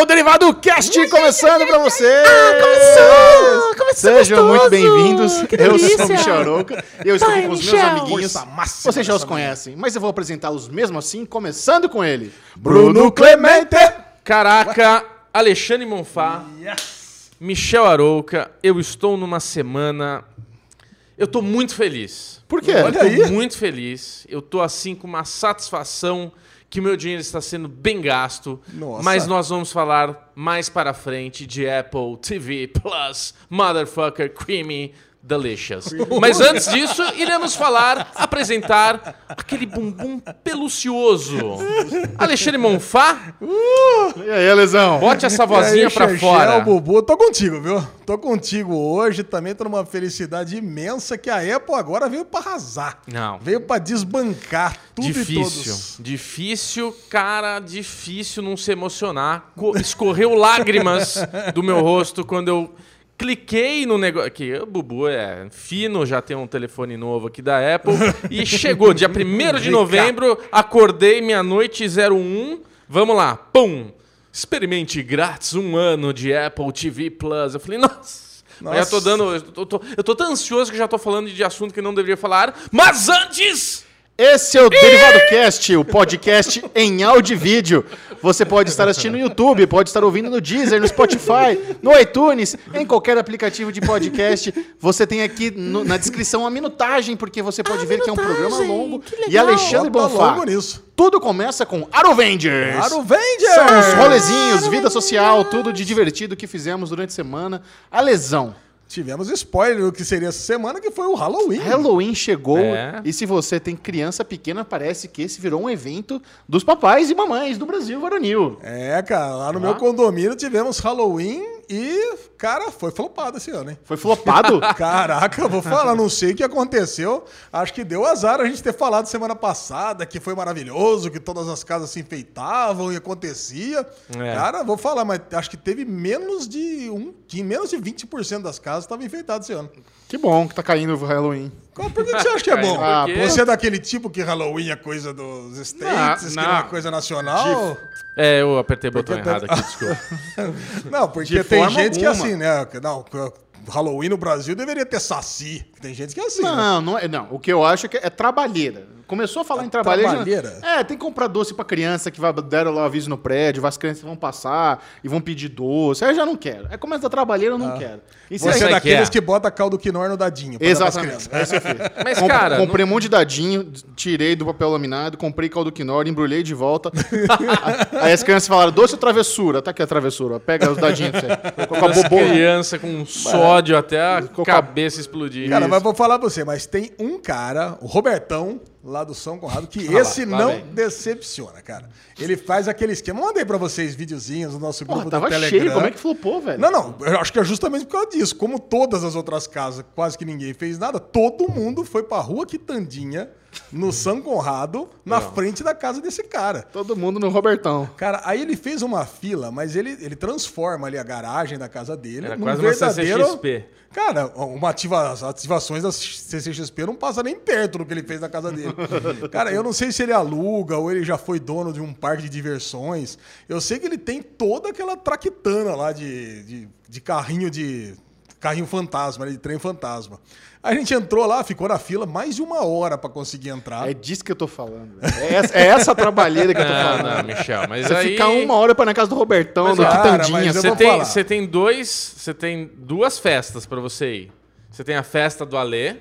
o Derivado Cast começando pra vocês! Ah, começou! Começou Sejam muito gostoso! bem-vindos. Que Eu delícia! sou o Michel Arouca e eu estou Vai, aqui com os meus Michel! amiguinhos. Força máxima Vocês já os dessa conhecem, mas eu vou apresentá-los mesmo assim, começando com ele. Bruno Clemente! Caraca, Alexandre Monfá, Michel Arouca, eu estou numa semana. Eu tô muito feliz. Por quê? Olha Eu aí. tô muito feliz. Eu tô assim com uma satisfação que meu dinheiro está sendo bem gasto. Nossa. Mas nós vamos falar mais para frente de Apple TV Plus, Motherfucker Creamy Delicious. Mas antes disso, iremos falar, apresentar aquele bumbum pelucioso. Alexandre Monfá, E aí, Lesão? bote essa vozinha E aí, pra Xexé, fora. o Bubu, tô contigo, viu? Tô contigo hoje, também tô numa felicidade imensa que a Apple agora veio pra arrasar. Não. Veio pra desbancar tudo e Difícil. todos. Difícil, cara, difícil não se emocionar. Co- Escorreu lágrimas do meu rosto quando eu cliquei no negócio. Aqui, o Bubu é fino, já tem um telefone novo aqui da Apple. e chegou, dia 1 de novembro, acordei meia-noite 01. Vamos lá, pum! Experimente grátis um ano de Apple TV Plus. Eu falei, nossa. Mas eu tô Nossa. dando. Eu tô, tô- eu tô tão ansioso que já tô falando de assunto que não deveria falar. Mas antes! Esse é o Derivado Cast, o podcast em áudio e vídeo. Você pode estar assistindo no YouTube, pode estar ouvindo no Deezer, no Spotify, no iTunes, em qualquer aplicativo de podcast. Você tem aqui no- na descrição a minutagem, porque você pode ver que é um programa minutagem, longo. que E. Alexandre Bota Bonfá. logo nisso. Tudo começa com Arovengers. Claro, vende! São os rolezinhos, vida social, tudo de divertido que fizemos durante a semana. A lesão. Tivemos spoiler do que seria essa semana, que foi o Halloween. Halloween chegou É. e se você tem criança pequena, parece que esse virou um evento dos papais e mamães do Brasil varonil. É, cara, lá no meu condomínio tivemos Halloween e, cara, foi flopado esse ano, hein? Foi flopado? Caraca, eu vou falar, não sei o que aconteceu. Acho que deu azar a gente ter falado semana passada que foi maravilhoso, que todas as casas se enfeitavam e acontecia. É. Cara, vou falar, mas acho que teve menos de um, que menos de 20% das casas estavam enfeitadas esse ano. que bom que tá caindo o Halloween. Qual- Por que, que você acha que é bom? Ah, Você é daquele tipo que Halloween é coisa dos States, Não, que não é coisa nacional? É, eu apertei o botão Porque errado aqui, desculpa. Não, porque De tem gente que alguma. Assim, né? Não, Halloween no Brasil deveria ter saci. Tem gente que é assim. né? Não, não é. Não, o que eu acho é que é trabalheira. Começou a falar em trabalheira. trabalheira? É, tem que comprar doce pra criança que vai deram lá o aviso no prédio, as crianças vão passar e vão pedir doce. Aí eu já não quero. É começa da trabalheira, eu não quero. Isso Você é aí daqueles quer. que bota caldo quinor no dadinho. dar Exatamente. crianças. É. Mas, Com- cara, comprei um monte de dadinho, tirei do papel laminado, comprei caldo quinor, embrulhei de volta. Aí as crianças falaram, doce ou travessura? Tá aqui a travessura, pega os dadinhos pra você. Com a As bobola. criança com sódio até a a- cabeça explodir. Cara, mas vou falar pra você, mas tem um cara, o Robertão, lá do São Conrado, que lá, esse lá não vem. decepciona, cara. Ele faz aquele esquema. Mandei pra vocês videozinhos no nosso grupo Porra, do tava Telegram. cheio, como é que flopou, velho? Não, não, eu acho que é justamente por causa disso. Como todas as outras casas, quase que ninguém fez nada, todo mundo foi pra rua Quitandinha, no São Conrado, na frente da casa desse cara. Todo mundo no Robertão. Cara, aí ele fez uma fila, mas ele, ele transforma ali a garagem da casa dele Era num quase uma verdadeiro... CCXP. Cara, uma ativa, as ativações da CCXP não passa nem perto do que ele fez na casa dele. Cara, eu não sei se ele aluga ou ele já foi dono de um parque de diversões. Eu sei que ele tem toda aquela traquitana lá de, de, de carrinho de. Carrinho fantasma, né, de trem fantasma. A gente entrou lá, ficou na fila mais de uma hora pra conseguir entrar. É disso que eu tô falando. velho. É essa, é essa trabalheira que eu tô Não, falando. não, Michel, mas Você aí... ficar uma hora pra ir na casa do Robertão, Mas, do cara, Quitandinha. Você tem, você tem dois. Você tem duas festas pra você ir. Você tem a festa do Alê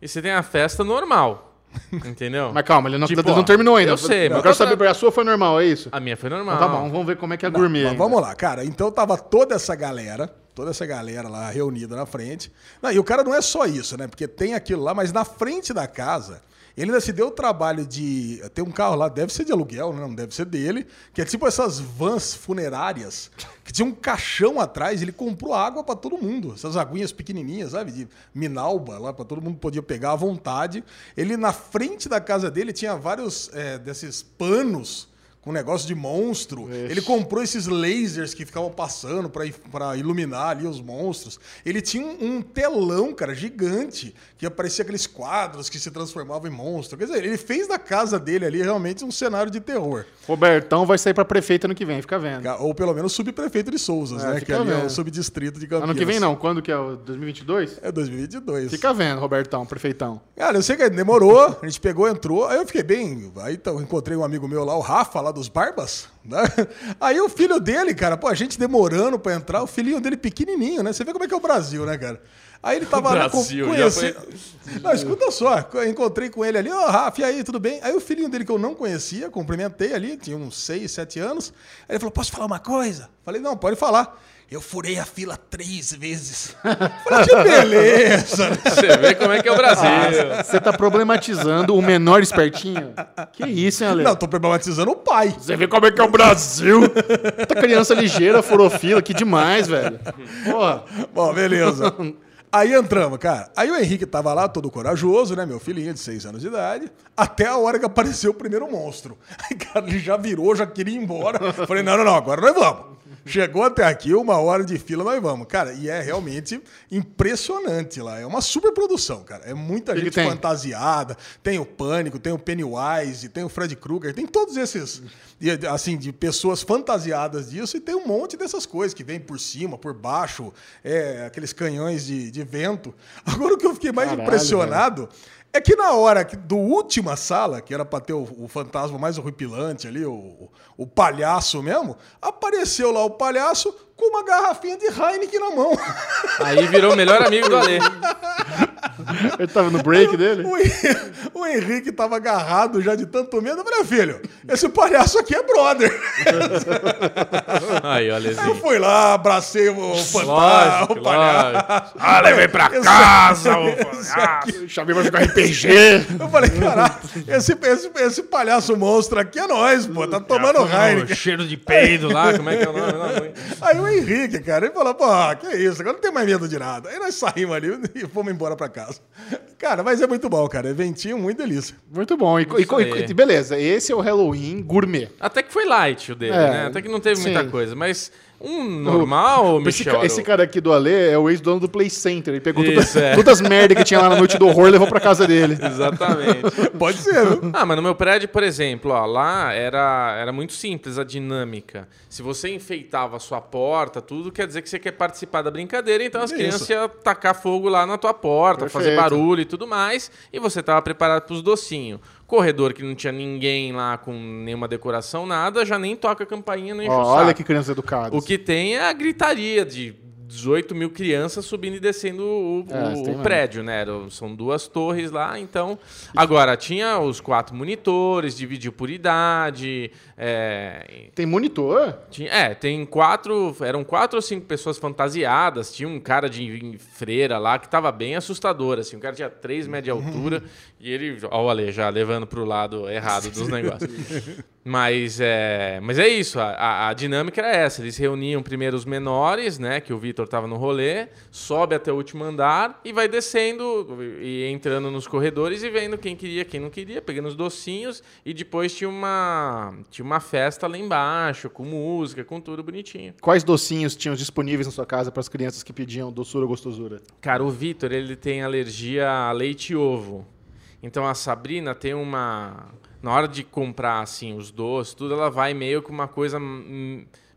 e você tem a festa normal. Entendeu? Mas calma, ele não, Tipo, ele não terminou ainda. eu sei, mas Eu quero saber, a sua foi normal, é isso? A minha foi normal. Então tá bom, vamos ver como é que é gourmet. Mas ainda. vamos lá, cara. Então tava toda essa galera, toda essa galera lá reunida na frente. Não, e o cara não é só isso, né? Porque tem aquilo lá, mas na frente da casa, ele ainda se deu o trabalho de. Tem um carro lá, deve ser de aluguel, né? não deve ser dele, que é tipo essas vans funerárias, que tinha um caixão atrás, ele comprou água pra todo mundo. Essas aguinhas pequenininhas, sabe? De minalba lá, pra todo mundo podia pegar à vontade. Ele, na frente da casa dele, tinha vários é, desses panos com um negócio de monstro. Ele comprou esses lasers que ficavam passando pra pra iluminar ali os monstros. Ele tinha um, um telão, cara, gigante, que aparecia aqueles quadros que se transformavam em monstro. Quer dizer, ele fez da casa dele ali realmente um cenário de terror. Robertão vai sair pra prefeito ano que vem, fica vendo. Ou pelo menos subprefeito de Souzas, É, né? Que ali é vendo. o subdistrito de Campinas. Ano que vem não, quando que é? o 2022? É 2022. Fica vendo, Robertão, prefeitão. Cara, eu sei que demorou, a gente pegou, entrou, aí eu fiquei bem. Aí então, encontrei um amigo meu lá, o Rafa, lá dos Barbas. né? Aí o filho dele, cara, pô, a gente demorando pra entrar, o filhinho dele pequenininho, né? Você vê como é que é o Brasil, né, cara? Aí ele tava lá Brasil, já conhece... Não, escuta só, encontrei com ele ali, ô Rafa, e aí, tudo bem? Aí o filhinho dele que eu não conhecia, cumprimentei ali, tinha uns 6, 7 anos. Aí ele falou: Posso falar uma coisa? Falei: Não, pode falar. Eu furei a fila três vezes. Falei, que beleza. Você vê como é que é o Brasil. Você tá problematizando o menor espertinho? Que isso, hein, Ale? Não, tô problematizando o pai. Você vê como é que é o Brasil? Tá criança ligeira, furou fila, que demais, velho. Porra. Bom, beleza. Aí entramos, cara. Aí o Henrique tava lá, todo corajoso, né? Meu filhinho de seis anos de idade. Até a hora que apareceu o primeiro monstro. Aí, cara, ele já virou, já queria ir embora. Falei, não, não, não, agora nós vamos. Chegou até aqui, uma hora de fila, nós vamos. Cara, e é realmente impressionante lá. É uma super produção, cara. É muita que gente tem? fantasiada. Tem o Pânico, tem o Pennywise, tem o Fred Krueger, tem todos esses, de- assim, de pessoas fantasiadas disso. E tem um monte dessas coisas que vem por cima, por baixo, é, aqueles canhões de, de vento. Agora, o que eu fiquei mais Caralho, impressionado é que na hora do última sala, que era pra ter o, o fantasma mais horripilante ali, o, o palhaço mesmo, apareceu lá o palhaço com uma garrafinha de Heineken na mão. Aí virou o melhor amigo do Ale. Ele tava no break dele? O, o Henrique tava agarrado já de tanto medo. Eu falei, filho, esse palhaço aqui é brother. Aí, Eu Alezinho. fui lá, abracei o fantasma, o palhaço. lógico. Ah, levei pra Esse- casa, esse aqui- Chamei pra jogar RPG. Eu falei, caralho, esse, esse, esse palhaço monstro aqui é nós, pô, tá tomando Heineken. cheiro de peido lá, como é que é o nome? Aí o Henrique, cara, ele falou, pô, que isso, agora não tem mais medo de nada. Aí nós saímos ali e fomos embora pra casa. Cara, mas é muito bom, cara. Eventinho, muito delícia. Muito bom. E, e- e- beleza, esse é o Halloween gourmet. Até que foi light o dele, É, né? Até que não teve muita sim. coisa. Mas um normal, Esse, Michel. ca- esse cara aqui do Ale é o ex-dono do Play Center. Ele pegou toda- Isso, é. todas as merdas que tinha lá na noite do horror e levou pra casa dele. Exatamente. Pode ser, viu? Ah, mas no meu prédio, por exemplo, ó, lá era, era muito simples a dinâmica. Se você enfeitava a sua porta, tudo quer dizer que você quer participar da brincadeira, então as Isso. crianças iam tacar fogo lá na tua porta, fazer Perfeito. barulho e tudo mais, e você estava preparado para os docinhos. Corredor que não tinha ninguém lá com nenhuma decoração, nada, já nem toca a campainha, nem enche Ó, o olha que crianças educadas. O que tem é a gritaria de 18 mil crianças subindo e descendo o, É, o- tem o prédio, né? Eram- São duas torres lá, então. Agora, tinha os quatro monitores, dividiu por idade. é, Tem monitor? tinha- é, tem quatro. Eram quatro ou cinco pessoas fantasiadas. Tinha um cara de freira lá que tava bem assustador, assim. O cara tinha três metros de altura e ele. Ó, o Ale já levando pro lado errado dos negócios. Mas é, mas é isso, a, a- dinâmica era essa. Eles reuniam primeiro os menores, né? Que o Vitor tava no rolê, sobe até o último andar e vai descendo e entrando nos corredores e vendo quem queria, quem não queria, pegando os docinhos. E depois tinha uma, tinha uma festa lá embaixo, com música, com tudo bonitinho. Quais docinhos tinham disponíveis na sua casa para as crianças que pediam doçura ou gostosura? Cara, o Vitor, ele tem alergia a leite e ovo. Então a Sabrina tem uma. Na hora de comprar assim os doces, tudo, ela vai meio com uma coisa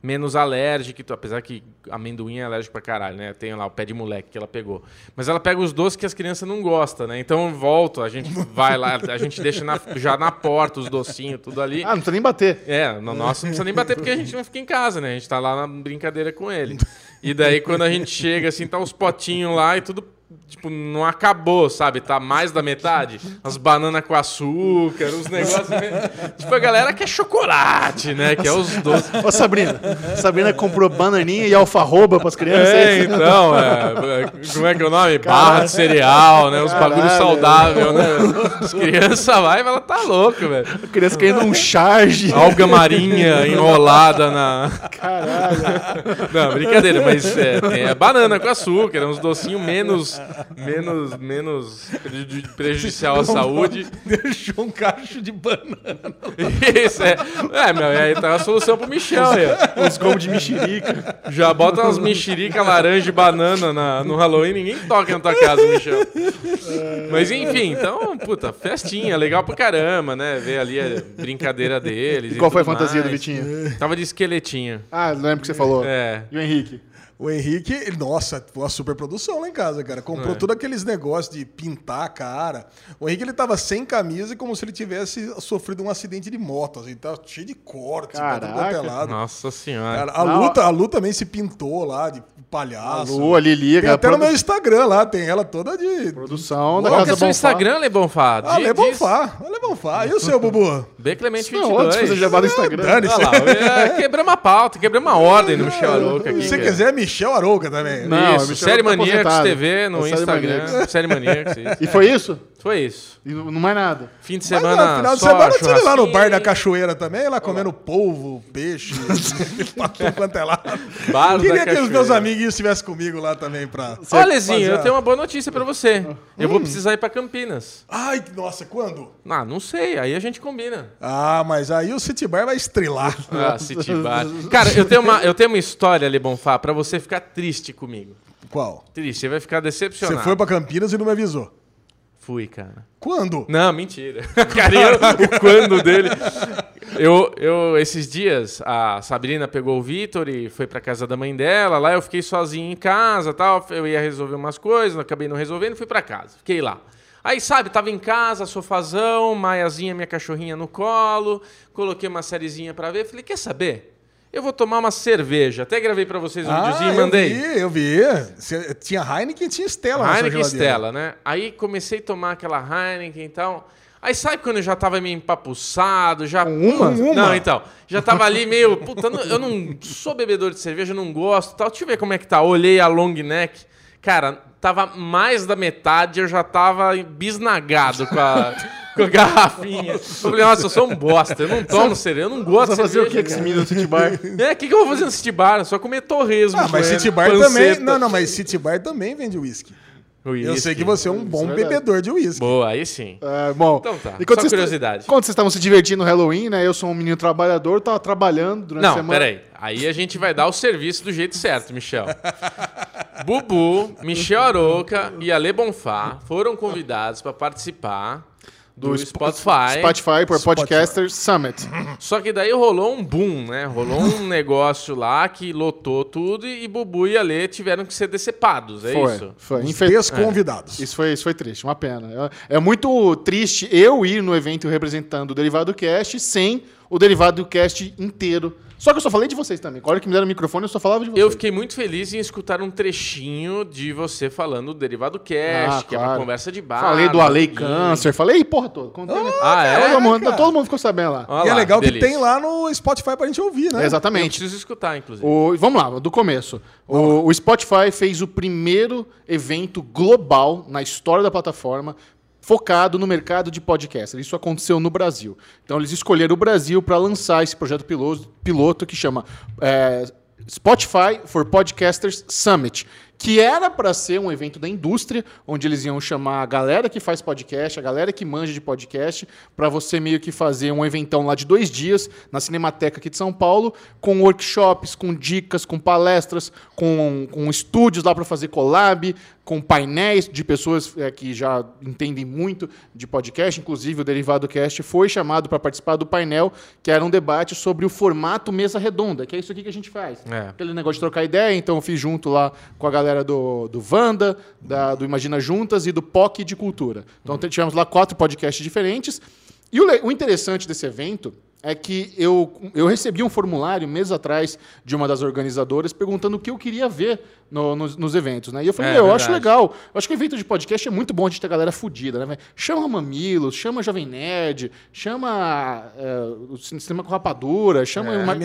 menos alérgica, apesar que amendoim é alérgico pra caralho, né? Tem lá o pé de moleque que ela pegou. Mas ela pega os doces que as crianças não gostam, né? Então volta, a gente vai lá, a gente deixa na- já na porta os docinhos, tudo ali. Ah, não precisa nem bater. É, no nosso não precisa nem bater porque a gente não fica em casa, né? A gente tá lá na brincadeira com ele. E daí quando a gente chega, assim, tá os potinhos lá e tudo, tipo, não acabou, sabe? Tá mais da metade. As bananas com açúcar, os negócios. meio- Tipo, a galera quer chocolate, né? Que é os doces. Ô, Sabrina. Sabrina comprou bananinha e alfarroba para as crianças. É, então, é, como é que é o nome? Barra de cereal, né? Os bagulhos Caralho. saudáveis, né? As crianças vai, ela tá louca, velho. A criança querendo um charge. Alga marinha enrolada na. Caralho. Não, brincadeira, mas é, tem a banana com açúcar, é uns docinhos menos menos, menos preju- prejudicial à saúde. Deixou um cacho de banana. Isso, é. É, meu, e aí tá a solução pro Michel aí, ó. Uns gomos de mexerica. Já bota umas mexerica, laranja e banana na- no Halloween, ninguém toca na tua casa, Michel. Mas enfim, então, puta, festinha, legal pra caramba, né? Ver ali a brincadeira deles. E qual foi a fantasia do mais. Vitinho? Tava de esqueletinho. Ah, lembro que você falou. É. E o Henrique? O Henrique, ele- nossa, uma super produção lá em casa, cara. Comprou É. todos aqueles negócios de pintar a cara. O Henrique, ele tava sem camisa e como se ele tivesse sofrido um acidente de moto, assim. Tava cheio de cortes, é Caraca. lado. Nossa senhora. Cara, a Não, Lu, a Lu também se pintou lá de palhaço. Lu, a Lili, Tem até no produ- meu Instagram lá, tem ela toda de... produção da Qual que Casa é o seu. Instagram, Lebonfá? Ah, Di- Lebon diz. Fá, ah, Lebon Fá. E o seu, Bubu? B Clemente Não, onde 22. você já vai no Instagram? Dane-se. Olha lá, é, quebramos a pauta, quebramos a ordem no Michel Arouca aqui. Se você quiser, Michel Arouca também. Não, é isso, Michel Série Maníacos. TV no É Série Instagram. Maníacos. Série Maníacos. E foi isso? Foi isso. E não não mais nada. Fim de Mas semana. no final de só semana você vai lá no bar da cachoeira também, lá comendo polvo, peixe, tudo quanto é lá. Bar da Queria que os meus amiguinhos estivessem comigo lá também pra. Olha, Lezinho, fazer eu tenho uma boa notícia pra você. Eu Hum. vou precisar ir pra Campinas. Ai, nossa, quando? Ah, não sei, aí a gente combina. Ah, mas aí o City Bar vai estrelar. Ah, City Bar. Cara, eu tenho uma, eu tenho uma história, Lebonfá, pra você ficar triste comigo. Qual? Triste, você vai ficar Você decepcionado. foi pra Campinas e não me avisou. Fui, cara. Quando? Não, mentira. Carinho, o quando dele. Eu, eu, esses dias, a Sabrina pegou o Vitor e foi pra casa da mãe dela. Lá eu fiquei sozinho em casa tal. Eu ia resolver umas coisas, acabei não resolvendo e fui pra casa. Fiquei lá. Aí, sabe, tava em casa, sofazão, Maiazinha, minha cachorrinha no colo. Coloquei uma sériezinha pra ver. Falei, quer saber? Eu vou tomar uma cerveja. Até gravei pra vocês um videozinho e eu mandei. vi, eu vi. Tinha Heineken e tinha Stella Heineken e. Stella, né? Aí comecei a tomar aquela Heineken e tal. Aí sabe quando eu já tava meio empapuçado, já... uma? Com uma? Não, então. Já tava ali meio... Puta, eu não- eu sou bebedor de cerveja, não gosto e tal. Deixa eu ver como é que tá. Olhei a long neck. Cara, tava mais da metade, eu já tava bisnagado com a... Com a garrafinha. Eu falei, nossa, eu sou um bosta. Eu não tomo cerveja, eu não gosto de fazer o que com esse menino do City Bar? É, o que, que eu vou fazer no City Bar? Só comer torresmo. Ah, mas City Bar panceta. também. Não, não, mas City Bar também vende whisky. Eu sei que você é um bom verdade. bebedor de whisky. Boa, aí sim. É, bom, Então tá, enquanto só curiosidade. Quando vocês estavam se divertindo no Halloween, né? Eu sou um menino trabalhador, tava trabalhando durante a Não, semana. peraí. Aí a gente vai dar o serviço do jeito certo, Michel. Bubu, Michel Aroca e Ale Bonfá foram convidados para participar do, Do Spotify. Spotify por Spotify. Podcasters Summit. Só que daí rolou um boom, né? Rolou um negócio lá que lotou tudo e Bubu e Ale tiveram que ser decepados, é foi, isso? foi. Infe- três convidados. Isso foi, isso foi triste, uma pena. É, é muito triste eu ir no evento representando o Derivado Cast sem o Derivado Cast inteiro. Só que eu só falei de vocês também. A hora que me deram o microfone, eu só falava de vocês. Eu fiquei muito feliz em escutar um trechinho de você falando do Derivado Cash, Ah, que é uma claro. conversa de bar. Falei do Alei. Câncer, falei porra toda. Contei, né? Ah, é? todo, mundo, todo mundo ficou sabendo lá. Olha e é lá, legal que delícia. tem lá no Spotify pra gente ouvir, né? Eu Exatamente. preciso escutar, inclusive. O- vamos lá, do começo. O, o Spotify fez o primeiro evento global na história da plataforma focado no mercado de podcast. Isso aconteceu no Brasil. Então eles escolheram o Brasil para lançar esse projeto piloto, piloto que chama é, Spotify for Podcasters Summit, que era para ser um evento da indústria, onde eles iam chamar a galera que faz podcast, a galera que manja de podcast, para você meio que fazer um eventão lá de dois dias na Cinemateca aqui de São Paulo, com workshops, com dicas, com palestras, com, com estúdios lá para fazer collab, com painéis de pessoas é, que já entendem muito de podcast. Inclusive, o Derivado Cast foi chamado para participar do painel, que era um debate sobre o formato mesa redonda, que é isso aqui que a gente faz. É. Aquele negócio de trocar ideia, então eu fiz junto lá com a galera do, do Vanda, da, do Imagina Juntas e do POC de Cultura. Então te- tivemos lá quatro podcasts diferentes. E o, o interessante desse evento é que eu, eu recebi um formulário meses atrás de uma das organizadoras perguntando o que eu queria ver no- nos, nos eventos. Né? E eu falei, É, meu, eu acho legal. Eu acho que evento de podcast é muito bom a gente ter a galera fudida, né? Chama Mamilos, chama Jovem Nerd, chama é, o Cinema com Rapadura, chama É, uma-.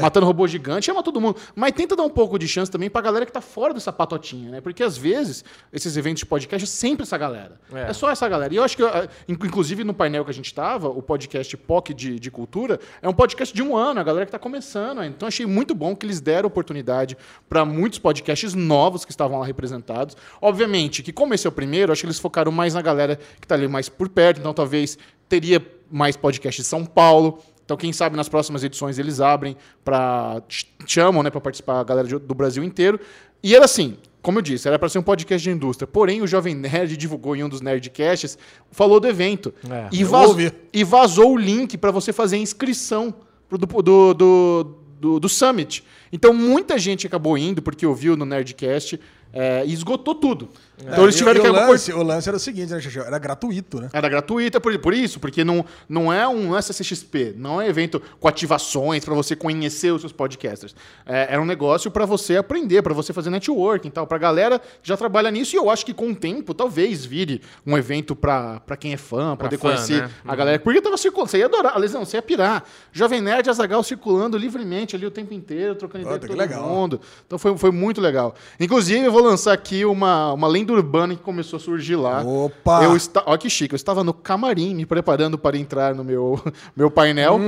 Matando Robô Gigante, chama todo mundo. Mas tenta dar um pouco de chance também pra galera que tá fora dessa patotinha, né? Porque às vezes, esses eventos de podcast é sempre essa galera. É. É, só essa galera. E eu acho que, inc- inclusive no painel que a gente tava, o podcast POC de, de Cultura, é um podcast de um ano, a galera que tá começando. né? Então achei muito bom que eles deram oportunidade para muitos podcasts podcasts novos que estavam lá representados. Obviamente que, como esse é o primeiro, acho que eles focaram mais na galera que está ali mais por perto, então talvez teria mais podcasts de São Paulo. Então, quem sabe nas próximas edições eles abrem para chamam, né, para participar a galera do Brasil inteiro. E era assim, como eu disse, era para ser um podcast de indústria. Porém, o Jovem Nerd divulgou em um dos Nerdcasts, falou do evento. É, e, eu vaz- ouvi. e vazou o link para você fazer a inscrição do, do, do, do, do Summit. Então, muita gente acabou indo porque ouviu no Nerdcast é, e esgotou tudo. Então, eles É, E- tiveram e que o, lance, o lance era o seguinte, né, Xixi? Era gratuito, né? era gratuita por, por isso, porque não, não é um SCXP, não é evento com ativações para você conhecer os seus podcasters. É, era um negócio para você aprender, para você fazer networking e tal, pra galera que já trabalha nisso. E eu acho que com o tempo talvez vire um evento para quem é fã, Pra poder fã, conhecer né? a galera. Porque tava circulando, você ia adorar, Lesão, você ia pirar. Jovem Nerd e Azagal circulando livremente ali o tempo inteiro, trocando ideia com todo legal. mundo. Então foi, foi muito legal. Inclusive, eu vou lançar aqui uma, uma lenda urbana que começou a surgir lá. Opa! Eu esta... Olha que chique, eu estava no camarim me preparando para entrar no meu, meu painel.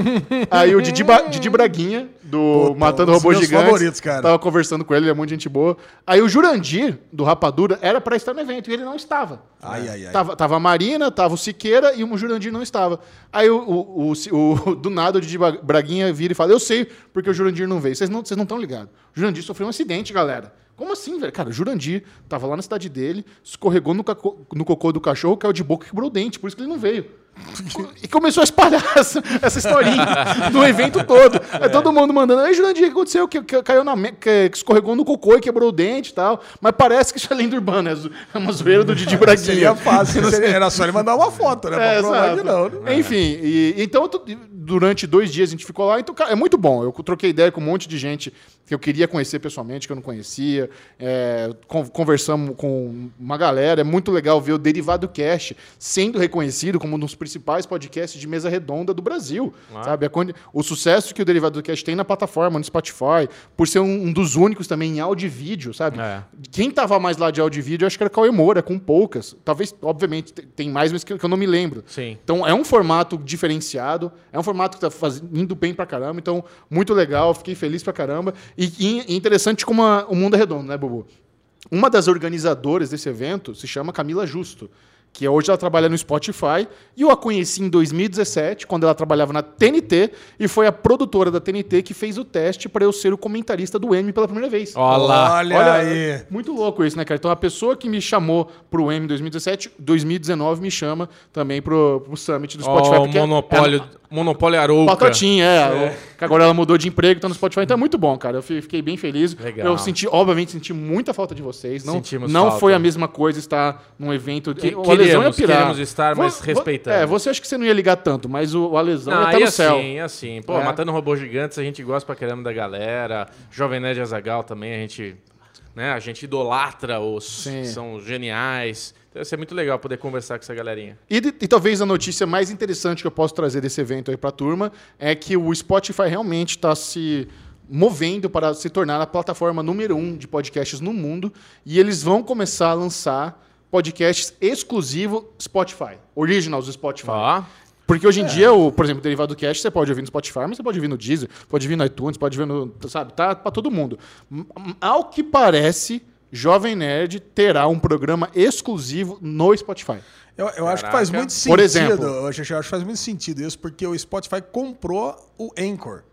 Aí o Didi, Ba- Didi Braguinha, do Puta, Matando um Robôs Gigantes, favoritos, cara. tava conversando com ele, ele é muito gente boa. Aí o Jurandir, do Rapadura, era para estar no evento e ele não estava. Ai, ai, ai. Tava, tava a Marina, tava o Siqueira e o Jurandir não estava. Aí o, o, o- o- do nada o Didi Braguinha vira e fala: Eu sei porque o Jurandir não veio. Vocês não estão não ligados. O Jurandir sofreu um acidente, galera. Como assim, velho? Cara, o Jurandir tava lá na cidade dele, escorregou no, no cocô do cachorro, caiu de boca e quebrou o dente, por isso que ele não veio. E começou a espalhar essa, essa historinha no evento todo. É todo mundo mandando. Aí, Jurandir, o que aconteceu? Que, que caiu na. Que, que escorregou no cocô e quebrou o dente e tal. Mas parece que isso é lenda urbana. É é uma zoeira do Didi Braguinha. Seria fácil, seria- era só ele mandar uma foto, né? É, pra não, né? Enfim, e- então durante dois dias a gente ficou lá. Então, cara, é muito bom. Eu troquei ideia com um monte de gente que eu queria conhecer pessoalmente, que eu não conhecia. É, con- conversamos com uma galera. É muito legal ver o Derivado Cast sendo reconhecido como um dos principais podcasts de mesa redonda do Brasil. Sabe? A quando- O sucesso que o Derivado Cast tem na plataforma, no Spotify, por ser um, um dos únicos também em áudio e vídeo, sabe? É. Quem tava mais lá de áudio e vídeo, acho que era Cauê Moura, com poucas. Talvez, obviamente, te- tem mais, mas que que eu não me lembro. Sim. Então é um formato diferenciado, é um formato que tá faz- indo bem pra caramba, então muito legal, fiquei feliz pra caramba. E, e- e interessante como a- o mundo é redondo, né, Bubu? Uma das organizadoras desse evento se chama Camila Justo, que hoje ela trabalha no Spotify, e eu a conheci em 2017, quando ela trabalhava na TNT, e foi a produtora da TNT que fez o teste para eu ser o comentarista do M pela primeira vez. Olha lá. Olha, aí. Muito louco isso, né, cara? Então a pessoa que me chamou pro M em 2017, 2019 me chama também pro, pro Summit do Spotify. O é- monopólio, é, monopólio Arouca. Patotinha, é. o- que agora ela mudou de emprego, tá no Spotify, então é muito bom, cara. Eu fi- fiquei bem feliz. Legal. Eu senti, obviamente, senti muita falta de vocês. Não, Sentimos não falta. foi a mesma coisa estar num evento. Que- o Alesão ia pirar. queríamos estar, mas Vo- respeitando. É, você acha que você não ia ligar tanto, mas o, o Alesão Ah, ia e no céu. assim, e assim. Pô, É. Matando Robôs Gigantes, a gente gosta pra caramba da galera. Jovem Nerd Azagal também, a gente, né, a gente idolatra os Sim. são geniais. Então vai ser muito legal poder conversar com essa galerinha. E, de- e talvez a notícia mais interessante que eu posso trazer desse evento aí para a turma é que o Spotify realmente está se movendo para se tornar a plataforma número um de podcasts no mundo e eles vão começar a lançar podcasts exclusivo Spotify, originals do Spotify. Ó, Porque hoje em dia, o, por exemplo, o Derivado Cast você pode ouvir no Spotify, mas você pode ouvir no Deezer, pode ouvir no iTunes, pode ouvir no. Sabe? Tá para todo mundo. Ao que parece, Jovem Nerd terá um programa exclusivo no Spotify. Eu, eu acho que faz muito sentido. Por exemplo. Eu acho, eu acho que faz muito sentido isso, porque o Spotify comprou o Anchor,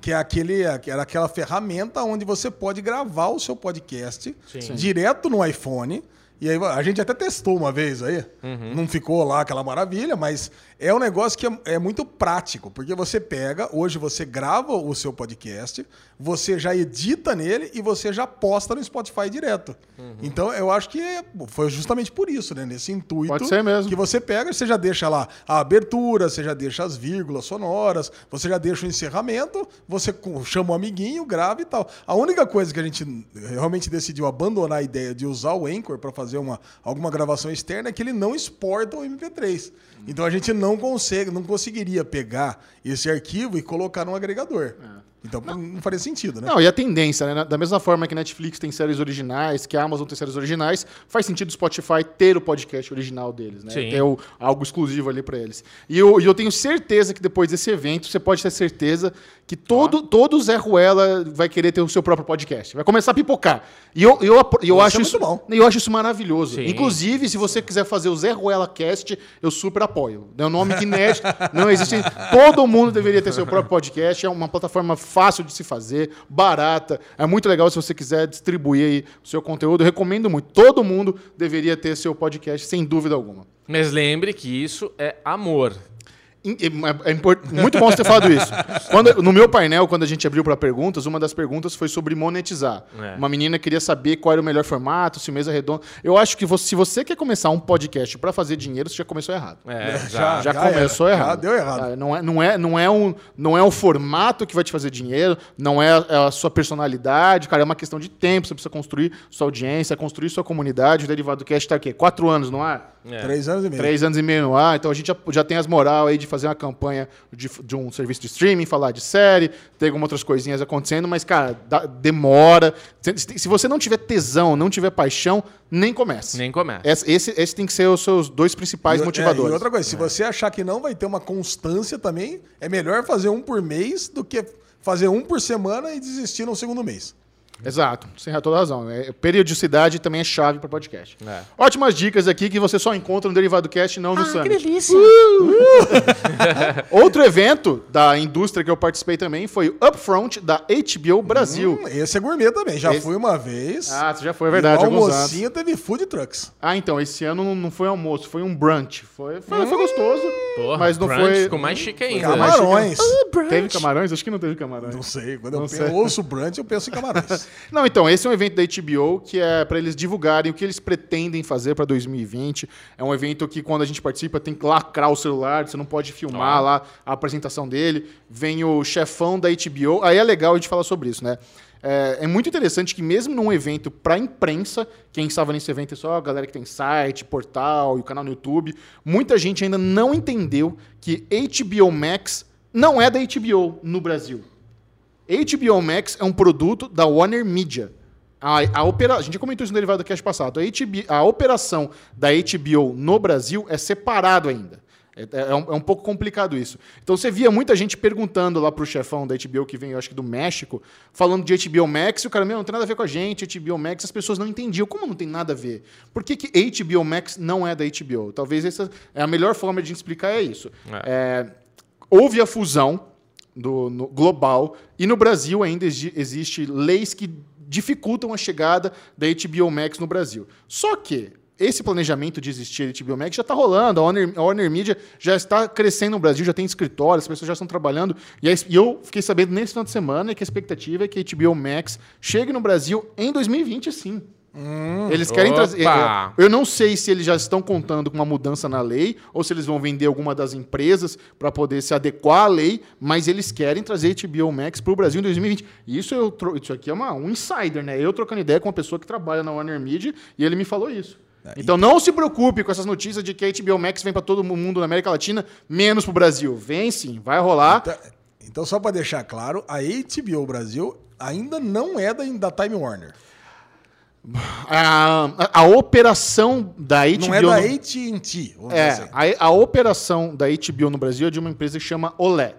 que é aquele, que era aquela ferramenta onde você pode gravar o seu podcast Sim. direto no iPhone. E aí a gente até testou uma vez aí. Uhum. Não ficou lá aquela maravilha, mas é um negócio que é, é muito prático, porque você pega, hoje você grava o seu podcast, você já edita nele e você já posta no Spotify direto. Uhum. Então eu acho que é- foi justamente por isso, né? Nesse intuito Pode ser mesmo. que você pega, você já deixa lá a abertura, você já deixa as vírgulas sonoras, você já deixa o encerramento, você chama o amiguinho, grava e tal. A única coisa que a gente realmente decidiu abandonar a ideia de usar o Anchor para fazer uma, alguma gravação externa é que ele não exporta o MP3. Então a gente não consegue, não conseguiria pegar esse arquivo e colocar num agregador. Então não faria sentido, né? Não, e a tendência, né? Da mesma forma que Netflix tem séries originais, que a Amazon tem séries originais, faz sentido o Spotify ter o podcast original deles, né? Sim. Ter o- algo exclusivo ali pra eles. E eu, e eu tenho certeza que depois desse evento, você pode ter certeza que todo, todo Zé Ruela vai querer ter o seu próprio podcast. Vai começar a pipocar. E eu, eu, eu Isso acho é isso, bom. eu acho isso maravilhoso. Sim. Inclusive, se você quiser fazer o Zé Ruela Cast, eu super apoio. É um nome que inédito, não existe. Todo mundo deveria ter seu próprio podcast. É uma plataforma fácil de se fazer, barata. É muito legal se você quiser distribuir aí o seu conteúdo. Eu recomendo muito. Todo mundo deveria ter seu podcast, sem dúvida alguma. Mas lembre que isso é amor. É, é muito bom você ter falado isso. Quando- no meu painel, quando a gente abriu para perguntas, uma das perguntas foi sobre monetizar. É. Uma menina queria saber qual era o melhor formato, se mesa redonda. Eu acho que você- se você quer começar um podcast para fazer dinheiro, você já começou errado. É, Já- já. Já, já começou era. errado. Já deu errado. Ah, Não é, não, é, não, é um, não é o formato que vai te fazer dinheiro, não é a, é a sua personalidade, cara, é uma questão de tempo. Você precisa construir sua audiência, construir sua comunidade. O Derivado Cast tá o quê? Quatro anos, não é? É. Três anos e meio. Três anos e meio no ar, então a gente já, já tem as moral aí de fazer uma campanha de, de um serviço de streaming, falar de série, ter algumas outras coisinhas acontecendo, mas, cara, dá- demora. Se, se você não tiver tesão, não tiver paixão, nem comece. Nem começa. Esse, esse, esse tem que ser os seus dois principais E motivadores. é, e outra coisa, se você achar que não vai ter uma constância também, é melhor fazer um por mês do que fazer um por semana e desistir no segundo mês. Exato, você tem toda a razão. É, periodicidade também é chave para podcast. É. Ótimas dicas aqui que você só encontra no Derivado Cast, não no Summit. delícia. Outro evento da indústria que eu participei também foi o Upfront da HBO Brasil. Hum, esse é gourmet também. Já Esse- fui uma vez. Ah, você já foi, é verdade, E almocinho teve food trucks. Ah, então, esse ano não- foi almoço, foi um brunch. Foi, foi, foi gostoso, Porra, mas não brunch foi... Ficou mais chique ainda. Calma. Camarões. Teve camarões? Acho que não teve camarões. Não sei. Quando Não eu sei. penso, ouço brunch, eu penso em camarões. Não, então, esse é um evento da HBO que é para eles divulgarem o que eles pretendem fazer para 2020. É um evento que, quando a gente participa, tem que lacrar o celular, você não pode filmar lá a apresentação dele. Vem o chefão da HBO. Aí é legal a gente falar sobre isso, né? É, é muito interessante que, mesmo num evento para imprensa, quem estava nesse evento é só a galera que tem site, portal e o canal no YouTube, muita gente ainda não entendeu que HBO Max não é da HBO no Brasil. HBO Max é um produto da Warner Media. A, a, opera, a gente comentou isso no derivado do cast passado. A, HBO, a operação da HBO no Brasil é separado ainda. É, é um, é um pouco complicado isso. Então você via muita gente perguntando lá pro chefão da HBO, que vem, eu acho que do México, falando de HBO Max, e o cara, meu, não tem nada a ver com a gente, HBO Max, as pessoas não entendiam. Como não tem nada a ver? Por que, que HBO Max não é da HBO? Talvez essa é a melhor forma de explicar é isso. É, houve a fusão do, no- global e no Brasil ainda exi- existe leis que dificultam a chegada da HBO Max no Brasil. Só que esse planejamento de existir a HBO Max já está rolando, a Warner, a Warner Media já está crescendo no Brasil, já tem escritórios, as pessoas já estão trabalhando. E, e eu fiquei sabendo nesse final de semana que a expectativa é que a HBO Max chegue no Brasil em 2020, sim. Eles querem trazer. Opa! Eu não sei se eles já estão contando com uma mudança na lei ou se eles vão vender alguma das empresas para poder se adequar à lei, mas eles querem trazer HBO Max para o Brasil em 2020. E isso, eu isso aqui é uma, um insider, né? Eu trocando ideia com uma pessoa que trabalha na Warner Media e ele me falou isso. Então não se preocupe com essas notícias de que a HBO Max vem para todo mundo na América Latina, menos para o Brasil. Vem sim, vai rolar. Então, então, só para deixar claro, a HBO Brasil ainda não é da, da Time Warner. A, a- a operação da HBO Não é da AT&T. É, assim. a, a operação da HBO no Brasil é de uma empresa que chama Olé.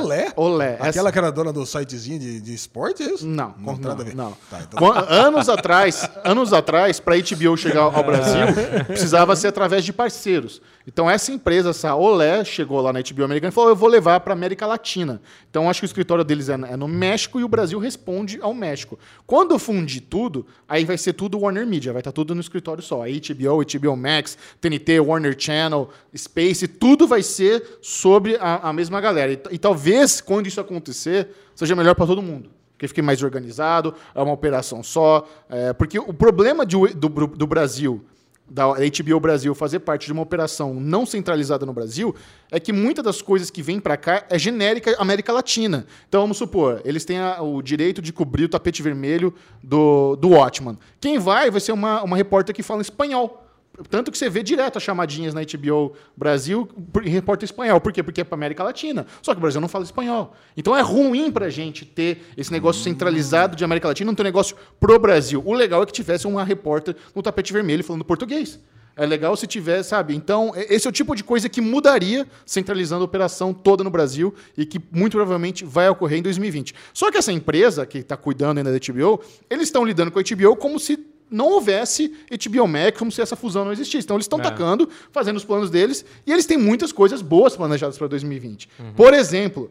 Olé? Olé. Essa- Aquela que era dona do sitezinho de, de esporte, é isso? Não, não não. Tá, então- anos atrás, anos atrás, para a HBO chegar ao Brasil, precisava ser através de parceiros. Então essa empresa, essa Olé, chegou lá na HBO americana e falou: "Eu vou levar para América Latina". Então acho que o escritório deles é é no México e o Brasil responde ao México. Quando fundir tudo, aí vai ser tudo Warner Media, vai estar tudo no escritório só. A HBO, HBO Max, TNT, Warner Channel, Space, tudo vai ser sobre a, a mesma galera. E, e talvez quando isso acontecer, seja melhor para todo mundo porque fique mais organizado, é uma operação só. é, porque o problema de do, do Brasil, da HBO Brasil, fazer parte de uma operação não centralizada no Brasil, é que muitas das coisas que vêm para cá é genérica América Latina. Então, vamos supor, eles têm a- o direito de cobrir o tapete vermelho do, do Watchman. Quem vai vai ser uma, uma repórter que fala espanhol. Tanto que você vê direto as chamadinhas na HBO Brasil em repórter espanhol. Por quê? Porque é para América Latina. Só que o Brasil não fala espanhol. Então é ruim pra gente ter esse negócio centralizado de América Latina, não ter um negócio pro Brasil. O legal é que tivesse uma repórter no tapete vermelho falando português. É legal se tiver, sabe? Então, esse é o tipo de coisa que mudaria centralizando a operação toda no Brasil e que muito provavelmente vai ocorrer em 2020. Só que essa empresa que está cuidando ainda da HBO, eles estão lidando com a HBO como se não houvesse HBO Max, como se essa fusão não existisse. Então, eles estão É. tacando, fazendo os planos deles e eles têm muitas coisas boas planejadas para 2020. Por exemplo,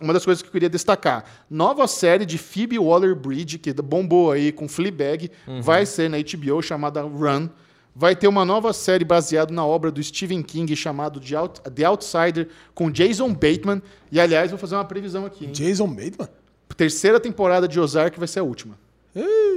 uma das coisas que eu queria destacar, nova série de Phoebe Waller-Bridge, que bombou aí com Fleabag, vai ser na HBO, chamada Run. Vai ter uma nova série baseada na obra do Stephen King, chamado The Outsider, com Jason Bateman. E, aliás, vou fazer uma previsão aqui. hein? Jason Bateman? Terceira temporada de Ozark vai ser a última.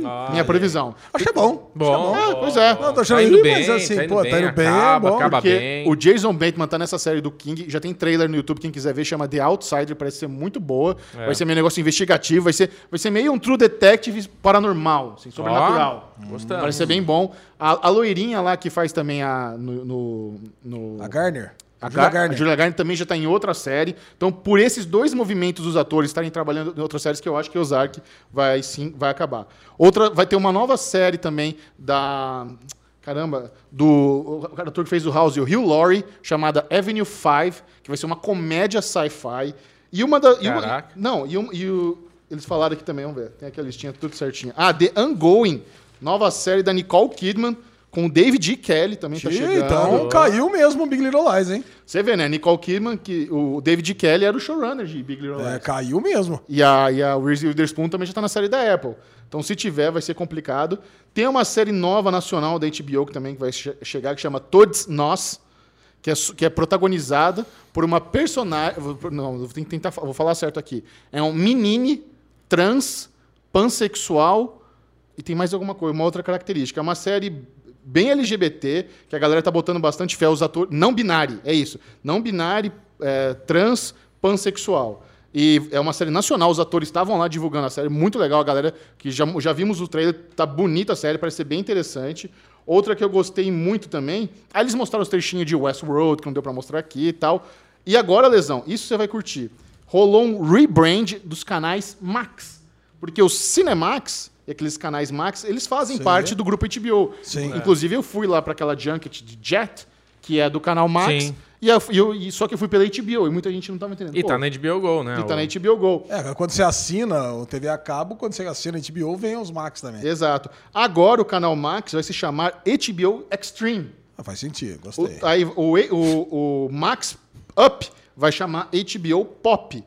Ah, Minha previsão. Achei bom. Bom, É, pois é. Não, tô achando tá indo bem, mas assim, tá indo pô, bem, tá indo bem, acaba, bom. acaba Porque bem. o Jason Bateman tá nessa série do King, já tem trailer no YouTube, quem quiser ver, chama The Outsider, parece ser muito boa. É. Vai ser meio negócio investigativo, vai ser, vai ser meio um True Detective paranormal, assim, sobrenatural. Ó, gostamos. Parece ser bem bom. A, a loirinha lá que faz também a. No, no, no- A Garner. A, Julia Gar- Garner. a Julia Garner também já está em outra série. Então, por esses dois movimentos dos atores estarem trabalhando em outras séries, que eu acho que Ozark vai sim vai acabar. Outra vai ter uma nova série também da caramba do o ator que fez o House, o Hugh Laurie, chamada Avenue 5, que vai ser uma comédia sci-fi. E uma da e uma- não e, um- e o- eles falaram aqui também, vamos ver, tem aqui a listinha tudo certinho. Ah, The Ongoing, nova série da Nicole Kidman com o David E. Kelly também tá chegando. Então caiu mesmo o Big Little Lies, hein? Você vê, né? Nicole Kidman, que o David Kelly era o showrunner de Big Little Lies. É, caiu mesmo. E a, e a Reese Witherspoon também já tá na série da Apple. Então, se tiver, vai ser complicado. Tem uma série nova nacional da HBO que também vai che- chegar, que chama Todos Nós, que é, que é protagonizada por uma personagem... Não, vou tentar... Vou falar certo aqui. É um menine trans, pansexual e tem mais alguma coisa, uma outra característica. É uma série bem LGBT, que a galera tá botando bastante fé aos atores. Não binário, é isso. Não binário, é, trans, pansexual. E é uma série nacional, os atores estavam lá divulgando a série, muito legal, a galera que já, já vimos o trailer, tá bonita a série, parece ser bem interessante. Outra que eu gostei muito também, aí eles mostraram os trechinhos de Westworld, que não deu pra mostrar aqui e tal. E agora, Lesão, isso você vai curtir. Rolou um rebrand dos canais Max. Porque o Cinemax, e aqueles canais Max, eles fazem Sim. parte do grupo HBO. Sim. Inclusive, eu fui lá para aquela junket de Jet, que é do canal Max. Sim. E, eu, e eu- e só que eu fui pela HBO, e muita gente não tava entendendo. E Pô, tá na HBO Go, né? e tá O- na HBO Go. É, quando você assina o TV a cabo, quando você assina a HBO, vem os Max também. Exato. Agora o canal Max vai se chamar HBO Extreme. Ah, faz sentido, O, gostei. aí, o, o, o Max Up vai chamar HBO Pop.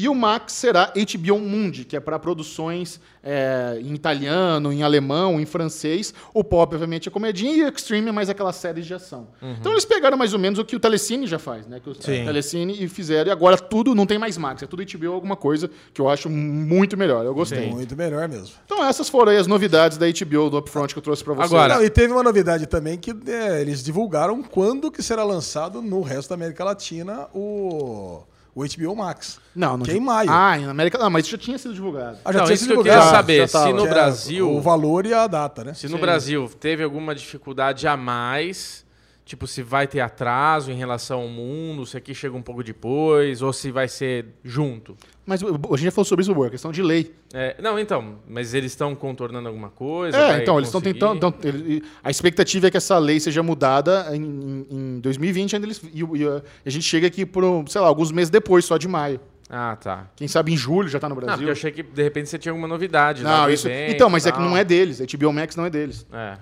E o Max será HBO Mundi, que é para produções é, em italiano, em alemão, em francês. O Pop, obviamente, é comedinha e o Extreme é mais aquelas séries de ação. Então eles pegaram mais ou menos o que o Telecine já faz, né? Que o Sim. Telecine e fizeram. E agora tudo não tem mais Max, é tudo HBO alguma coisa que eu acho muito melhor. Eu gostei. Muito melhor mesmo. Então essas foram aí as novidades da HBO do Upfront que eu trouxe para vocês. Agora- Não, e teve uma novidade também que é, eles divulgaram quando que será lançado no resto da América Latina o, o HBO Max. Não, não Que é em maio. Ah, em América. Não, mas isso já tinha sido divulgado. Ah, já Não, tinha isso sido que eu queria saber. se no é Brasil... O valor e a data, né? Se no Sim. Brasil teve alguma dificuldade a mais, tipo, se vai ter atraso em relação ao mundo, se aqui chega um pouco depois, ou se vai ser junto. Mas a gente já falou sobre isso, a questão de lei. É, não, então, mas eles estão contornando alguma coisa? É, então, eles estão tentando. então, ele- a expectativa é que essa lei seja mudada em, em- em 2020, ainda eles, e, e a gente chega aqui por, sei lá, alguns meses depois, só de maio. Ah, tá. Quem sabe em julho já tá no Não, porque Brasil. eu achei que de repente você tinha alguma novidade. Não, isso. evento Então, mas e é que tal. não é deles. A HBO Max não é deles. É.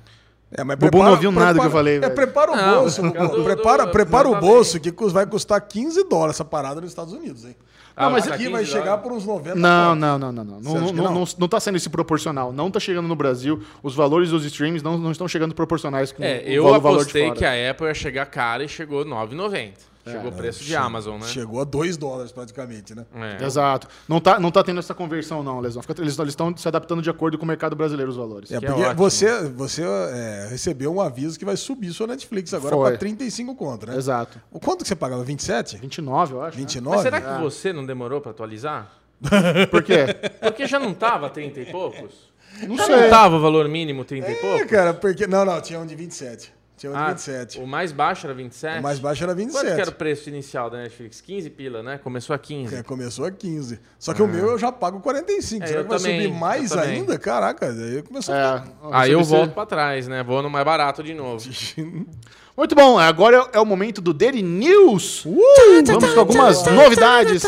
É, mas Bubu não ouviu nada que eu falei, É, velho. prepara o Não, bolso, Bubu. do- prepara do- prepara o bolso que vai custar 15 dólares essa parada nos Estados Unidos, hein? Ah, mas tá aqui 15 vai chegar dólares. por uns 90 Não, não, não, não, não. Não, não, não, não? não, não tá sendo esse proporcional. Não tá chegando no Brasil. Os valores dos streams não, não estão chegando proporcionais com É, o eu valor, de apostei fora. que a Apple ia chegar cara e chegou 9,90. Chegou o preço de Amazon, né? Chegou a 2 dólares praticamente, né? É. Exato. Não tá, não tá tendo essa conversão, não, Lesão. Eles estão se adaptando de acordo com o mercado brasileiro, os valores. É, é porque ótimo. você, você é, recebeu um aviso que vai subir sua Netflix agora para 35 conto, né? Exato. O quanto que você pagava? 27? 29, eu acho. né? 29? Mas será que você não demorou pra atualizar? Por quê? Porque já não tava 30 e poucos? Não Já sei. não tava o valor mínimo 30 e É, poucos? cara, porque. Não, não, tinha um de 27. Tinha Ah, 27. o mais baixo era 27? O mais baixo era Quanto 27. que era o preço inicial da Netflix? 15 pila, né? Começou a 15. É, começou a 15. Só que o meu eu já pago 45. É, Será que vai também, subir mais ainda? Caraca, aí começou a É, Aí eu volto pra trás, né? Vou no mais barato de novo. Muito bom, agora é o momento do Daily News. Uh! Vamos com algumas novidades.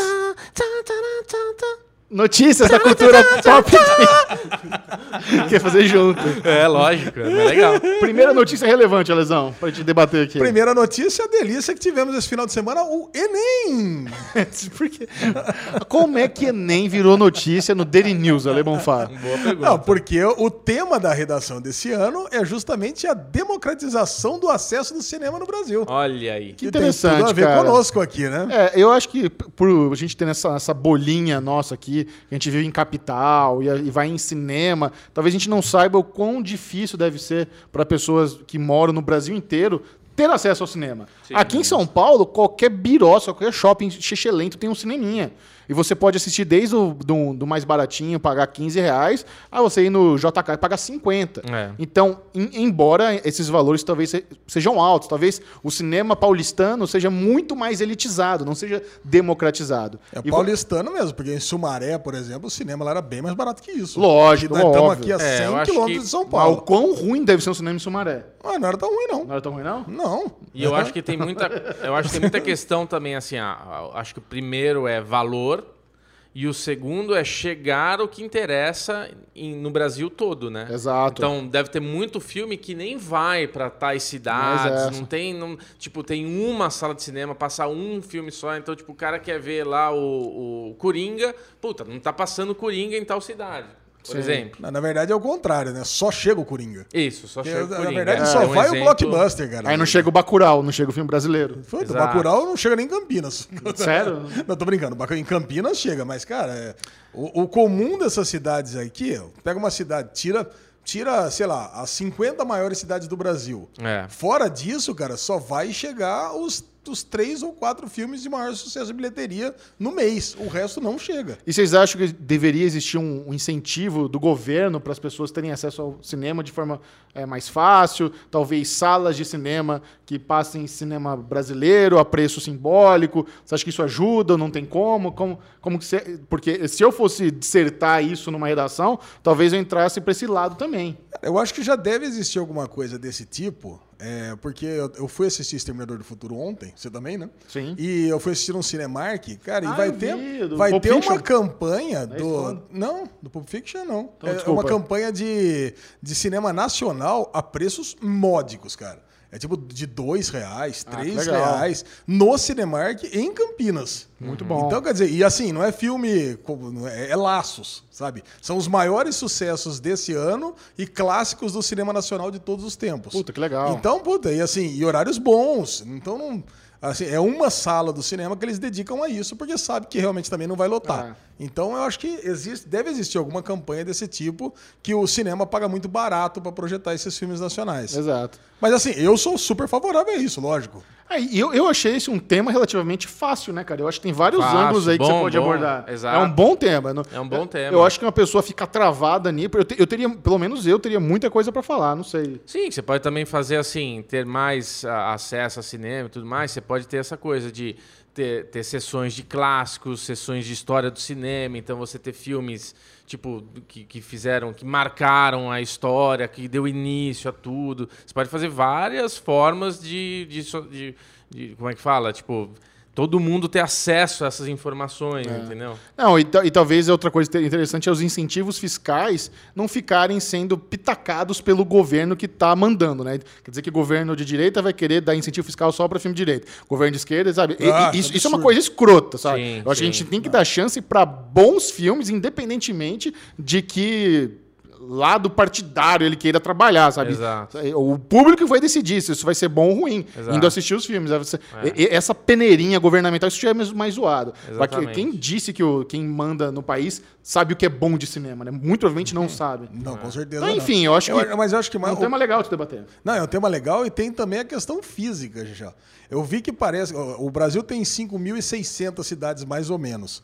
Notícias da cultura pop. Quer fazer junto. É, lógico. É legal. Primeira notícia relevante, Alesão, pra gente debater aqui. Primeira notícia, a delícia que tivemos esse final de semana, o Enem. Porque, como é que Enem virou notícia no Daily News, Ale Bonfá? Boa pergunta. Não, porque o tema da redação desse ano é justamente a democratização do acesso do cinema no Brasil. Olha aí. Que E tem interessante, tudo a ver cara. conosco aqui, né? É, eu acho que por a gente ter essa, essa bolinha nossa aqui, a gente vive em capital e, e vai em cinema, talvez a gente não saiba o quão difícil deve ser para pessoas que moram no Brasil inteiro ter acesso ao cinema. Sim. Aqui em São Paulo, qualquer biroça, qualquer shopping xixelento tem um cineminha. E você pode assistir desde o do, do mais baratinho, pagar 15 reais, a você ir no JK e pagar 50. É. Então, em- embora esses valores talvez se- sejam altos, talvez o cinema paulistano seja muito mais elitizado, não seja democratizado. É E paulistano mesmo, porque em Sumaré, por exemplo, o cinema lá era bem mais barato que isso. Lógico, E nós estamos óbvio. aqui a É, 100 eu acho quilômetros que- de São Mas o Paulo. quão ruim deve ser um cinema em Sumaré? Ah, não era tão ruim, não. Não era tão ruim, não? Não. E eu acho que tem muita, eu acho que tem muita questão também assim, ah, ah, acho que o primeiro é valor e o segundo é chegar o que interessa em- no Brasil todo, né? Exato. Então deve ter muito filme que nem vai pra tais cidades, não tem, não, tipo, tem uma sala de cinema, passar um filme só, então tipo, o cara quer ver lá o, o Coringa, puta, não tá passando Coringa em tal cidade, por Sim. exemplo. Na, na verdade é o contrário, né? Só chega o Coringa. Isso, só chega o na Coringa. verdade É, só é um vai exemplo- o blockbuster, cara. Aí não chega o Bacurau, não chega o filme brasileiro. Foi, o. Bacurau não chega nem em Campinas. Sério? Não, tô brincando. Em Campinas chega, mas, cara, é- o, o comum dessas cidades aqui, pega uma cidade, tira, tira, sei lá, as 50 maiores cidades do Brasil. É. Fora disso, cara, só vai chegar os, os três ou quatro filmes de maior sucesso de bilheteria no mês. O resto não chega. E vocês acham que deveria existir um, um incentivo do governo para as pessoas terem acesso ao cinema de forma é, mais fácil? Talvez salas de cinema que passem cinema brasileiro a preço simbólico? Você acha que isso ajuda? Não tem como? como, como que você- porque se eu fosse dissertar isso numa redação, talvez eu entrasse para esse lado também. Eu acho que já deve existir alguma coisa desse tipo, é, porque eu, eu fui assistir Exterminador do Futuro ontem, você também, né? Sim. E eu fui assistir um Cinemark, cara, Ah, e vai ter, vi, do vai Pulp ter Fiction? uma campanha do. Não, do Pulp Fiction não. Então, é desculpa. uma campanha de, de cinema nacional a preços módicos, cara. É tipo de dois reais, Ah, três reais no Cinemark em Campinas. Muito bom. Então, quer dizer, e assim, não é filme, é, é laços, sabe? São os maiores sucessos desse ano e clássicos do cinema nacional de todos os tempos. Puta, que legal. Então, puta, e assim, e horários bons. Então, não. Assim, é uma sala do cinema que eles dedicam a isso, porque sabe que realmente também não vai lotar. É. Então, eu acho que existe, deve existir alguma campanha desse tipo que o cinema paga muito barato para projetar esses filmes nacionais. Exato. Mas assim, eu sou super favorável a isso, lógico. É, e eu, eu achei esse um tema relativamente fácil, né, cara? Eu acho que tem vários Fácil, ângulos aí que você bom, pode bom, abordar. exato. É um bom tema. não- É um bom tema. Eu acho que uma pessoa fica travada nisso. Eu, te- eu teria, pelo menos eu, teria muita coisa pra falar, não sei. Sim, você pode também fazer assim, ter mais acesso a cinema e tudo mais. Você pode ter essa coisa de ter, ter sessões de clássicos, sessões de história do cinema. Então você ter filmes tipo que, que fizeram, que marcaram a história, que deu início a tudo. Você pode fazer várias formas de, de, de- de- como é que fala, tipo todo mundo ter acesso a essas informações, entendeu? Não, e, e talvez outra coisa inte- interessante é os incentivos fiscais não ficarem sendo pitacados pelo governo que está mandando, né? Quer dizer que o governo de direita vai querer dar incentivo fiscal só para filme de direita. Governo de esquerda, sabe? E- e- Ah, isso, isso é uma coisa escrota, sabe? Sim, Eu acho que a sim. gente tem que dar chance para bons filmes, independentemente de que lado partidário ele queira trabalhar, sabe? Exato. O público vai decidir se isso vai ser bom ou ruim, Exato. indo assistir os filmes. E- Essa peneirinha governamental, isso já é mais, mais zoado. Que-. Quem disse que o, quem manda no país sabe o que é bom de cinema, né? Muito provavelmente não sabe. Não, com certeza. Então, enfim, eu acho que mas eu acho que é mais, um tema legal de se debater. Não, é um tema legal e tem também a questão física, já. Eu vi que parece. O Brasil tem 5.600 cidades, mais ou menos.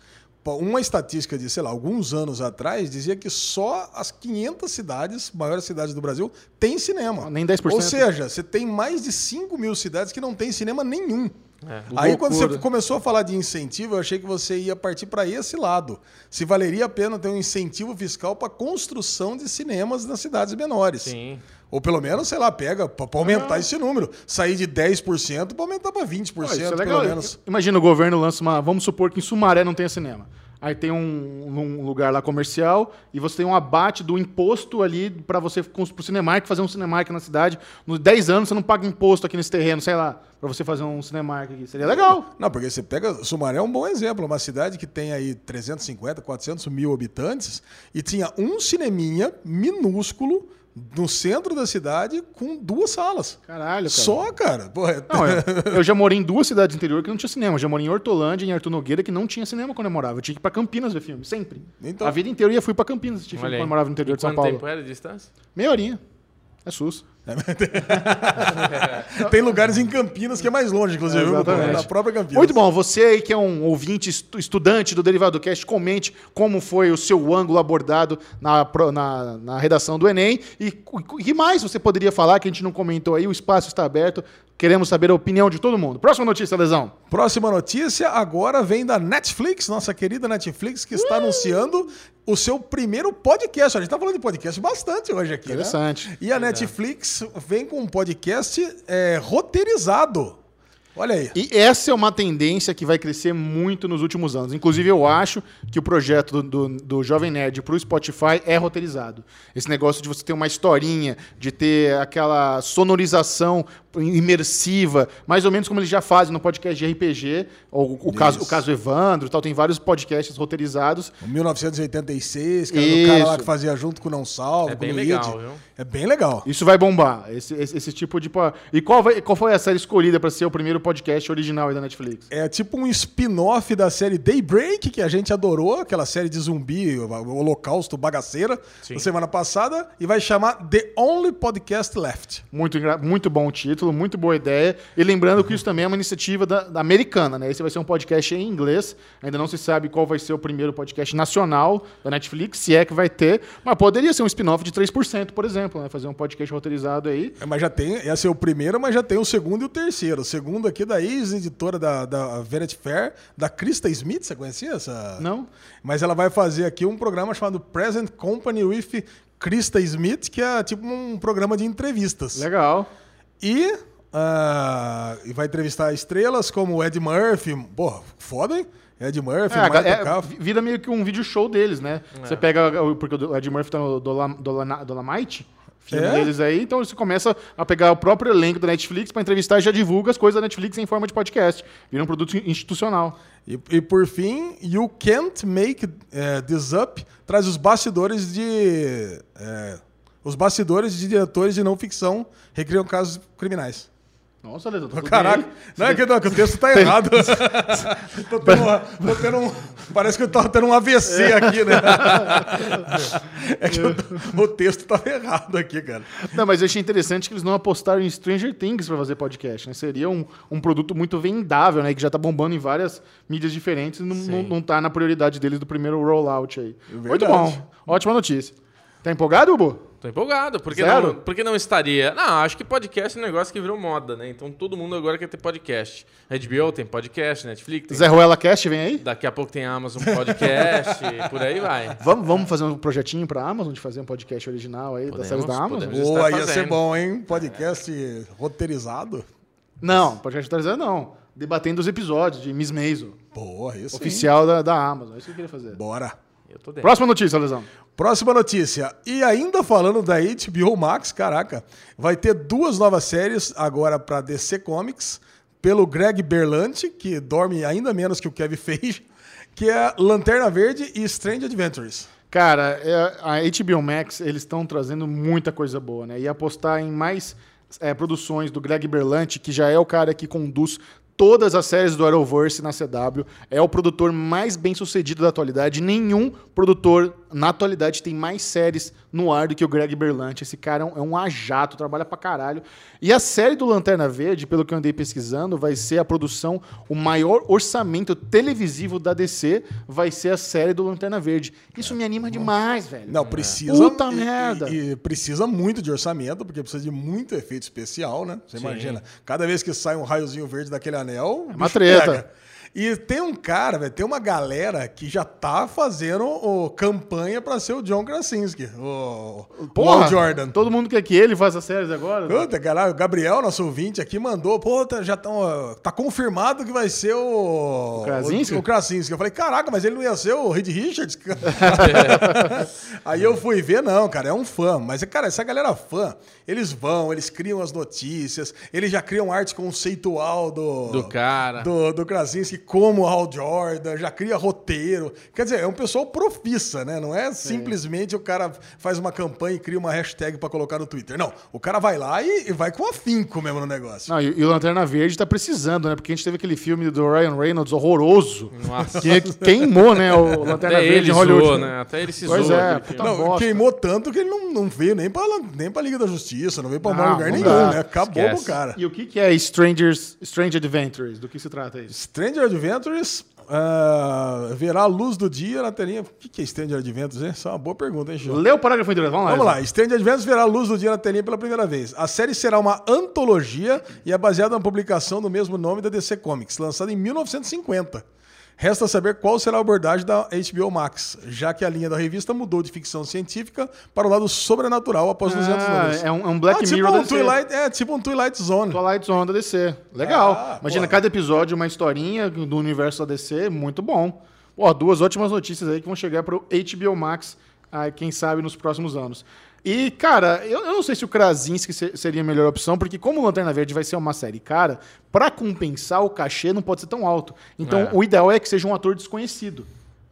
Uma estatística de, sei lá, alguns anos atrás dizia que só as 500 cidades, maiores cidades do Brasil, tem cinema. Nem 10%. Ou seja, você tem mais de 5 mil cidades que não tem cinema nenhum. É. Aí quando você Loucura. começou a falar de incentivo, eu achei que você ia partir para esse lado. Se valeria a pena ter um incentivo fiscal para construção de cinemas nas cidades menores. Sim. Ou pelo menos, sei lá, pega para aumentar esse número. Sair de 10% para aumentar para 20%, Pô, isso é pelo menos. Imagina o governo lança uma. Vamos supor que em Sumaré não tenha cinema. Aí tem um, um lugar lá comercial e você tem um abate do imposto ali para você pro Cinemark fazer um Cinemark na cidade. Nos 10 anos você não paga imposto aqui nesse terreno, sei lá, para você fazer um Cinemark aqui. Seria legal. Não, porque você pega. Sumaré é um bom exemplo. Uma cidade que tem aí 350, 400 mil habitantes e tinha um cineminha minúsculo no centro da cidade com duas salas. Caralho, cara. Só, cara. Pô, é- Não, eu, eu já morei em duas cidades interior que não tinha cinema. Eu já morei em Hortolândia e em Arthur Nogueira que não tinha cinema quando eu morava. Eu tinha que ir pra Campinas ver filme, sempre. Então. A vida inteira eu ia fui pra Campinas assistir filme quando eu morava no interior E de São quanto Paulo. tempo era de distância? Meia horinha. É SUS. tem lugares em Campinas que é mais longe, inclusive. Exatamente. Na própria Campinas. Muito bom. Você aí que é um ouvinte, estu- estudante do Derivado Cast, comente como foi o seu ângulo abordado na, na, na redação do Enem. E o que mais você poderia falar que a gente não comentou aí? O espaço está aberto. Queremos saber a opinião de todo mundo. Próxima notícia, Lesão. Próxima notícia agora vem da Netflix, nossa querida Netflix, que está anunciando o seu primeiro podcast. A gente está falando de podcast bastante hoje aqui, Interessante. né? E a Netflix vem com um podcast é, roteirizado. Olha aí. E essa é uma tendência que vai crescer muito nos últimos anos. Inclusive, eu acho que o projeto do, do, do Jovem Nerd para o Spotify é roteirizado. Esse negócio de você ter uma historinha, de ter aquela sonorização imersiva, mais ou menos como eles já fazem no podcast de RPG, ou o caso, o caso Evandro, e tal, tem vários podcasts roteirizados. O 1986, que era do cara lá Isso. que fazia junto com o Não Salvo, É com bem o legal, viu? É bem legal. Isso vai bombar, esse, esse, esse tipo de... E qual, vai- qual foi a série escolhida para ser o primeiro podcast original aí da Netflix? É tipo um spin-off da série Daybreak, que a gente adorou, aquela série de zumbi, Holocausto Bagaceira, Sim. na semana passada, e vai chamar The Only Podcast Left. Muito, muito bom o título, muito boa ideia. E lembrando que isso também é uma iniciativa da, da americana, né? Esse vai ser um podcast em inglês. Ainda não se sabe qual vai ser o primeiro podcast nacional da Netflix, se é que vai ter. Mas poderia ser um spin-off de 3%, por exemplo, né? Fazer um podcast roteirizado aí. É, Mas já tem, ia ser o primeiro, mas já tem o segundo e o terceiro. O segundo aqui da ex-editora da, da Vanity Fair, da Krista Smith, você conhecia essa? Não? Mas ela vai fazer aqui um programa chamado Present Company with Krista Smith, que é tipo um programa de entrevistas. Legal. E, e vai entrevistar estrelas como o Ed Murphy. Porra, foda, hein? Ed Murphy, É, Michael é, Caff. vira meio que um vídeo show deles, né? Você pega. Porque o Ed Murphy tá no Dolomite. Filme É? deles aí, então você começa a pegar o próprio elenco da Netflix pra entrevistar e já divulga as coisas da Netflix em forma de podcast. Vira um produto institucional. E, e por fim, You Can't Make eh, This Up traz os bastidores de. eh, os bastidores de diretores de não ficção recriam casos criminais. Nossa, Lesão, tá tudo Caraca, bem? não é que, não, que o texto tá errado. tô tendo, uma- tô tendo um, parece que eu tô tendo um AVC aqui, né? É que o, o texto tava errado aqui, cara. Não, mas eu achei interessante que eles não apostaram em Stranger Things pra fazer podcast, né? Seria um, um produto muito vendável, né? Que já tá bombando em várias mídias diferentes e não, não, não tá na prioridade deles do primeiro rollout aí. Muito verdade. bom. Ótima notícia. Tá empolgado, Hugo? Tô empolgado. Por que, Zero? não, por que não estaria? Não, acho que podcast é um negócio que virou moda, né? Então todo mundo agora quer ter podcast. A HBO tem podcast, Netflix tem... Zé Ruela Cast vem aí? Daqui a pouco tem Amazon Podcast, por aí vai. Vamos, vamos fazer um projetinho pra Amazon de fazer um podcast original aí das Podemos, séries da Amazon? Boa, ia ser bom, hein? Podcast roteirizado. Não, podcast atualizado não. Debatendo os episódios de Miss Maisel, Porra, isso oficial da, da Amazon. É isso que eu queria fazer. Bora. Eu tô dentro. Próxima notícia, Lesão. Próxima notícia. E ainda falando da HBO Max, caraca, vai ter duas novas séries agora para DC Comics, pelo Greg Berlanti, que dorme ainda menos que o Kevin Feige, que é Lanterna Verde e Strange Adventures. Cara, é, a HBO Max, eles estão trazendo muita coisa boa, né? E apostar em mais é, produções do Greg Berlanti, que já é o cara que conduz todas as séries do Arrowverse na CW. É o produtor mais bem sucedido da atualidade. Nenhum produtor na atualidade tem mais séries no ar do que o Greg Berlanti. Esse cara é um, é um ajato, trabalha pra caralho. E a série do Lanterna Verde, pelo que eu andei pesquisando, vai ser a produção, o maior orçamento televisivo da DC vai ser a série do Lanterna Verde. Isso me anima demais, velho. Não, precisa. Puta e- merda. E, e precisa muito de orçamento, porque precisa de muito efeito especial, né? Você imagina. Cada vez que sai um raiozinho verde daquele anel. o uma treta. pega. E tem um cara, velho, tem uma galera que já tá fazendo o, campanha pra ser o John Krasinski, o, o Porra, Hal Jordan. Todo mundo quer que ele faça séries agora. Puta, caralho, o Gabriel, nosso ouvinte aqui, mandou, pô, tá- já tão, tá confirmado que vai ser o... O Krasinski? O, o Krasinski. Eu falei, caraca, mas ele não ia ser o Reed Richards? Aí eu fui ver, não, cara, é um fã. Mas, cara, essa galera fã, eles vão, eles criam as notícias, eles já criam arte conceitual do... Do cara. Do, do Krasinski, como o Hal Jordan, já cria roteiro. Quer dizer, é um pessoal profissa, né? Não é simplesmente o cara faz uma campanha e cria uma hashtag pra colocar no Twitter. Não, o cara vai lá e, e vai com afinco mesmo no negócio. Não, e, e o Lanterna Verde tá precisando, né? Porque a gente teve aquele filme do Ryan Reynolds horroroso. Nossa. Que queimou, né? O Lanterna Até Verde ele em Hollywood. zoou, né? Até ele se Pois zoou. é, puta. Não, bosta. queimou tanto que ele não, não veio nem pra, nem pra Liga da Justiça, não veio pra Não, lugar não nenhum, dá. né? Acabou Esquece. pro cara. E o que, que é Strangers, Strange Adventures? Do que se trata isso? Stranger Adventures ah, verá a luz do dia na telinha. O que, é Stranger Adventures, hein? Isso é uma boa pergunta, hein, Chico? Lê o parágrafo inteiro. Vamos lá. Vamos lá, Stranger Adventures verá a luz do dia na telinha pela primeira vez. A série será uma antologia e é baseada na publicação do mesmo nome da DC Comics, lançada em 1950. Resta saber qual será a abordagem da HBO Max, já que a linha da revista mudou de ficção científica para o lado sobrenatural após 200 Ah, anos. é um, é um Black Ah, tipo Mirror um da DC. Twilight, é tipo um Twilight Zone. Twilight Zone da DC. Legal. Ah, Imagina pô. cada episódio uma historinha do universo da DC, muito bom. Pô, duas ótimas notícias aí que vão chegar pro HBO Max, ah, quem sabe, nos próximos anos. E, cara, eu, eu não sei se o Krasinski se- seria a melhor opção, porque como o Lanterna Verde vai ser uma série cara, pra compensar o cachê não pode ser tão alto. Então, É. o ideal é que seja um ator desconhecido.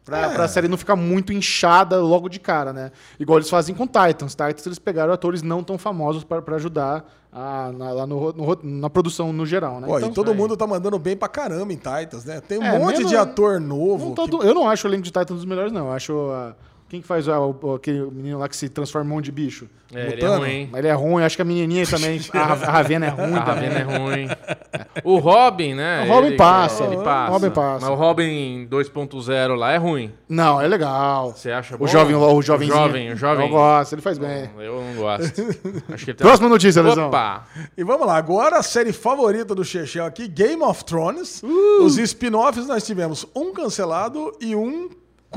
Pra, É. pra série não ficar muito inchada logo de cara, né? Igual eles fazem com Titans. Titans eles pegaram atores não tão famosos pra pra ajudar a- na, lá no no na produção no geral, né? Pô, Então, e todo aí. mundo tá mandando bem pra caramba em Titans, né? Tem um É, monte mesmo- de ator novo. não tá que- do- eu não acho o elenco de Titans dos melhores, não. Eu acho. ah, quem que faz ah, o- o- aquele menino lá que se transforma em um monte de bicho? É, ele é ruim. Mas ele é ruim, acho que a menininha também. A, Ra- a Ravena é ruim A também. Ravena é ruim. O Robin, né? O Robin Ele- passa, Ele o passa. Robin passa. Mas o Robin 2.0 lá é ruim. Não, é legal. Você acha bom? O jovem, o jovem, O jovem, o jovem. Eu gosto, ele faz bem. Eu não gosto. Acho que ele tem Próxima notícia, Lesão. Opa! E vamos lá, agora a série favorita do Chechel aqui, Game of Thrones. Uh! Os spin-offs nós tivemos um cancelado e um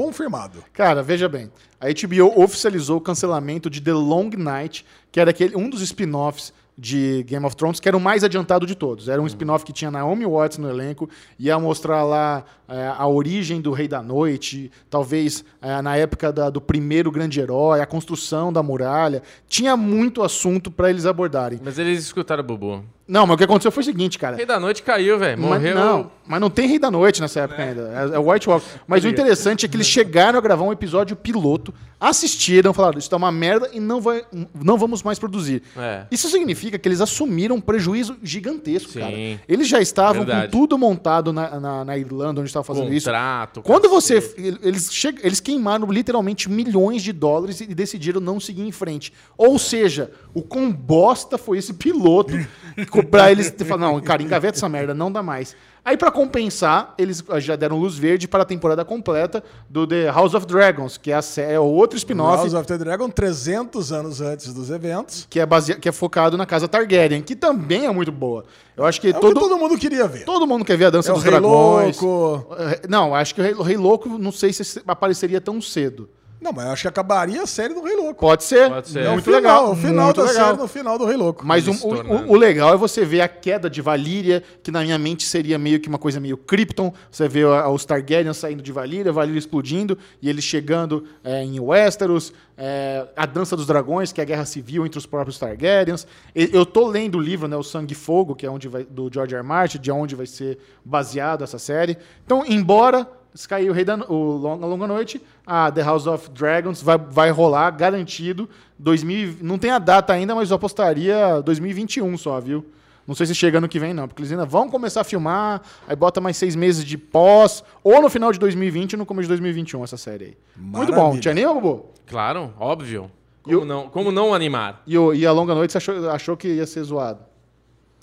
confirmado. Cara, veja bem. A HBO oficializou o cancelamento de The Long Night, que era aquele, um dos spin-offs de Game of Thrones, que era o mais adiantado de todos. Era um spin-off que tinha Naomi Watts no elenco, ia mostrar lá é, a origem do Rei da Noite, talvez é, na época da- do primeiro grande herói, a construção da muralha. Tinha muito assunto para eles abordarem. Mas eles escutaram o Bubu. Não, mas o que aconteceu foi o seguinte, cara. Rei da Noite caiu, velho. Mas Morreu. não, mas não tem Rei da Noite nessa época ainda. É, é o White Walker. Mas o interessante é que eles chegaram a gravar um episódio piloto, assistiram, falaram: Isso tá uma merda e não, vai, não vamos mais produzir. É. Isso significa que eles assumiram um prejuízo gigantesco, Sim. cara. Eles já estavam Verdade. com tudo montado na, na, na Irlanda, onde estavam fazendo isso. Contrato. Quando você. Eles, che- eles queimaram literalmente milhões de dólares e decidiram não seguir em frente. Ou seja, o quão bosta foi esse piloto pra eles falar, não, cara, engaveta essa merda, não dá mais. Aí, pra compensar, eles já deram luz verde para a temporada completa do The House of Dragons, que é, a é outro spin-off House of the Dragon, 300 anos antes dos eventos. que é, basea- que é focado na casa Targaryen, que também é muito boa. Eu acho que É todo, que todo mundo queria ver. todo mundo quer ver a dança É o dos Rei dragões. Louco. É, Não, acho que o Rei, o Rei Louco, não sei se apareceria tão cedo. Não, mas eu acho que acabaria a série do Rei Louco. Pode ser. Pode ser. É o muito final, legal. O final muito da legal. série no final do Rei Louco. Mas um- o, o- o legal é você ver a queda de Valíria, que na minha mente seria meio que uma coisa meio Krypton. Você vê os Targaryen saindo de Valíria, Valíria explodindo, e eles chegando é, em Westeros. é, a Dança dos Dragões, que é a guerra civil entre os próprios Targaryens. E- Eu tô lendo o livro, né, o Sangue e Fogo, que é onde vai, do George R. R. Martin, de onde vai ser baseado essa série. Então, embora caiu o, Rei da, o Long- a Longa Noite, a The House of Dragons vai, vai rolar, garantido. 2000, e- não tem a data ainda, mas eu apostaria 2021 só, viu? Não sei se chega ano que vem, não, porque eles ainda vão começar a filmar, aí bota mais seis meses de pós, ou no final de 2020 ou no começo de 2021, essa série aí. Muito bom. Maravilha. Te anima, Bubu? Claro, óbvio. E Como, o- não, como não animar? E, o- e a Longa Noite você achou, achou que ia ser zoado?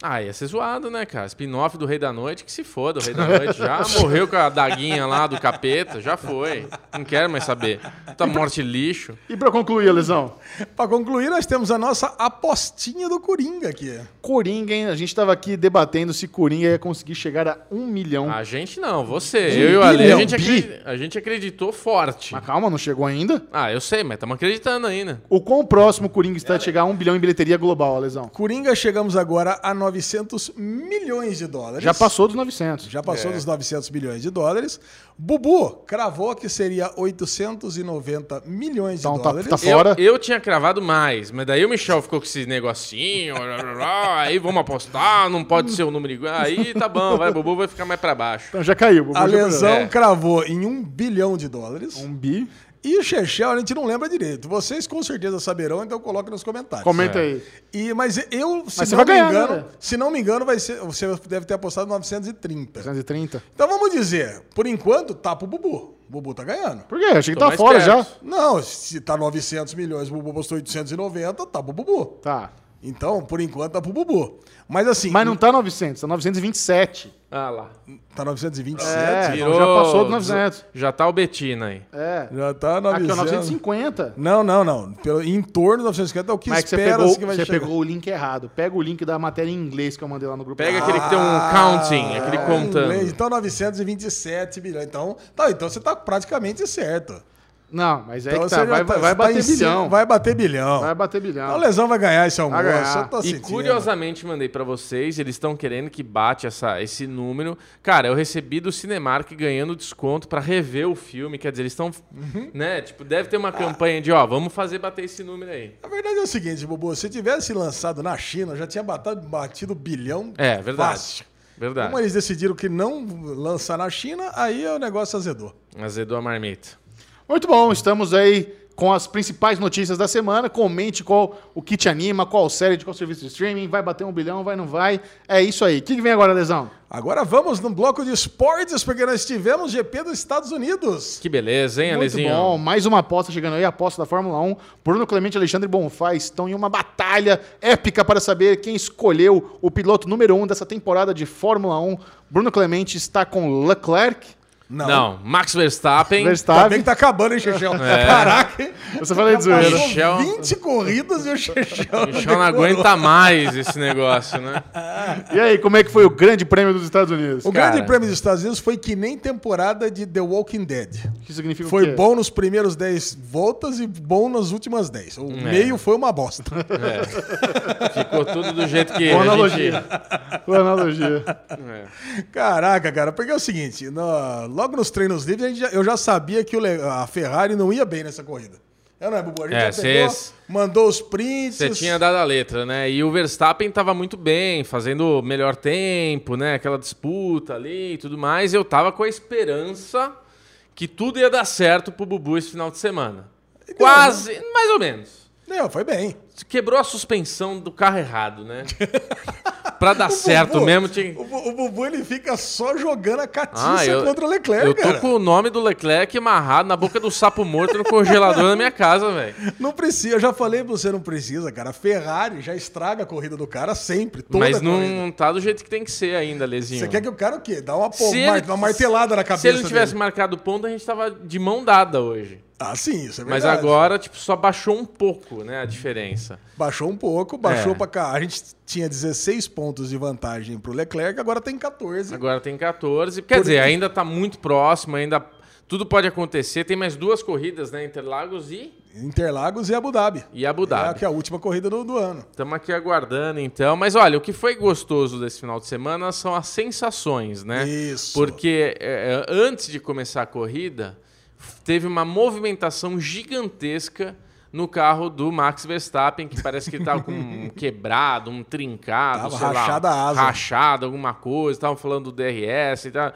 Ah, ia ser zoado, né, cara? Spin-off do Rei da Noite, que se foda, o Rei da Noite. Já morreu com a daguinha lá do capeta, já foi. Não quero mais saber. Tá morte lixo. E pra concluir, Lesão? Pra concluir, nós temos a nossa apostinha do Coringa aqui. Coringa, hein? A gente tava aqui debatendo se Coringa ia conseguir chegar a um milhão. A gente não, você. Um eu e o Ale, a gente, a gente acreditou forte. Mas calma, não chegou ainda. Ah, eu sei, mas estamos acreditando ainda. O quão próximo o Coringa está de chegar a um bilhão em bilheteria global, Lesão? Coringa, chegamos agora a 900 milhões de dólares. Já passou dos 900. Já passou É. dos 900 milhões de dólares. Bubu cravou que seria 890 milhões de Então tá- dólares. tá Fora. Eu, eu tinha cravado mais, mas daí o Michel ficou com esse negocinho, blá, blá, blá, aí vamos apostar, não pode ser um número igual. Aí tá bom, vai, Bubu vai ficar mais pra baixo. Então já caiu. Bubu A já lesão É. cravou em um bilhão de dólares. Um bi. E o Chechel a gente não lembra direito. Vocês com certeza saberão, então coloque nos comentários. Comenta É. aí. E, mas eu, se Mas você não vai me ganhar, engano, né? se não me engano, vai ser, você deve ter apostado 930. 330. Então vamos dizer, por enquanto, tá pro Bubu. O Bubu tá ganhando. Por quê? Achei que Tô tá fora perto. já. Não, se tá 900 milhões, o Bubu postou 890, tá pro Bubu. Tá. Então, por enquanto, tá pro Bubu. Mas assim, Mas não tá 900, tá 927. Ah lá. tá 927. É, Virou- já passou dos 900. Já tá o Betina aí. É. Já tá Aqui, 900. ó, 950. Não, não, não. Pelo, em torno de 950 é o que Mas que você espera pegou, que vai você chegar. pegou o link errado. Pega o link da matéria em inglês que eu mandei lá no grupo. Pega Ah, aquele que tem um counting, aquele Ah, contando. inglês. Então, 927 milhões. Então, tá, então você tá praticamente certo. Não, mas é Então que você tá. Vai, tá- vai tá bater cima- bilhão. Vai bater bilhão. Vai bater bilhão. Então, o Lesão vai ganhar esse almoço. ganhar. Eu tô E sentindo. curiosamente mandei pra vocês, eles estão querendo que bate essa, esse número. Cara, eu recebi do Cinemark ganhando desconto pra rever o filme, quer dizer, eles estão, Uhum. né, tipo, deve ter uma campanha de, ó, vamos fazer bater esse número aí. A verdade é o seguinte, Bubu, se tivesse lançado na China, já tinha batido, batido bilhão. É, verdade. fácil. Verdade. Como eles decidiram que não lançar na China, aí o negócio azedou. Azedou a marmita. Muito bom, estamos aí com as principais notícias da semana. Comente qual o que te anima, qual série de qual serviço de streaming, vai bater um bilhão, vai não vai. É isso aí. O que vem agora, Lesão? Agora vamos no bloco de esportes, porque nós tivemos GP dos Estados Unidos. Que beleza, hein, Muito Alezinho? bom, mais uma aposta chegando aí, a aposta da Fórmula 1. Bruno Clemente e Alexandre Bonfá estão em uma batalha épica para saber quem escolheu o piloto número 1 um dessa temporada de Fórmula 1. Bruno Clemente está com Leclerc, Não, Max Verstappen. Ainda bem Verstappen. que tá acabando, hein, Chechel? É. Caraca? Você falei de zoeira. passou Michel. 20 corridas e o Chechel. O Michel não aguenta mais esse negócio, né? E aí, como é que foi o grande prêmio dos Estados Unidos? O Cara. Grande Prêmio dos Estados Unidos foi que nem temporada de The Walking Dead. O que significa o Foi quê? bom nos primeiros 10 voltas e bom nas últimas 10. O meio foi uma bosta. Ficou tudo do jeito que Boa analogia. gente... Boa analogia. É. Caraca, cara, porque é o seguinte, no- logo nos treinos livres já- eu já sabia que o a Ferrari não ia bem nessa corrida. É, não é, Bubu? A gente É, já pegou, cês- mandou os prints. Você tinha dado a letra, né? E o Verstappen tava muito bem, fazendo melhor tempo, né? Aquela disputa ali e tudo mais. Eu tava com a esperança que tudo ia dar certo pro Bubu esse final de semana. Quase, mais ou menos. Não, foi bem. Quebrou a suspensão do carro errado, né? pra dar certo Bubu- mesmo, tinha... O, o Bubu ele fica só jogando a catiça Ah, eu, contra o Leclerc, eu tô cara. com o nome do Leclerc amarrado na boca do sapo morto no congelador na minha casa, velho. Não precisa, eu já falei pra você, não precisa, cara. A Ferrari já estraga a corrida do cara sempre, toda Mas corrida. não tá do jeito que tem que ser ainda, Lezinho. Você quer que o cara o quê? Dá uma, pô, mar- ele- uma martelada na cabeça Se ele não tivesse dele. marcado ponto, a gente tava de mão dada hoje. Ah, sim, isso é Mas verdade. agora, tipo, só baixou um pouco, né, a diferença. Baixou um pouco, baixou É. pra cá. A gente tinha 16 pontos de vantagem pro Leclerc, agora tem 14. Agora tem 14. Quer dizer, ainda tá muito próximo, ainda tudo pode acontecer. Tem mais duas corridas, né, Interlagos e, Interlagos e Abu Dhabi. e Abu É, Dhabi. que é a última corrida do, do ano. Estamos aqui aguardando, então. Mas olha, o que foi gostoso desse final de semana são as sensações, né? Isso. Porque é, é, antes de começar a corrida, teve uma movimentação gigantesca no carro do Max Verstappen, que parece que ele tava com um quebrado, um trincado, Tava sei lá, rachada a asa. rachado, alguma coisa. Estavam falando do DRS e tal.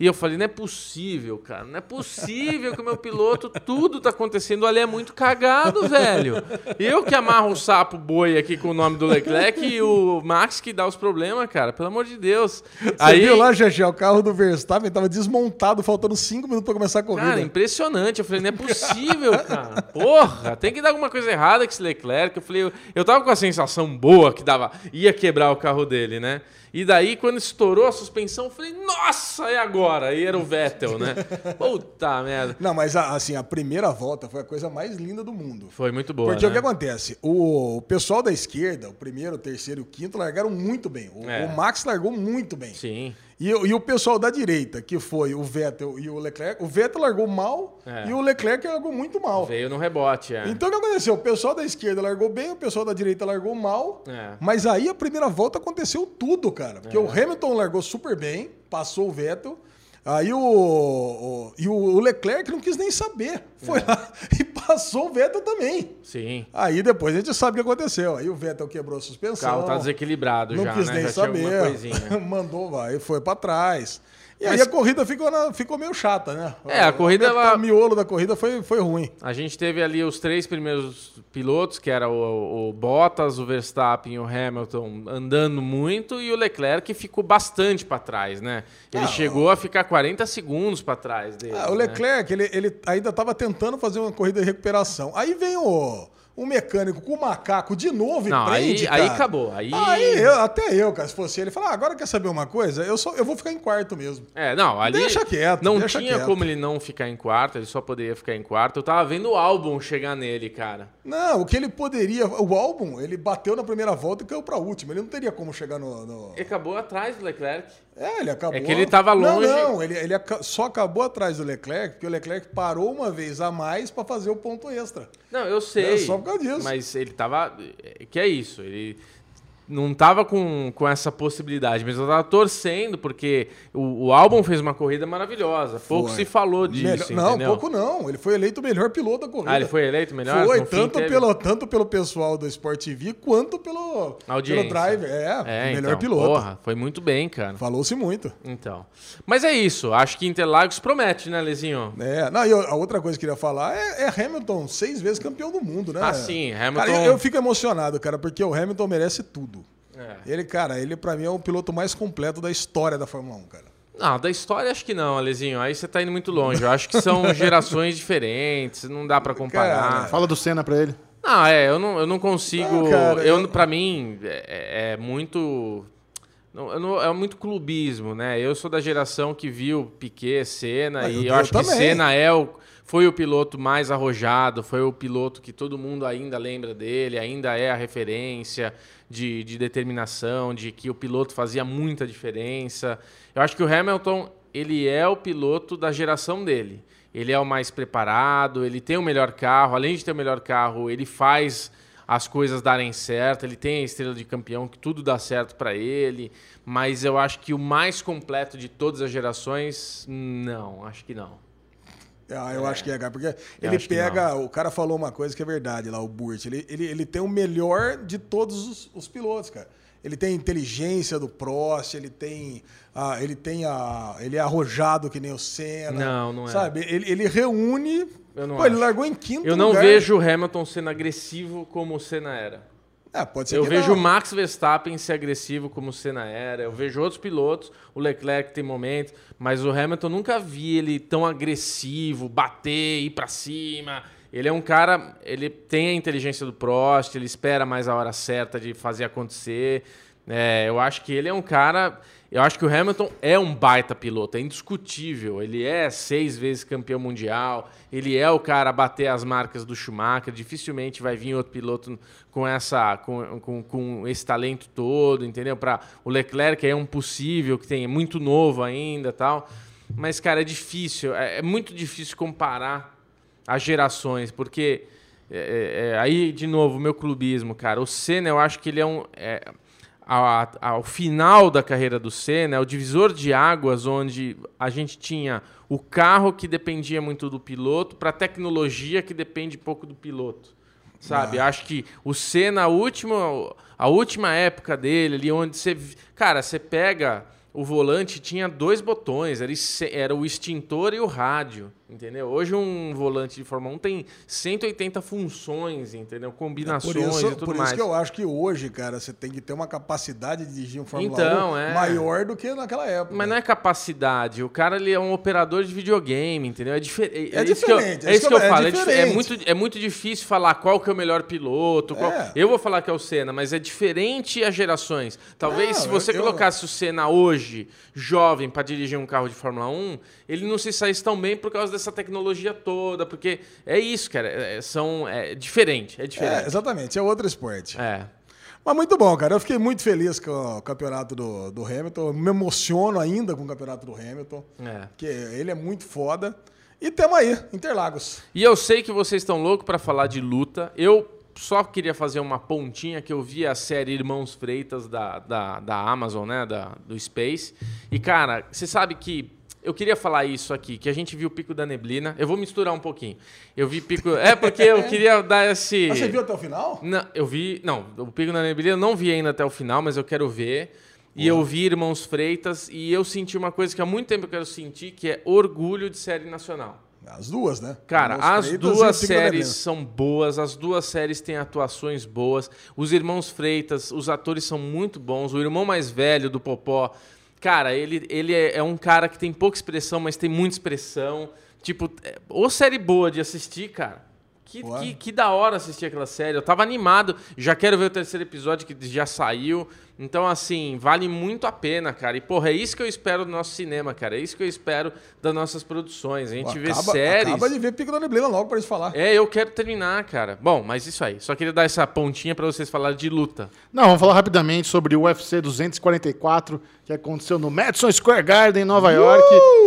E eu falei, não é possível, cara. Não é possível que o meu piloto, tudo tá acontecendo ali, é muito cagado, velho. Eu que amarro o sapo boi aqui com o nome do Leclerc e o Max que dá os problemas, cara. Pelo amor de Deus. Você Aí, viu lá, Gegé, o carro do Verstappen tava desmontado, faltando cinco minutos pra começar a corrida. Cara, impressionante. Eu falei, não é possível, cara. Porra, tem que dar alguma coisa errada com esse Leclerc. Eu falei, eu, eu tava com a sensação boa que dava, ia quebrar o carro dele, né? E daí, quando estourou a suspensão, eu falei, nossa, é agora. Aí era o Vettel, né? Puta merda. Não, mas a- assim, a primeira volta foi a coisa mais linda do mundo. Foi muito boa. Porque né? o que acontece? O, o pessoal da esquerda, o primeiro, o terceiro e o quinto, largaram muito bem. O, É. o Max largou muito bem. Sim. E, o- e o pessoal da direita, que foi o Vettel e o Leclerc, o Vettel largou mal É. e o Leclerc largou muito mal. Veio no rebote, é. Então o que aconteceu? O pessoal da esquerda largou bem, o pessoal da direita largou mal. É. Mas aí a primeira volta aconteceu tudo, cara. Porque o Hamilton largou super bem, passou o Vettel. Aí o, o- e o Leclerc não quis nem saber. Foi lá e passou o Vettel também. Sim. Aí depois a gente sabe o que aconteceu. Aí o Vettel quebrou a O suspensão. carro tá desequilibrado Não já, quis né? nem já saber. Mandou, vai, foi pra trás. E Mas- aí a corrida ficou, na- ficou meio chata, né? É, a corrida, O, ela- o miolo da corrida foi, foi ruim. A gente teve ali os três primeiros pilotos, que era o, o Bottas, o Verstappen e o Hamilton andando muito, e o Leclerc que ficou bastante para trás, né? Ele Ah, chegou a ficar 40 segundos para trás dele. Ah, o né? Leclerc, ele, ele ainda estava tentando fazer uma corrida de recuperação. Aí vem o, o mecânico com o macaco de novo e Não, prende, aí, cara. aí acabou. Aí, Aí, eu- até eu, cara, se fosse ele, falar, ah, agora quer saber uma coisa? Eu, só, eu vou ficar em quarto mesmo. É, não, ali. Deixa quieto, Não deixa tinha quieto. como ele não ficar em quarto, ele só poderia ficar em quarto. Eu tava vendo o álbum chegar nele, cara. Não, o que ele poderia... O álbum, ele bateu na primeira volta e caiu pra última. Ele não teria como chegar no... no- Ele acabou atrás do Leclerc. É, ele acabou... É que ele tava longe. Não, não, ele, ele só acabou atrás do Leclerc porque o Leclerc parou uma vez a mais pra fazer o ponto extra. Não, eu sei. É, só por causa disso. Mas ele tava. é, Que é isso? Ele não tava com, com essa possibilidade, mas eu tava torcendo, porque o, o álbum fez uma corrida maravilhosa. Pouco Foi. se falou disso, Melhor- não, entendeu? pouco não. Ele foi eleito o melhor piloto da corrida. Ah, ele foi eleito melhor? Foi, No tanto teve- pelo, tanto pelo pessoal do Sport TV quanto pelo, Audiência. pelo driver. É, É, melhor então, piloto. Porra, foi muito bem, cara. Falou-se muito. Então. Mas é isso. Acho que Interlagos promete, né, Lezinho? É, não, e a outra coisa que eu queria falar é, é Hamilton, seis vezes campeão do mundo, né? Ah, sim, Hamilton- Cara, eu, eu fico emocionado, cara, porque o Hamilton merece tudo. É. Ele, cara, ele pra mim é o piloto mais completo da história da Fórmula 1, cara. Não, da história acho que não, Alezinho. Aí você tá indo muito longe. Eu acho que são gerações diferentes, não dá pra comparar. Cara, Fala do Senna pra ele. Não, é, eu não, eu não consigo. Não, cara, eu, eu- Pra mim, é, é muito. não- eu não- é muito clubismo, né? Eu sou da geração que viu Piquet, Senna, Ah, e eu- eu, eu acho que também. Senna é o, foi o piloto mais arrojado, foi o piloto que todo mundo ainda lembra dele, ainda é a referência de, de determinação, de que o piloto fazia muita diferença. Eu acho que o Hamilton, ele é o piloto da geração dele. Ele é o mais preparado, ele tem o melhor carro, além de ter o melhor carro, ele faz as coisas darem certo, ele tem a estrela de campeão, que tudo dá certo para ele, mas eu acho que o mais completo de todas as gerações, não, acho que não. Ah, eu acho que é, cara, porque ele acho que pega. O cara falou uma coisa que é verdade lá, o Burt. Ele, ele, ele tem o melhor de todos os, os pilotos, cara. Ele tem a inteligência do Prost, ele tem. A, ele tem a. Ele é arrojado que nem o Senna. Não, não é. Sabe? Ele, ele reúne. Eu não Pô, ele acho. largou em quinto Eu não lugar. vejo o Hamilton sendo agressivo como o Senna era. É, pode ser Eu vejo não. o Max Verstappen ser agressivo como o Senna era. Eu vejo outros pilotos, o Leclerc tem momentos, mas o Hamilton nunca vi ele tão agressivo, bater, ir pra cima. Ele é um cara, ele tem a inteligência do Prost, ele espera mais a hora certa de fazer acontecer. É, eu acho que ele é um cara. Eu acho que o Hamilton é um baita piloto, é indiscutível. Ele é seis vezes campeão mundial, ele é o cara a bater as marcas do Schumacher. Dificilmente vai vir outro piloto com, essa, com, com, com esse talento todo, entendeu? Para o Leclerc é um possível, que tem é muito novo ainda tal. Mas, cara, é difícil, é, é muito difícil comparar as gerações, porque é, é, aí, de novo, o meu clubismo, cara. O Senna, eu acho que ele é um. Ao final da carreira do Senna, é o divisor de águas onde a gente tinha o carro que dependia muito do piloto para a tecnologia que depende pouco do piloto. Sabe? Acho que o Senna, a última, a última época dele, ali onde você. Cara, você pega o volante tinha dois botões, era, era o extintor e o rádio, entendeu? Hoje um volante de Fórmula 1 tem 180 funções, entendeu? Combinações Por isso, e tudo por mais. isso que eu acho que hoje, cara, você tem que ter uma capacidade de dirigir um Fórmula Então, 1 é. maior do que naquela época. Mas não é capacidade, o cara ele é um operador de videogame, entendeu? É, difer é, É isso que eu, diferente, é isso que eu é falo. É, dif- é diferente. muito, é muito difícil falar qual que é o melhor piloto. qual- É. Eu vou falar que é o Senna, mas é diferente as gerações. Talvez Não, se você eu- eu- colocasse o Senna hoje, jovem, para dirigir um carro de Fórmula 1, ele não se saísse tão bem por causa dessa tecnologia toda, porque é isso, cara. é- é- são, é diferente, é É, diferente. exatamente, é outro esporte. É. Mas muito bom, cara. Eu fiquei muito feliz com o campeonato do, do Hamilton. Eu me emociono ainda com o campeonato do Hamilton. É. Porque ele é muito foda. E tamo aí, Interlagos. E eu sei que vocês estão loucos pra falar de luta. Eu só queria fazer uma pontinha que eu vi a série Irmãos Freitas da, da, da Amazon, né? Da, do Space. E, cara, você sabe que. Eu queria falar isso aqui, que a gente viu o Pico da Neblina. Eu vou misturar um pouquinho. Eu vi Pico. É porque eu queria dar esse. Mas você viu até o final? Não, eu vi. Não, o Pico da Neblina eu não vi ainda até o final, mas eu quero ver. E eu vi Irmãos Freitas e eu senti uma coisa que há muito tempo eu quero sentir, que é orgulho de série nacional. As duas, né? Cara, Irmãos as Freitas duas séries são boas, as duas séries têm atuações boas. Os irmãos Freitas, os atores são muito bons. O irmão mais velho do Popó, cara, ele, ele é, é um cara que tem pouca expressão, mas tem muita expressão. Tipo, é, ô série boa de assistir, cara. Que, que, que da hora assistir aquela série. Eu tava animado. Já quero ver o terceiro episódio que já saiu. Então, assim, vale muito a pena, cara. E, porra, é isso que eu espero do nosso cinema, cara. É isso que eu espero das nossas produções. A gente vê acaba, séries. Acaba de ver Pico da Neblina logo pra gente falar. É, eu quero terminar, cara. Bom, mas isso aí. Só queria dar essa pontinha pra vocês falarem de luta. Não, vamos falar rapidamente sobre o UFC 244, que aconteceu no Madison Square Garden, em Nova York.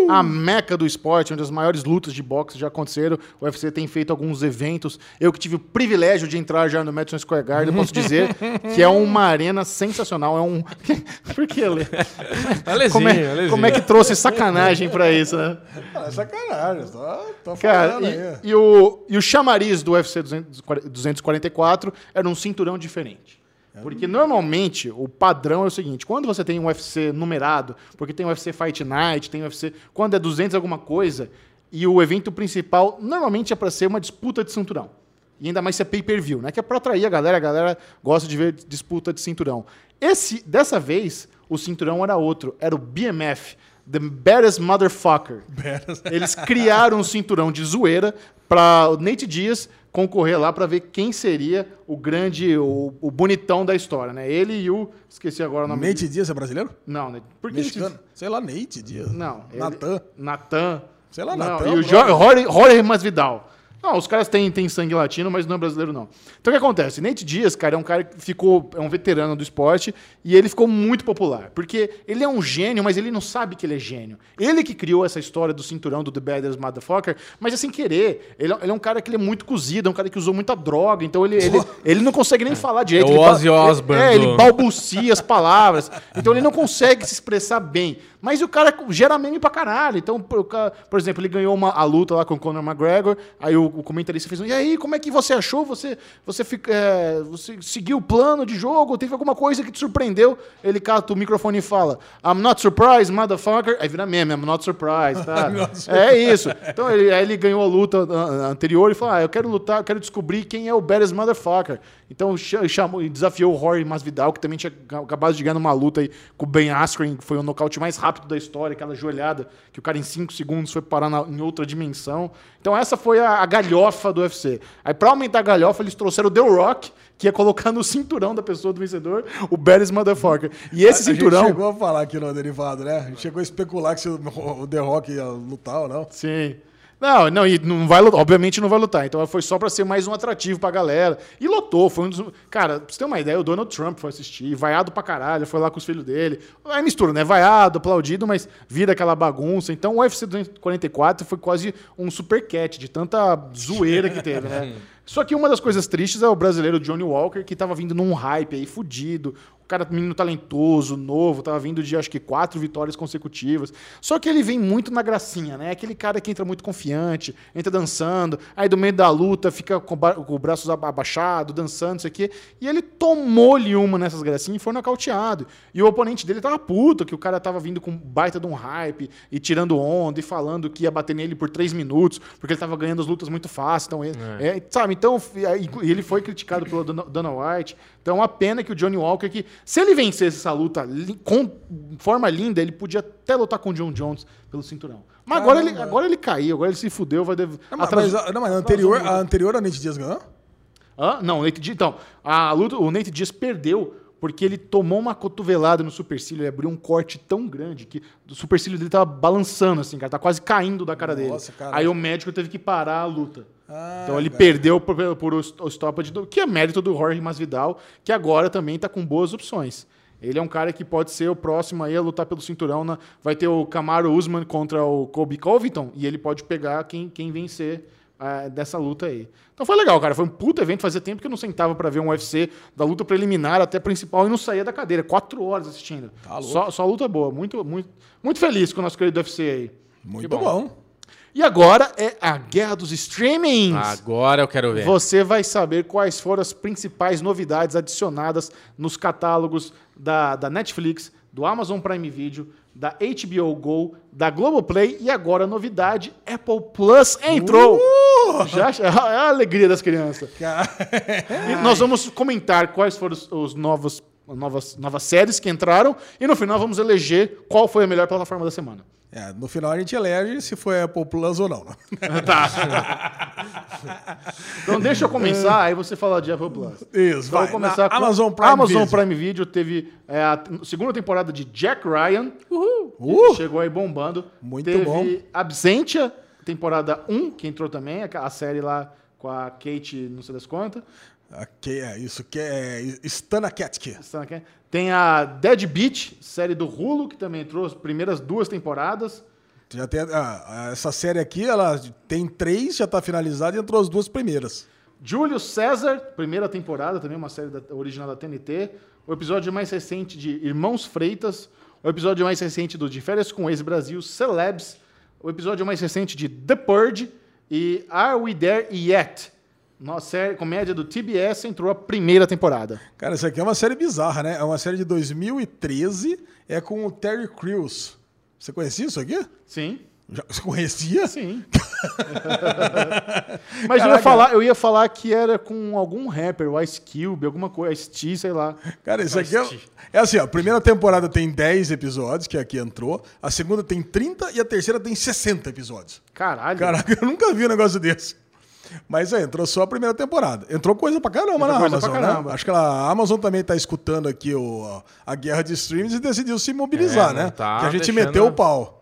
A meca do esporte, onde as maiores lutas de boxe já aconteceram. O UFC tem feito alguns eventos. Eu que tive o privilégio de entrar já no Madison Square Garden, posso dizer que é uma arena sensacional. É um. Por que, Ale? Alezinho, Como é, como é que trouxe sacanagem pra isso, né? Ah, é sacanagem. Tô, tô Cara, falando aí. e, e o, e o chamariz do UFC 240 244 era um cinturão diferente. Porque normalmente o padrão é o seguinte: quando você tem um UFC numerado, porque tem UFC Fight Night, tem UFC. Quando é 200 alguma coisa, e o evento principal normalmente é para ser uma disputa de cinturão. E ainda mais se é pay-per-view, né? Que é para atrair a galera, a galera gosta de ver disputa de cinturão. Esse, dessa vez, o cinturão era outro, era o BMF, The Baddest Motherfucker. Eles criaram um cinturão de zoeira para o Nate Diaz concorrer lá para ver quem seria o grande, o, o bonitão da história, né? Ele e o. Esqueci agora o nome Nate Dias é brasileiro? Não, né? Por que Mexicano? Sei lá, Nate Dias. Não. Natan. Natan. Sei lá, Natan, E o Jorge, Jorge Masvidal. Não, os caras têm, têm sangue latino, mas não é brasileiro, não. Então o que acontece? Nate Dias, cara, é um cara que ficou. É um veterano do esporte e ele ficou muito popular. Porque ele é um gênio, mas ele não sabe que ele é gênio. Ele que criou essa história do cinturão do The Baddest Motherfucker, mas é sem querer. Ele, é- ele é um cara que ele é muito cozido, é um cara que usou muita droga, então ele, ele, ele não consegue nem falar direito. É o Ozzy Osbourne É, ele balbucia as palavras. Então ele não consegue se expressar bem. Mas o cara gera meme pra caralho. Então, por, exemplo, ele ganhou uma, a luta lá com o Conor McGregor. Aí o, o comentarista fez um, e aí, como é que você achou? Você, você, fica, é, você seguiu o plano de jogo? Teve alguma coisa que te surpreendeu? Ele cata o microfone e fala, I'm not surprised, motherfucker. Aí vira meme, I'm not surprised, tá? é isso. Então ele, aí ele ganhou a luta anterior e falou, ah, eu quero lutar, eu quero descobrir quem é o baddest motherfucker. Então cha- chamou desafiou o Rory Masvidal, que também tinha acabado de ganhar numa luta aí com o Ben Askren, que foi o nocaute mais rápido da história, aquela joelhada que o cara em 5 segundos foi parar na- em outra dimensão. Então essa foi a, a galhofa do UFC. Aí pra aumentar a galhofa, eles trouxeram o The Rock, que ia colocar no cinturão da pessoa do vencedor o baddest motherfucker. E esse A- a cinturão... gente chegou a falar aqui no derivado, né? A gente chegou a especular que se o, o The Rock ia lutar ou não. Sim. Não, não, e não vai obviamente não vai lutar. Então foi só pra ser mais um atrativo pra galera. E lotou, foi um dos. Cara, pra você ter uma ideia, o Donald Trump foi assistir, vaiado pra caralho, foi lá com os filhos dele. Aí mistura, né? Vaiado, aplaudido, mas vira aquela bagunça. Então o UFC 244 foi quase um super cat de tanta zoeira que teve, né? Só que uma das coisas tristes é o brasileiro Johnny Walker, que tava vindo num hype aí, fudido. O cara, menino talentoso, novo, tava vindo de acho que quatro vitórias consecutivas. Só que ele vem muito na gracinha, né? Aquele cara que entra muito confiante, entra dançando, aí do meio da luta fica com, com o braço abaixado, dançando, isso aqui. E ele tomou-lhe uma nessas gracinhas e foi nocauteado. E o oponente dele tava puto, que o cara tava vindo com baita de um hype e tirando onda e falando que ia bater nele por três minutos, porque ele tava ganhando as lutas muito fácil. Então, ele, é, sabe? Então, ele foi criticado pelo Dana White. Então, é uma pena que o Johnny Walker, que se ele vencesse essa luta com forma linda, ele podia até lutar com o John Jones pelo cinturão. Mas agora ele, agora ele caiu, agora ele se fudeu, vai dev... Não, mas, atrás- mas a- não, mas a anterior, a anterior a Nate Diaz ganhou? Hã? Não, o Nate Diaz, então, a luta, o Nate Diaz perdeu porque ele tomou uma cotovelada no supercílio, ele abriu um corte tão grande que o supercílio dele tava balançando assim, cara, tá quase caindo da cara Nossa, dele. caralho. Aí o médico teve que parar a luta. Ah, então ele cara. perdeu por, por o stoppage, do, que é mérito do Jorge Masvidal, que agora também tá com boas opções. Ele é um cara que pode ser o próximo aí a lutar pelo cinturão. Na, vai ter o Camaro Usman contra o Kobe Covington e ele pode pegar quem, quem vencer ah, dessa luta aí. Então foi legal, cara. Foi um puto evento. Fazia tempo que eu não sentava pra ver um UFC da luta preliminar até principal e não saía da cadeira. Quatro horas assistindo. Tá louco. só, só luta boa. Muito, muito, muito feliz com o nosso querido UFC aí. Muito bom. bom. E agora é a guerra dos streamings. Agora eu quero ver. Você vai saber quais foram as principais novidades adicionadas nos catálogos da, da Netflix, do Amazon Prime Video, da HBO Go, da Globoplay e agora a novidade, Apple Plus entrou. Já, é a alegria das crianças. E nós vamos comentar quais foram os, os novos novas, novas séries que entraram e no final vamos eleger qual foi a melhor plataforma da semana. É, no final a gente elege se foi Apple Plus ou não. né? Então deixa eu começar, aí você fala de Apple Plus. Isso, Então, vai. vou começar Na com Amazon Prime Amazon Video. Prime Video teve é, a segunda temporada de Jack Ryan. Uh! Chegou aí bombando. Muito teve bom. Absentia, temporada 1, que entrou também, a a série lá com a Kate, não sei das quantas. Ok, é isso que é Stana Ketke. Tem a Dead Beat, série do Hulu, que também entrou as primeiras duas temporadas. Já tem, ah, essa série aqui, ela tem três, já tá finalizada e entrou as duas primeiras. Júlio César, primeira temporada, também uma série da- original da TNT. O episódio mais recente de Irmãos Freitas. O episódio mais recente do De Férias com Ex-Brasil, Celebs. O episódio mais recente de The Purge. E Are We There Yet? Nossa série, comédia do TBS entrou a primeira temporada. Cara, isso aqui é uma série bizarra, né? É uma série de 2013, é com o Terry Crews. Você conhecia isso aqui? Sim. Já, você conhecia? Sim. Mas eu ia, falar, eu ia falar que era com algum rapper, o Ice Cube, alguma coisa, Ice T, sei lá. Cara, isso aqui é, é assim, ó, a primeira temporada tem 10 episódios, que aqui entrou, a segunda tem 30 e a terceira tem 60 episódios. Caralho. Caraca, eu nunca vi um negócio desse. Mas é, entrou só a primeira temporada. Entrou coisa pra caramba Entrou na coisa Amazon, pra né? caramba. Acho que a Amazon também tá escutando aqui o, a guerra de streams e decidiu se mobilizar, É, né? tá que a gente deixando- meteu o pau.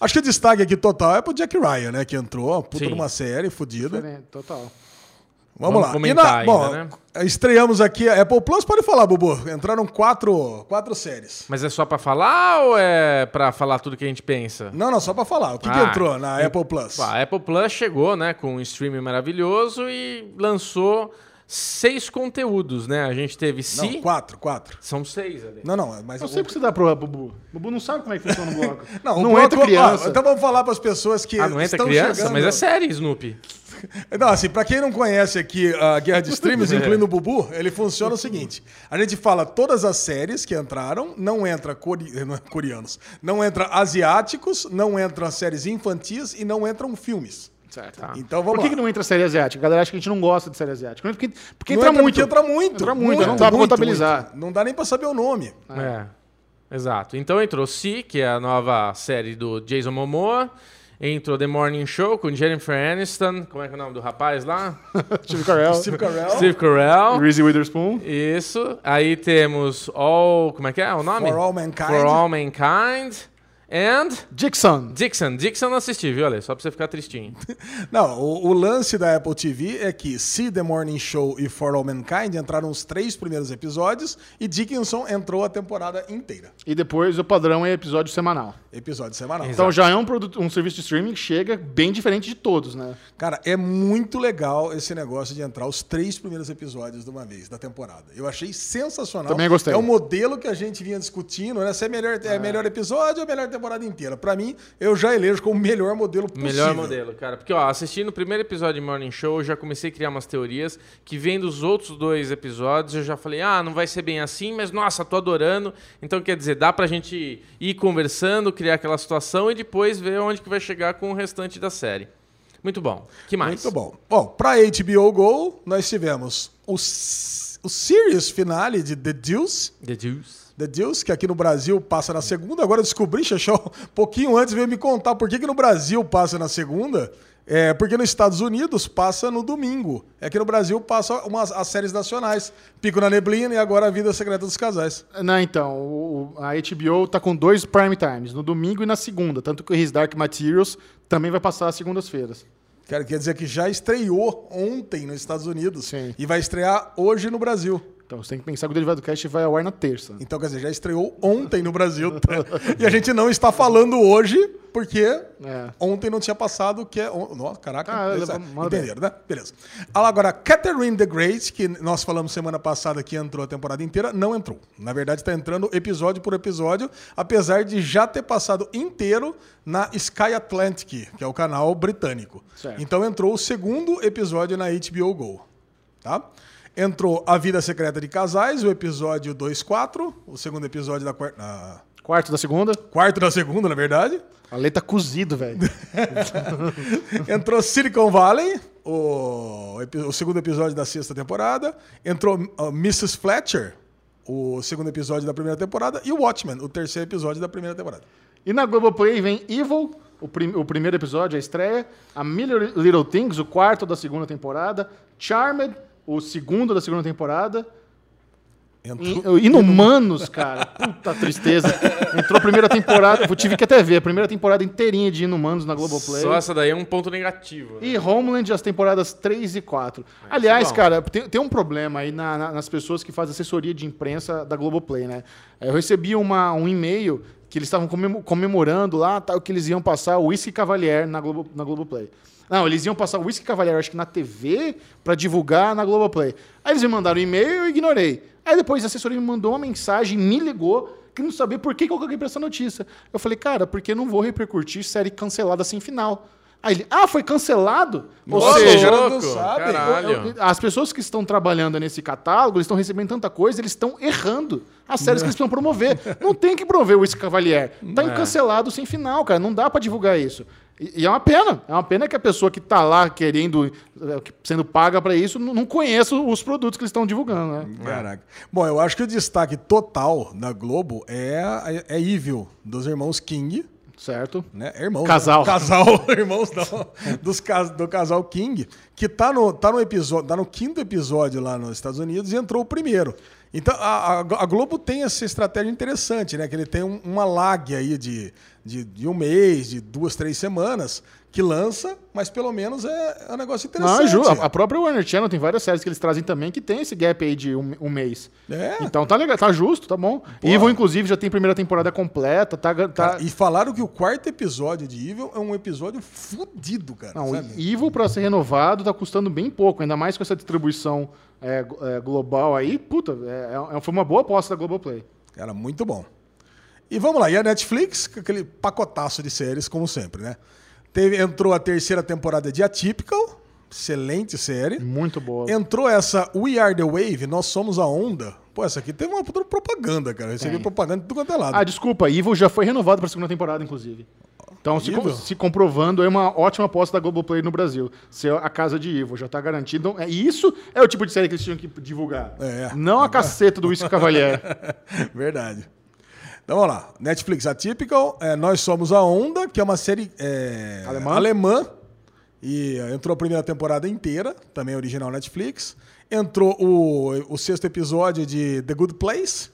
Acho que o destaque aqui total é pro Jack Ryan, né? Que entrou, puta Sim. numa série fodida. Total. Vamos, Vamos lá. comentar E bom, ainda, né? estreamos aqui a Apple Plus. Pode falar, Bubu. Entraram quatro, quatro séries. Mas é só pra falar ou é pra falar tudo que a gente pensa? Não, não, só pra falar. O que, que Ah, entrou na en- Apple Plus? A Apple Plus chegou, né, com um streaming maravilhoso e lançou seis conteúdos, né? A gente teve Não, Si. quatro, quatro. São seis ali. Não, não, mas... Não o- sei porque você dá pro Bubu. Bubu não sabe como é que funciona o bloco. Não, o não bloco- entra criança. Ah, então vamos falar para as pessoas que Ah, não entra estão criança? chegando. Mas é série, Snoopy. Não, assim, para quem não conhece aqui a Guerra de Streams, É. incluindo o Bubu, ele funciona o seguinte: a gente fala todas as séries que entraram, não entra core- não é coreanos, não entra asiáticos, não entram séries infantis e não entram filmes. Certo. Tá. Então vamos Por que, que não entra série asiática? A galera acha que a gente não gosta de série asiática. Porque, porque entra entra muito. porque entra muito. Entra muito, não dá pra contabilizar. muito. Não dá nem para saber o nome. É. Exato. Então entrou Si, que é a nova série do Jason Momoa. Entrou The Morning Show com Jennifer Aniston. Como é que é o nome do rapaz lá? Steve Carell, Steve Carell, Steve Carell. Reese Witherspoon. Isso. Aí temos All. Como é que é o nome? For All Mankind. For All Mankind. And Dixon. Dixon. Dixon não assisti, viu, Ale? Só pra você ficar tristinho. Não, o, o lance da Apple TV é que See the Morning Show e For All Mankind entraram os três primeiros episódios e Dickinson entrou a temporada inteira. E depois o padrão é episódio semanal. Episódio semanal. Então já é um, produto, um serviço de streaming que chega bem diferente de todos, né? Cara, é muito legal esse negócio de entrar os três primeiros episódios de uma vez da temporada. Eu achei sensacional. Também gostei. É o modelo que a gente vinha discutindo, né? Se é melhor, é melhor episódio ou melhor temporada inteira. Pra mim, eu já elejo como o melhor modelo possível. Melhor modelo, cara. Porque, ó, assistindo o primeiro episódio de Morning Show, eu já comecei a criar umas teorias que vendo os outros dois episódios, eu já falei, ah, não vai ser bem assim, mas nossa, tô adorando. Então, quer dizer, dá pra gente ir conversando, criar aquela situação e depois ver onde que vai chegar com o restante da série. Muito bom. que mais? Muito bom. Bom, pra HBO Go, nós tivemos o, o series finale de The Deuce. The Juice. The que aqui no Brasil passa na segunda. Agora eu descobri, Xaxão, um pouquinho antes veio me contar por que, que no Brasil passa na segunda. É, porque nos Estados Unidos passa no domingo. É que no Brasil passa umas, as séries nacionais. Pico na Neblina e agora a Vida Secreta dos Casais. Não, então, o- a HBO tá com dois prime times, no domingo e na segunda. Tanto que o His Dark Materials também vai passar às segundas-feiras. Quer, quer dizer que já estreou ontem nos Estados Unidos Sim. e vai estrear hoje no Brasil. Então você tem que pensar que o Derivado Cast vai ao ar na terça. Então, quer dizer, já estreou ontem no Brasil. tá? e a gente não está falando hoje porque É. ontem não tinha passado, que é... Nossa, caraca. Ah, entenderam, né? Beleza. Ah, Agora, Catherine the Great, que nós falamos semana passada que entrou a temporada inteira, não entrou. Na verdade, está entrando episódio por episódio, apesar de já ter passado inteiro na Sky Atlantic, que é o canal britânico. Certo. Então entrou o segundo episódio na HBO Go. Tá? Entrou A Vida Secreta de Casais, o episódio 2-4, o segundo episódio da quarta. ah, Quarto da segunda, quarto da segunda, na verdade. a lei tá cozido, velho. Entrou Silicon Valley, o, o segundo episódio da sexta temporada. Entrou ah, Mrs. Fletcher, o segundo episódio da primeira temporada. E o Watchmen, o terceiro episódio da primeira temporada. E na Globoplay vem Evil, o, prim- o primeiro episódio, a estreia. A Million Little Things, o quarto da segunda temporada. Charmed, o segundo da segunda temporada. Entrou, In- Inumanos, cara. Puta tristeza. Entrou a primeira temporada. Eu tive que até ver. A primeira temporada inteirinha de Inumanos na Globoplay. Só essa daí é um ponto negativo. né? E Homeland, as temporadas 3 e 4. Aliás, bom. cara, tem, tem um problema aí na- na- nas pessoas que fazem assessoria de imprensa da Globoplay, né? É, Eu recebi uma, um e-mail que eles estavam comemo- comemorando lá, tal, que eles iam passar o Whisky Cavalier na, Globo, na Globoplay. Não, eles iam passar o Whisky Cavalier, acho que na TV, pra divulgar na Globoplay. Aí eles me mandaram um e-mail e eu ignorei. Aí depois a assessoria me mandou uma mensagem, me ligou, querendo saber por que, que eu coloquei pra essa notícia. Eu falei, cara, porque eu não vou repercutir série cancelada sem final. Aí ele, ah, foi cancelado? Ou Nossa, seja, louco, sabe. caralho. eu- as pessoas que estão trabalhando nesse catálogo, eles estão recebendo tanta coisa, eles estão errando as séries que eles precisam promover. Não tem que promover o Whisky Cavalier. Tá cancelado sem final, cara. Não dá pra divulgar isso. E, e é uma pena. É uma pena que a pessoa que tá lá querendo, eh, sendo paga pra isso, não, conheça os produtos que eles estão divulgando, né? Caraca. Bom, eu acho que o destaque total da Globo é, é Evil, dos irmãos King. Certo? né? É Irmãos. Casal. Né? Casal, irmãos não, dos, do casal King, que tá no, tá no episódio, tá no quinto episódio lá nos Estados Unidos e entrou o primeiro. Então, a, a- a Globo tem essa estratégia interessante, né? Que ele tem um- uma lag aí de, de, de um mês, de duas, três semanas, que lança, mas pelo menos é, é um negócio Não, interessante. é ju- a, a própria Warner Channel tem várias séries que eles trazem também que tem esse gap aí de um, um mês. É. Então tá legal, tá justo, tá bom. Evil, inclusive, já tem primeira temporada completa, tá. tá Cara, e falaram que o quarto episódio de Evil é um episódio fudido, cara. Não, sabe? Evil pra ser renovado tá custando bem pouco, ainda mais com essa distribuição é, é, global aí. Puta, é, é- foi uma boa aposta da Globoplay. Cara, muito bom. E vamos lá, e a Netflix, aquele pacotaço de séries, como sempre, né? Teve, entrou a terceira temporada de Atypical, excelente série. Muito boa. Entrou essa We Are the Wave, Nós Somos a Onda. Pô, essa aqui teve uma puta propaganda, cara. Recebi propaganda de tudo quanto é lado. Ah, desculpa, Evil já foi renovado pra segunda temporada, inclusive. Então, se, com- se comprovando, é uma ótima aposta da Globoplay no Brasil. Ser a casa de Evil, já tá garantido. Então, é, isso é o tipo de série que eles tinham que divulgar. É. Não a caceta do Whisky Cavalier. Verdade. Então vamos lá. Netflix Atypical, é, Nós Somos a Onda, que é uma série é, Alemã. alemã. E é, entrou a primeira temporada inteira, também original Netflix. Entrou o, o sexto episódio de The Good Place.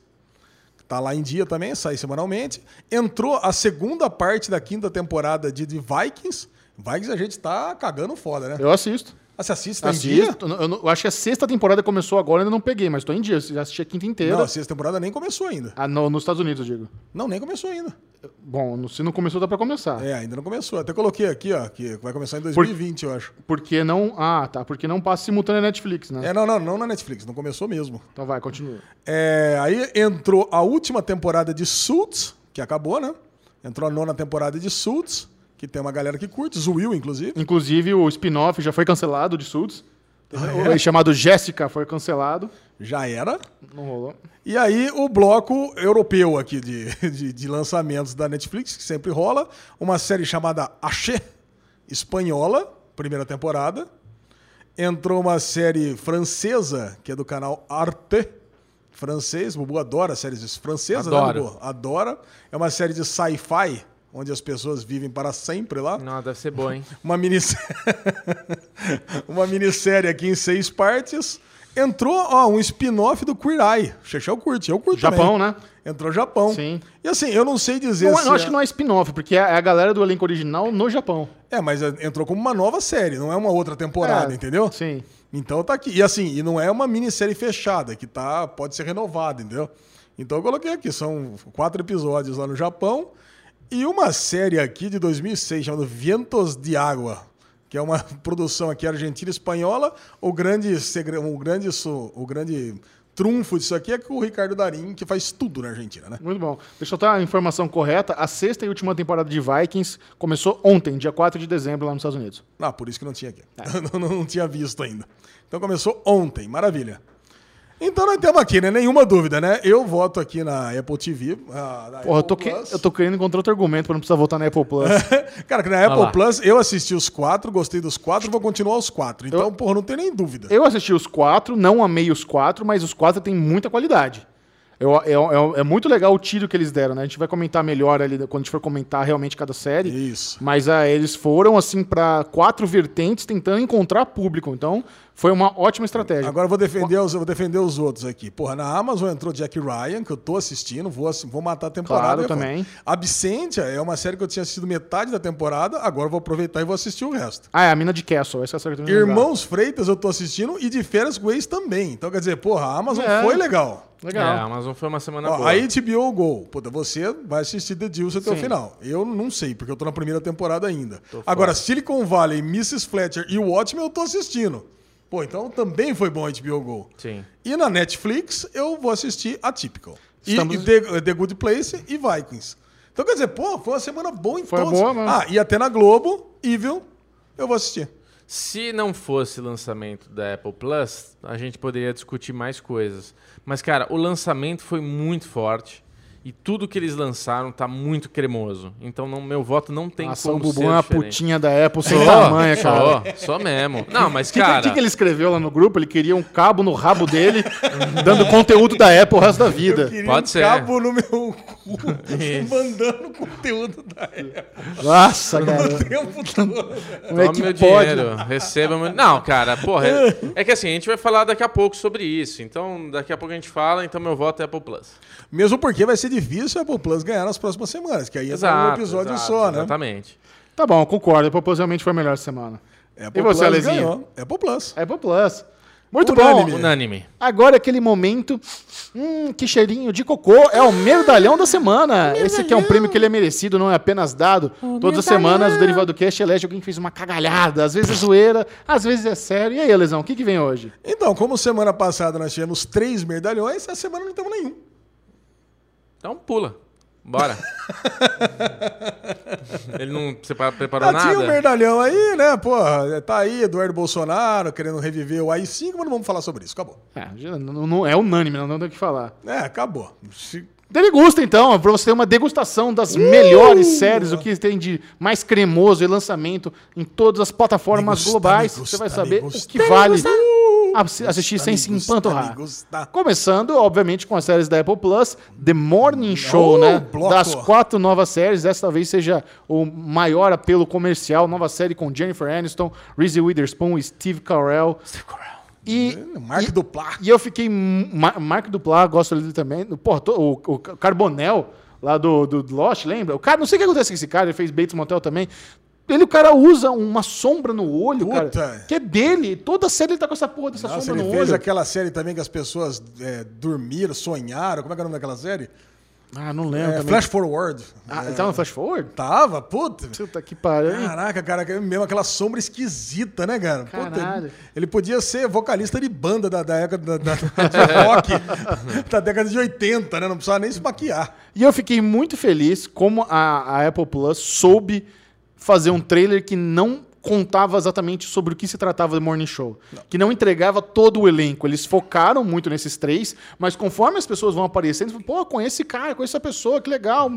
Tá lá em dia também, sai semanalmente. Entrou a segunda parte da quinta temporada de, de Vikings. Vikings a gente tá cagando foda, né? Eu assisto. Ah, você assiste, tá? Assisto. Eu, eu acho que a sexta temporada começou agora, ainda não peguei, mas tô em dia. Já assisti a quinta inteira. Não, a sexta temporada nem começou ainda. Ah, no- nos Estados Unidos, eu digo. Não, nem começou ainda. Bom, se não começou, dá pra começar. É, ainda não começou. Até coloquei aqui, ó, que vai começar em 2020, eu acho. Porque não. Ah, tá. Porque não passa simultâneo na Netflix, né? É, não, não, não na Netflix, não começou mesmo. Então vai, continua. É, aí entrou a última temporada de Suits, que acabou, né? Entrou a nona temporada de Suits, que tem uma galera que curte, Zuil, inclusive. Inclusive, o spin-off já foi cancelado de Suits. Ah, é? Chamado Jéssica foi cancelado. Já era. Não rolou. E aí o bloco europeu aqui de, de, de lançamentos da Netflix, que sempre rola. Uma série chamada Axé, espanhola, primeira temporada. Entrou uma série francesa, que é do canal Arte, francês. O Bubu adora séries francesas, Adoro. né, Bubu? Adora. É uma série de sci-fi, onde as pessoas vivem para sempre lá. Não, deve ser bom, hein? Uma minissérie, uma minissérie aqui em seis partes. Entrou ó, um spin-off do Queer Eye. Chechel curte, eu curto Japão, também. né? Entrou Japão. Sim. E assim, eu não sei dizer Não, se... eu acho que não é spin-off, porque é a galera do elenco original no Japão. É, mas entrou como uma nova série, não é uma outra temporada, É, entendeu? Sim. Então tá aqui. E assim, e não é uma minissérie fechada, que tá, pode ser renovada, entendeu? Então eu coloquei aqui, são quatro episódios lá no Japão e uma série aqui de 2006 chamada Vientos de Água, que é uma produção aqui argentina espanhola. O grande o grande o grande trunfo disso aqui é que o Ricardo Darim, que faz tudo na Argentina, né? Muito bom. Deixa eu dar a informação correta. A sexta e última temporada de Vikings começou ontem, dia 4 de dezembro, lá nos Estados Unidos. Ah, por isso que não tinha aqui. não, não tinha visto ainda. Então começou ontem, maravilha. Então nós temos aqui, né? Nenhuma dúvida, né? Eu voto aqui na Apple TV. ah, na Porra, eu tô, Apple que- eu tô querendo encontrar outro argumento pra não precisar votar na Apple Plus. Cara, que na Apple lá. Plus eu assisti os quatro, gostei dos quatro, vou continuar os quatro. Então, porra, não tem nem dúvida. Eu assisti os quatro, não amei os quatro, mas os quatro têm muita qualidade. Eu- é, é- é muito legal o tiro que eles deram, né? A gente vai comentar melhor ali quando a gente for comentar realmente cada série. Isso. Mas ah, eles foram, assim, pra quatro vertentes tentando encontrar público. Então, foi uma ótima estratégia. Agora eu vou defender os, eu vou defender os outros aqui. Porra, na Amazon entrou Jack Ryan, que eu tô assistindo, vou, vou matar a temporada. Claro, também. Absentia é uma série que eu tinha assistido metade da temporada, agora eu vou aproveitar e vou assistir o resto. Ah, é a mina de Castle. Essa é a série que eu tô. Irmãos Freitas eu tô assistindo e de Férias com Ex também. Então quer dizer, porra, a Amazon É. foi legal. Legal. É, a Amazon foi uma semana Ó, boa. a HBO Go, puta, você vai assistir The Deals até o Sim. final. Eu não sei, porque eu tô na primeira temporada ainda. Agora, Silicon Valley, Mrs. Fletcher e o Watchmen eu tô assistindo. Pô, então também foi bom a HBO Go. Sim. E na Netflix eu vou assistir Atypical. E, Estamos- e The, The Good Place e Vikings. Então quer dizer, pô, foi uma semana boa em Foi todos. boa mesmo. Ah, e até na Globo, Evil, eu vou assistir. Se não fosse lançamento da Apple Plus, a gente poderia discutir mais coisas. Mas, cara, o lançamento foi muito forte. E tudo que eles lançaram tá muito cremoso. Então, não, meu voto não tem Nossa, o como Bubu ser é uma diferente. putinha da Apple sem Sou, tamanha, cara. Sou, sou mesmo. Não, mas, O que, cara... que, que ele escreveu lá no grupo? Ele queria um cabo no rabo dele, dando conteúdo da Apple o resto da vida. Pode um ser. cabo no meu cu, mandando conteúdo da Apple Nossa, cara. o tempo todo. Como é Tome que meu pode? dinheiro, receba meu... Não, cara, porra, é, é que assim, a gente vai falar daqui a pouco sobre isso. Então, daqui a pouco a gente fala, então meu voto é Apple Plus. Mesmo porque vai ser difícil a Apple Plus ganhar nas próximas semanas, que aí entra um episódio exato, só, né? Exatamente. Tá bom, concordo. A Apple Plus realmente foi a melhor semana. Apple E você, Plus Alezinho? ganhou. Apple Plus. Apple Plus. Muito Unânime. bom. Unânime. Agora aquele momento. Hum, que cheirinho de cocô. É o merdalhão da semana. Esse aqui é um prêmio que ele é merecido, não é apenas dado. Todas as semanas o Derivado Cast elege alguém que fez uma cagalhada. Às vezes é zoeira, às vezes é sério. E aí, Lesão, o que, que vem hoje? Então, como semana passada nós tivemos três merdalhões, essa semana não temos nenhum. Então pula. Bora. Ele não separa- preparou Ah, nada? tinha um merdalhão aí, né? Porra, tá aí Eduardo Bolsonaro querendo reviver o AI-5, mas não vamos falar sobre isso. Acabou. É, não, não é unânime, não, tem o que falar. É, acabou. Se- Degusta, então, pra você ter uma degustação das Uh! melhores séries, o que tem de mais cremoso e lançamento em todas as plataformas Degusta, globais. degusta, você vai saber degusta. o que vale! Assi- assistir sem se empanturrar. Começando, obviamente, com as séries da Apple Plus, The Morning Show, Oh, né? bloco. Das quatro novas séries, essa talvez seja o maior apelo comercial. Nova série com Jennifer Aniston, Reese Witherspoon e Steve Carell. E, Mark e, Duplass. E eu fiquei. Ma- Mark Duplass, gosto dele também. Porra, to- o, o Carbonel, lá do, do Lost, lembra? O cara, não sei o que acontece com esse cara, ele fez Bates Motel também. Ele, o cara usa uma sombra no olho, Puta. cara. Que é dele. Toda série ele tá com essa porra dessa Nossa, sombra ele no fez olho. aquela série também que as pessoas é, dormiram, sonharam. Como é que é o nome daquela série? Ah, não lembro. É. Flash Forward. Ah, ele tava no Flash Forward? Tava, puta. Puta que pariu. Caraca, cara, é mesmo aquela sombra esquisita, né, cara? Puta, ele, ele podia ser vocalista de banda da, da época da, da, de rock da década de 80, né? Não precisava nem se maquiar. E eu fiquei muito feliz como a, a Apple Plus soube fazer um trailer que não contava exatamente sobre o que se tratava do Morning Show. Que não entregava todo o elenco. Eles focaram muito nesses três, mas conforme as pessoas vão aparecendo, falam, pô, conhece esse cara, conhece essa pessoa, que legal.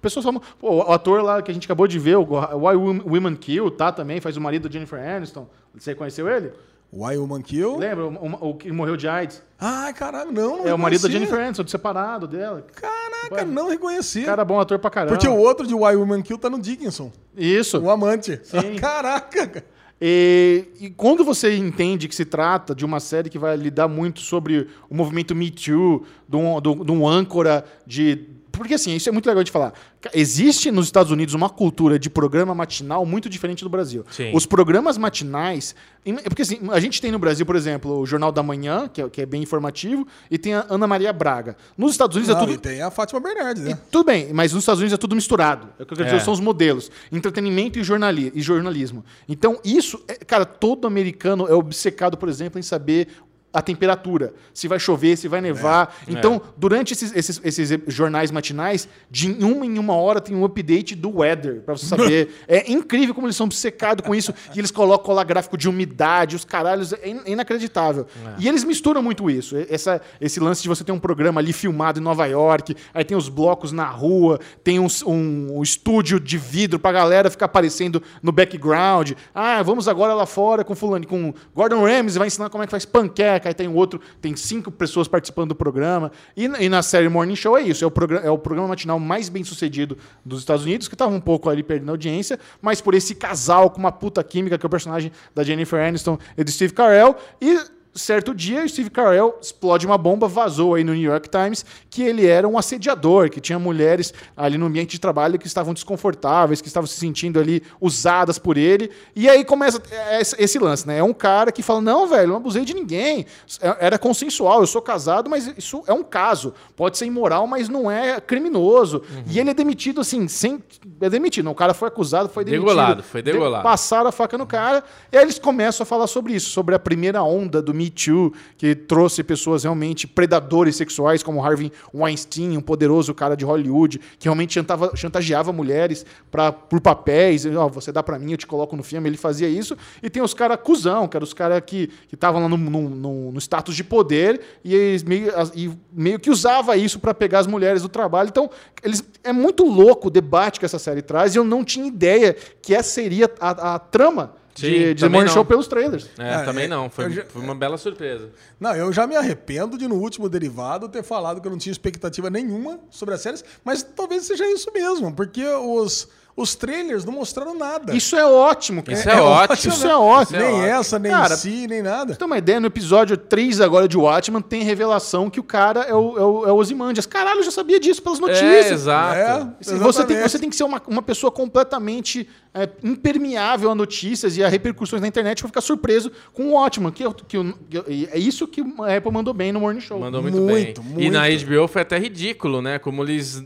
Pessoas falam, pô, o ator lá que a gente acabou de ver, o Why Women Kill, tá também, faz o marido da Jennifer Aniston. Você conheceu ele? Why Woman Kill? Lembra? O, o- o que morreu de AIDS? Ai, caralho, não, não É o marido da. Jennifer Aniston, separado dela. Caraca, não reconheci. Cara bom ator pra caramba. Porque o outro de Why Woman Kill tá no Dickinson, Isso. o amante. Sim. Caraca, cara. E, e quando você entende que se trata de uma série que vai lidar muito sobre o movimento Me Too, de um, de um âncora de. Porque assim, isso é muito legal de falar. Existe nos Estados Unidos uma cultura de programa matinal muito diferente do Brasil. Sim. Os programas matinais. em- Porque assim, a gente tem no Brasil, por exemplo, o Jornal da Manhã, que é, que é bem informativo, e tem a Ana Maria Braga. Nos Estados Unidos é Não, tudo. e tem a Fátima Bernardes, E né? tudo bem, mas nos Estados Unidos é tudo misturado. É o que eu quero dizer, É. são os modelos. Entretenimento e, jornali e jornalismo. Então, isso, é- cara, todo americano é obcecado, por exemplo, em saber a temperatura, se vai chover, se vai nevar. Então, durante esses, esses, esses jornais matinais, de uma em uma hora tem um update do weather, pra você saber. é incrível como eles são obcecados com isso. E eles colocam lá gráfico de umidade, os caralhos, é in- inacreditável. E eles misturam muito isso. Essa, esse lance de você ter um programa ali filmado em Nova York, aí tem os blocos na rua, tem um, um- um estúdio de vidro pra galera ficar aparecendo no background. Ah, vamos agora lá fora com fulano, com Gordon Ramsay, vai ensinar como é que faz panqueca. Aí tem outro, tem cinco pessoas participando do programa. E, e na série Morning Show é isso, é o, é o programa matinal mais bem sucedido dos Estados Unidos, que tava um pouco ali perdendo audiência, mas por esse casal com uma puta química, que é o personagem da Jennifer Aniston e do Steve Carell. E certo dia, o Steve Carell explode uma bomba, vazou aí no New York Times que ele era um assediador, que tinha mulheres ali no ambiente de trabalho que estavam desconfortáveis, que estavam se sentindo ali usadas por ele. E aí começa esse esse lance, né? É um cara que fala: "Não, velho, eu não abusei de ninguém. É- Era consensual, eu sou casado, mas isso é um caso. Pode ser imoral, mas não é criminoso". E ele é demitido assim, sem é demitido, o cara foi acusado, foi demitido. Degolado, foi De- degolado. passaram a faca no cara, e aí eles começam a falar sobre isso, sobre a primeira onda do Me Too, que trouxe pessoas realmente predadores sexuais, como Harvey Weinstein, um poderoso cara de Hollywood, que realmente chantava- chantageava mulheres pra, por papéis, ó, você dá pra mim, eu te coloco no filme, ele fazia isso, e tem os caras cuzão, que eram os caras que estavam lá no, no- no- status de poder, e, meio, e meio que usava isso pra pegar as mulheres do trabalho, então eles, é muito louco o debate que essa série traz, e eu não tinha ideia que essa seria a, a trama Sim, de, de também Morning não. Show pelos trailers. É, Ah, também é, não. Foi, já- foi uma bela surpresa. Não, eu já me arrependo de no último derivado ter falado que eu não tinha expectativa nenhuma sobre as séries, mas talvez seja isso mesmo, porque os, os trailers não mostraram nada. Isso é ótimo, cara. Isso é ótimo. Isso é ótimo. nem ótimo. essa, nem Cara, si, nem nada. Ter uma ideia, no episódio 3 agora de Watchman, tem revelação que o cara é o, é o, é o Ozymandias. Caralho, eu já sabia disso pelas É, notícias. exato. É. Você tem, você tem que ser uma, uma pessoa completamente é, impermeável a notícias e a repercussões na internet pra ficar surpreso com o Watchman. Que, eu- que, que e é isso que a Apple mandou bem no Morning Show. Mandou muito, Muito, bem. muito. E na HBO foi até ridículo, né? Como eles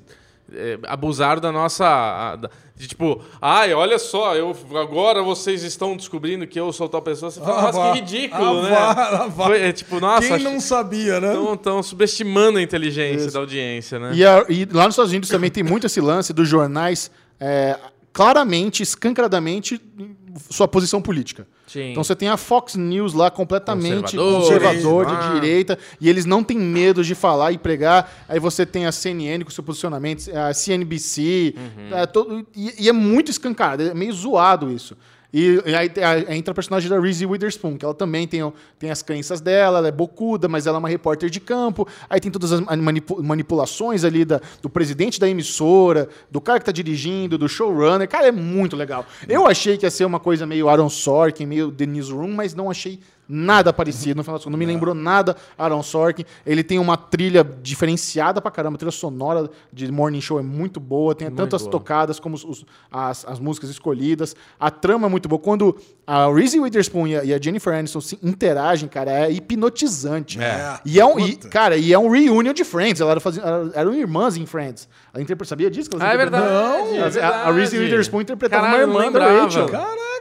é, abusaram da nossa. a- da- de tipo, ai, olha só, eu, agora vocês estão descobrindo que eu sou tal pessoa. Você fala, Ah, nossa, vá. que ridículo, Ah, né? vá, ah, vá. Foi, é, tipo, nossa, Quem não sabia, né? estão subestimando a inteligência da audiência, né? E, a- e lá nos Estados Unidos também tem muito esse lance dos jornais é, claramente, escancaradamente, sua posição política. Sim. Então você tem a Fox News lá completamente conservador, ah. de direita, e eles não têm medo de falar e pregar. Aí você tem a CNN com seu posicionamento, a CNBC, Uhum. é, todo- e, e é muito escancarado, é meio zoado isso. E, e aí, a- entra a personagem da Reese Witherspoon, que ela também tem, tem as crenças dela, ela é bocuda, mas ela é uma repórter de campo. Aí tem todas as manipu- manipulações ali da, do presidente da emissora, do cara que tá dirigindo, do showrunner. Cara, é muito legal. Eu achei que ia ser uma coisa meio Aaron Sorkin, meio The Newsroom, mas não achei nada parecido, no final das contas, não me lembrou nada Aaron Sorkin. Ele tem uma trilha diferenciada pra caramba, a trilha sonora de Morning Show é muito boa, tem Muito tanto as boa. tocadas como os- os- as, as músicas escolhidas. A trama é muito boa. Quando a Reese Witherspoon e a, e a Jennifer Aniston se interagem, cara, é hipnotizante. É. E é um, e, cara, e é um reunion de Friends. Elas elas eram irmãs em Friends. Ela interpre- sabia disso? Ah, é verdade. Não, é a- a Reese verdade. Witherspoon interpretava Caralho, uma irmã da. Rachel.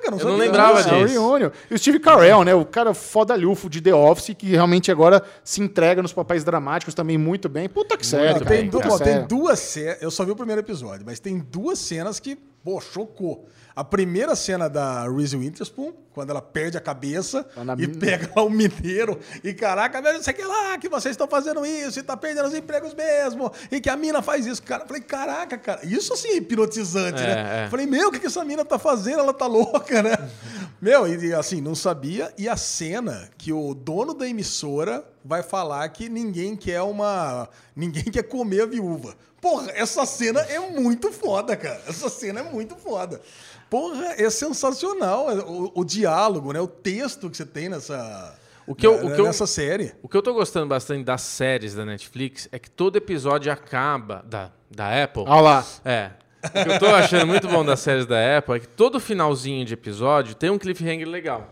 Caraca, não Eu não lembrava disso. É, o disso. reunion. E o Steve Carell, né? O cara fodalhufo de The Office, que realmente agora se entrega nos papéis dramáticos também muito bem. Puta que sério, tem, du- ó, tem duas cenas. Eu só vi o primeiro episódio, mas tem duas cenas que, pô, chocou. A primeira cena da Reese Witherspoon, quando ela perde a cabeça Tá e mina. pega lá o mineiro e caraca, velho, não sei que lá, que vocês estão fazendo isso e tá perdendo os empregos mesmo, e que a mina faz isso. Cara, falei, caraca, cara, isso assim é hipnotizante, É, né? é. Falei, meu, o que, que essa mina tá fazendo? Ela tá louca, né? meu, e assim, não sabia. E a cena que o dono da emissora vai falar que ninguém quer uma. Ninguém quer comer a viúva. Porra, essa cena é muito foda, cara. Essa cena é muito foda. Porra, é sensacional o, o diálogo, né? O texto que você tem nessa. O que eu- né, o que eu- nessa série. O que eu tô gostando bastante das séries da Netflix é que todo episódio acaba. Da, da Apple. Olha lá. É. O que eu tô achando muito bom das séries da Apple é que todo finalzinho de episódio tem um cliffhanger legal.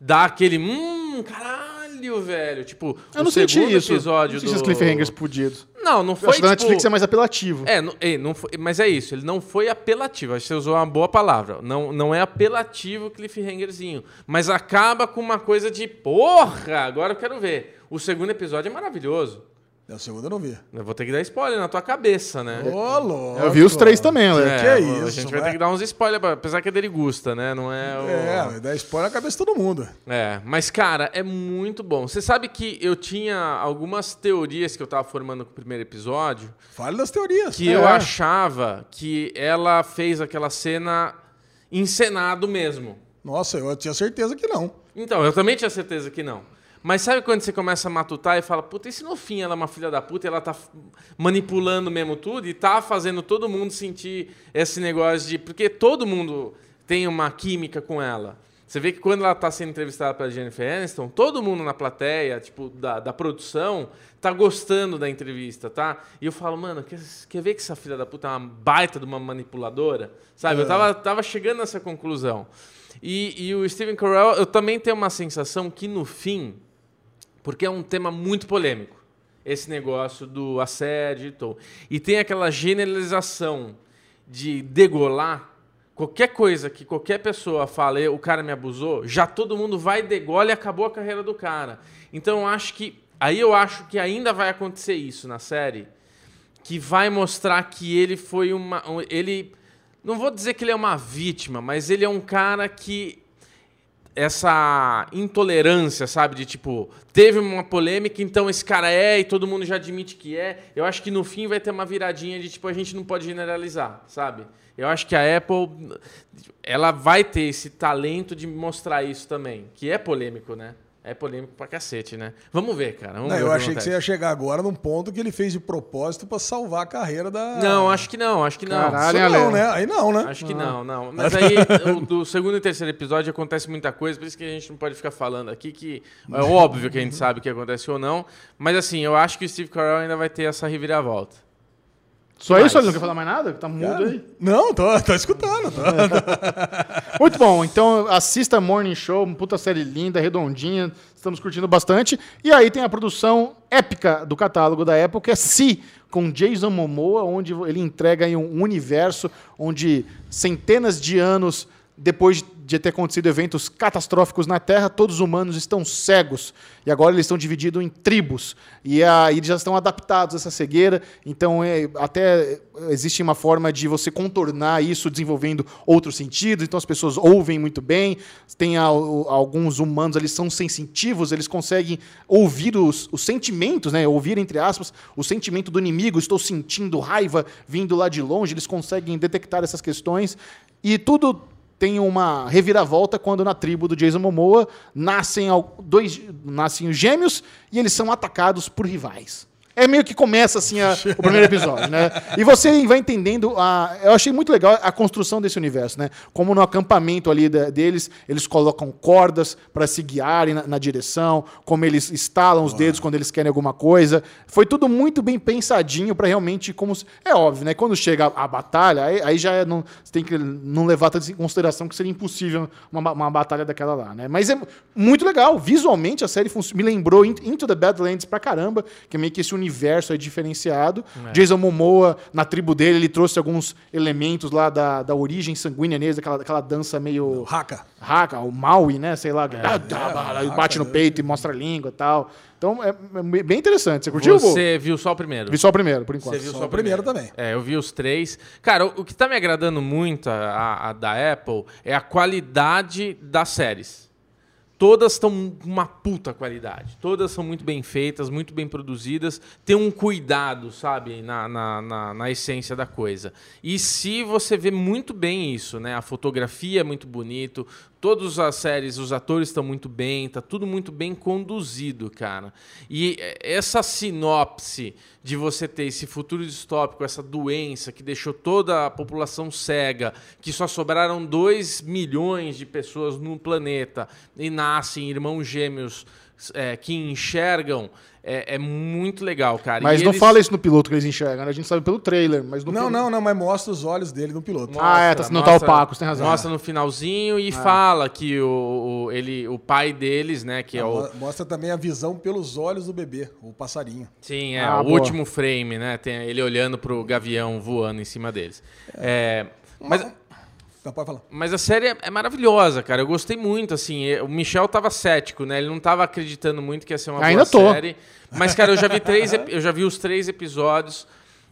Dá aquele. Hum, caralho, velho. Tipo, Eu o não senti isso. episódio não senti do. os cliffhangers podidos. Não, não Eu foi. acho que da tipo... Netflix é mais apelativo. É, não, é, não foi- mas é isso, ele não foi apelativo, acho que você usou uma boa palavra. Não, não é apelativo o cliffhangerzinho, mas acaba com uma coisa de porra, agora eu quero ver. O segundo episódio é maravilhoso. É o segundo eu não vi. Eu vou ter que dar spoiler na tua cabeça, né? Ô, louco. Eu vi os três também, Léo. É, que é A isso, gente vai ter que dar uns spoilers, apesar que é dele gusta, né? Não é o... É, vai dar spoiler na cabeça de todo mundo. É, mas cara, é muito bom. Você sabe que eu tinha algumas teorias que eu tava formando com o primeiro episódio, Fale das teorias. que É. eu achava que ela fez aquela cena encenado mesmo. Nossa, eu tinha certeza que não. Então, eu também tinha certeza que não. Mas sabe quando você começa a matutar e fala, puta, e se no fim ela é uma filha da puta e ela tá manipulando mesmo tudo e tá fazendo todo mundo sentir esse negócio de. Porque todo mundo tem uma química com ela. Você vê que quando ela tá sendo entrevistada pela Jennifer Aniston, todo mundo na plateia, tipo, da, da produção, tá gostando da entrevista, tá? E eu falo, mano, quer, quer ver que essa filha da puta é uma baita de uma manipuladora? Sabe? Eu tava, tava chegando nessa conclusão. E, e o Steven Carell, eu também tenho uma sensação que no fim, porque é um tema muito polêmico, esse negócio do assédio e tal. E tem aquela generalização de degolar. Qualquer coisa que qualquer pessoa fala, "Eu- o cara me abusou, já todo mundo vai degola e acabou a carreira do cara. Então eu acho que. Aí eu acho que ainda vai acontecer isso na série. Que vai mostrar que ele foi uma. um- Ele. Não vou dizer que ele é uma vítima, mas ele é um cara que essa intolerância, sabe? De tipo, teve uma polêmica, então esse cara é e todo mundo já admite que é. Eu acho que no fim vai ter uma viradinha de tipo, a gente não pode generalizar, sabe? Eu acho que a Apple, ela vai ter esse talento de mostrar isso também, que é polêmico, né? É polêmico pra cacete, né? Vamos ver, cara. Vamos Não, ver eu achei que você ia chegar agora num ponto que ele fez de propósito pra salvar a carreira da. Não, acho que não, acho que não. Caralho. Isso não, né? Aí não, né? Acho que não, não. Mas aí, do segundo e terceiro episódio acontece muita coisa, por isso que a gente não pode ficar falando aqui, que é óbvio que a gente sabe o que acontece ou não. Mas assim, eu acho que o Steve Carell ainda vai ter essa reviravolta. Só isso, mais? ele não quer falar mais nada? Tá mudo Cara, aí. Não, tô, tô escutando. Tô. Muito bom, então assista Morning Show, uma puta série linda, redondinha, estamos curtindo bastante. E aí tem a produção épica do catálogo da Apple, que é Si, com Jason Momoa, onde ele entrega aí um universo onde centenas de anos depois de ter acontecido eventos catastróficos na Terra, todos os humanos estão cegos. E agora eles estão divididos em tribos. E aí eles já estão adaptados a essa cegueira. Então, é, até existe uma forma de você contornar isso desenvolvendo outros sentidos. Então, as pessoas ouvem muito bem. Tem a- o- alguns humanos, eles são sensitivos, eles conseguem ouvir os, os sentimentos, né? ouvir, entre aspas, o sentimento do inimigo. Estou sentindo raiva vindo lá de longe. Eles conseguem detectar essas questões. E tudo tem uma reviravolta quando na tribo do Jason Momoa nascem dois nascem os gêmeos e eles são atacados por rivais. É meio que começa assim a- o primeiro episódio, né? E você vai entendendo a. Eu achei muito legal a construção desse universo, né? Como no acampamento ali deles, eles colocam cordas para se guiarem na, na direção, como eles estalam os dedos quando eles querem alguma coisa. Foi tudo muito bem pensadinho para realmente como se- é óbvio, né? Quando chega a, a batalha, aí, aí já é não, você tem que não levar em consideração que seria impossível uma, uma batalha daquela lá, né? Mas é muito legal, visualmente a série me lembrou In- Into the Badlands pra caramba, que é meio que esse universo aí diferenciado. Jason Momoa, na tribo dele, ele trouxe alguns elementos lá da, da origem sanguínea neles, daquela, daquela dança meio Haka. Haka, o Maui, né? Sei lá, ah, ah, é, bate no Haka, peito e mostra a língua e tal. Então é, é bem interessante. Você curtiu? Você viu só o primeiro? Vi só o primeiro, por enquanto. Você viu Só só o primeiro também. É, eu vi os três. Cara, o, o que tá me agradando muito a, a- a da Apple é a qualidade das séries. Todas estão com uma puta qualidade. Todas são muito bem feitas, muito bem produzidas. Tem um cuidado, sabe, na, na, na, na essência da coisa. E se você vê muito bem isso, né? A fotografia é muito bonito, todas as séries, os atores estão muito bem, tá tudo muito bem conduzido, cara. E eh, essa sinopse de você ter esse futuro distópico, essa doença que deixou toda a população cega, que só sobraram 2 milhões de pessoas no planeta e nascem irmãos gêmeos eh, que enxergam, é, é muito legal, cara. Mas E não eles- fala isso no piloto que eles enxergam, né? A gente sabe pelo trailer, mas no Não, piloto- não, não, mas mostra os olhos dele no piloto. Ah, é, tá- não tá opaco, você tem razão. Mostra no finalzinho e fala que o, o- ele, o pai deles, né, que é o, Mo- Mostra também a visão pelos olhos do bebê, o passarinho. Sim, é Ah, o boa. último frame, né? Tem ele olhando pro gavião voando em cima deles. É, mas, Não, pode falar. mas a série é, é maravilhosa, cara. Eu gostei muito, assim. O Michel tava cético, né? Ele não tava acreditando muito que ia ser uma Ainda boa tô. série. Mas, cara, eu já vi três, eu já vi os três episódios.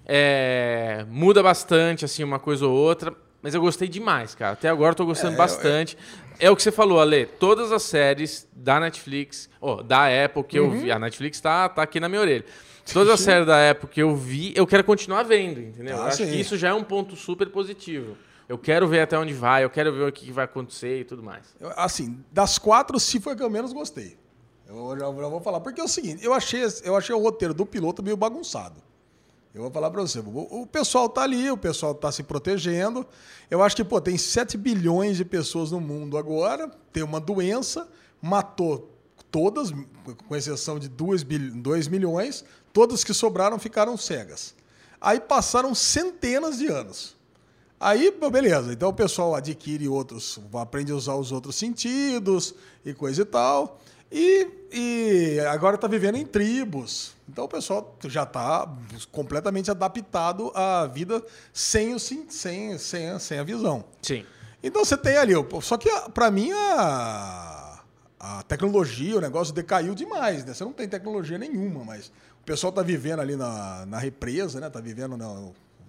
É, muda bastante, assim, uma coisa ou outra. Mas eu gostei demais, cara. Até agora eu tô gostando bastante. É o que você falou, Ale. Todas as séries da Netflix, ó, da Apple que eu vi. A Netflix tá, tá aqui na minha orelha. Todas as séries da Apple que eu vi, eu quero continuar vendo, entendeu? eu Ah, acho sim. que isso já é um ponto super positivo. Eu quero ver até onde vai, eu quero ver o que vai acontecer e tudo mais. Eu, assim, das quatro, se foi a que eu menos gostei. Eu já, já vou falar. Porque é o seguinte, eu achei, eu achei o roteiro do piloto meio bagunçado. Eu vou falar pra você. O, o pessoal tá ali, o pessoal tá se protegendo. Eu acho que, pô, tem 7 bilhões de pessoas no mundo agora, tem uma doença, matou todas, com exceção de 2, 2 milhões, todas que sobraram ficaram cegas. Aí passaram centenas de anos. Aí, beleza. Então o pessoal adquire outros, aprende a usar os outros sentidos e coisa e tal. E, e agora está vivendo em tribos. Então o pessoal já está completamente adaptado à vida sem, o, sem, sem, a- sem a visão. Sim. Então você tem ali. o- Só que para mim a, a tecnologia, o negócio decaiu demais. Né? Você não tem tecnologia nenhuma, mas o pessoal está vivendo ali na, na represa, né? Tá vivendo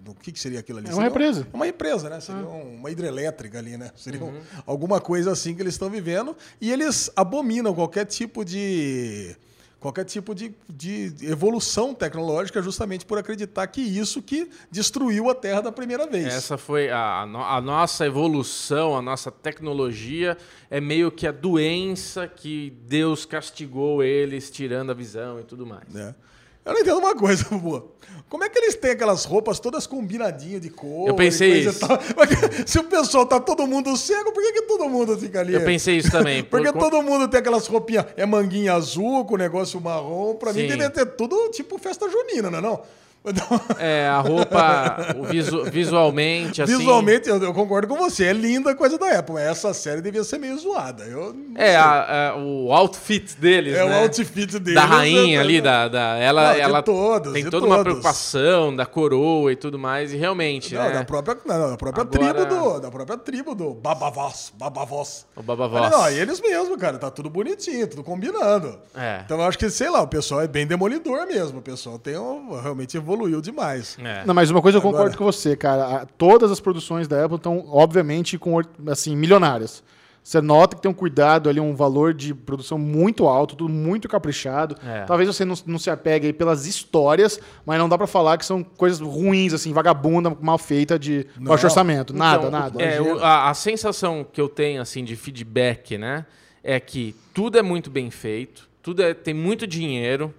no que, que seria aquilo ali? É uma Seria represa. uma represa, né? Seria um- uma hidrelétrica ali, né? Seria um- alguma coisa assim que eles estão vivendo. E eles abominam qualquer tipo de. Qualquer tipo de, de evolução tecnológica, justamente por acreditar que isso que destruiu a Terra da primeira vez. Essa foi a, a no- a nossa evolução, a nossa tecnologia é meio que a doença que Deus castigou eles, tirando a visão e tudo mais. né? Eu não entendo uma coisa, boa. Como é que eles têm aquelas roupas todas combinadinhas de cor? Eu pensei isso. Se o pessoal tá todo mundo cego, por que, que todo mundo fica ali? Eu pensei isso também. Porque por- todo mundo tem aquelas roupinhas, é manguinha azul com negócio marrom. Pra mim Sim. devia ter tudo tipo festa junina, não é não? É, a roupa visu- visualmente, assim... Visualmente, eu, eu concordo com você. É linda a coisa da Apple. Essa série devia ser meio zoada. Eu É, a- a- o outfit deles, É né? o outfit deles. da rainha é- ali, da, da- ela, Não, ela todos, tem toda uma preocupação da coroa e tudo mais, e realmente, Não, né? da própria, não, da própria Agora- tribo do. Da própria tribo do Babavós. Babavós. O Babavós. Não, eles mesmo, cara. Tá tudo bonitinho, tudo combinando. É. Então eu acho que, sei lá, o pessoal é bem demolidor mesmo. O pessoal tem um- realmente evoluiu demais. É. Não, mas uma coisa eu Agora- concordo com você, cara. Todas as produções da Apple estão, obviamente, com assim, milionárias. Você nota que tem um cuidado ali, um valor de produção muito alto, tudo muito caprichado. É. Talvez você não, não se apegue aí pelas histórias, mas não dá pra falar que são coisas ruins, assim, vagabunda, mal feita de Não. baixo orçamento. Nada, Então, nada. É, o- a, a sensação que eu tenho, assim, de feedback, né? É que tudo é muito bem feito, tudo é, tem muito dinheiro.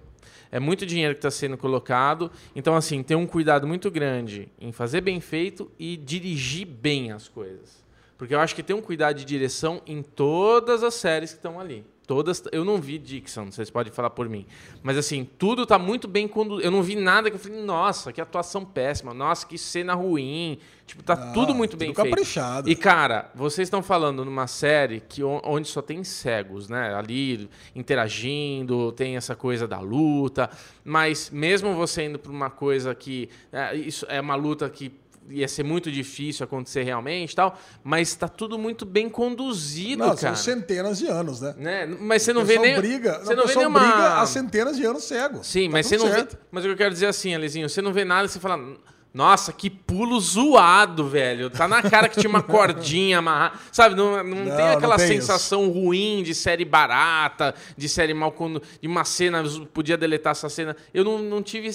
É muito dinheiro que está sendo colocado. Então, assim, tem um cuidado muito grande em fazer bem feito e dirigir bem as coisas. Porque eu acho que tem um cuidado de direção em todas as séries que estão ali. Todas, eu não vi Dixon, vocês podem falar por mim. Mas assim, tudo tá muito bem conduzido. Eu não vi nada que eu falei, nossa, que atuação péssima, nossa, que cena ruim. Tipo, tá Ah, tudo muito bem tudo feito. caprichado. E cara, vocês estão falando numa série que onde só tem cegos, né? Ali interagindo, tem essa coisa da luta, mas mesmo você indo para uma coisa que é, isso é uma luta que ia ser muito difícil acontecer realmente, e tal, mas tá tudo muito bem conduzido, Não, cara. são centenas de anos, né? Né? Mas você não vê nem briga, você o não vê nenhuma briga há centenas de anos cego. Sim, Tá mas você não certo. vê. Mas o que eu quero dizer é assim, Alezinho, você não vê nada e você fala. Nossa, que pulo zoado, velho. Tá na cara que tinha uma cordinha amarrada. Sabe, não, não, Não, tem não aquela tem sensação ruim de série barata, de série mal quando de uma cena, podia deletar essa cena. Eu não, não tive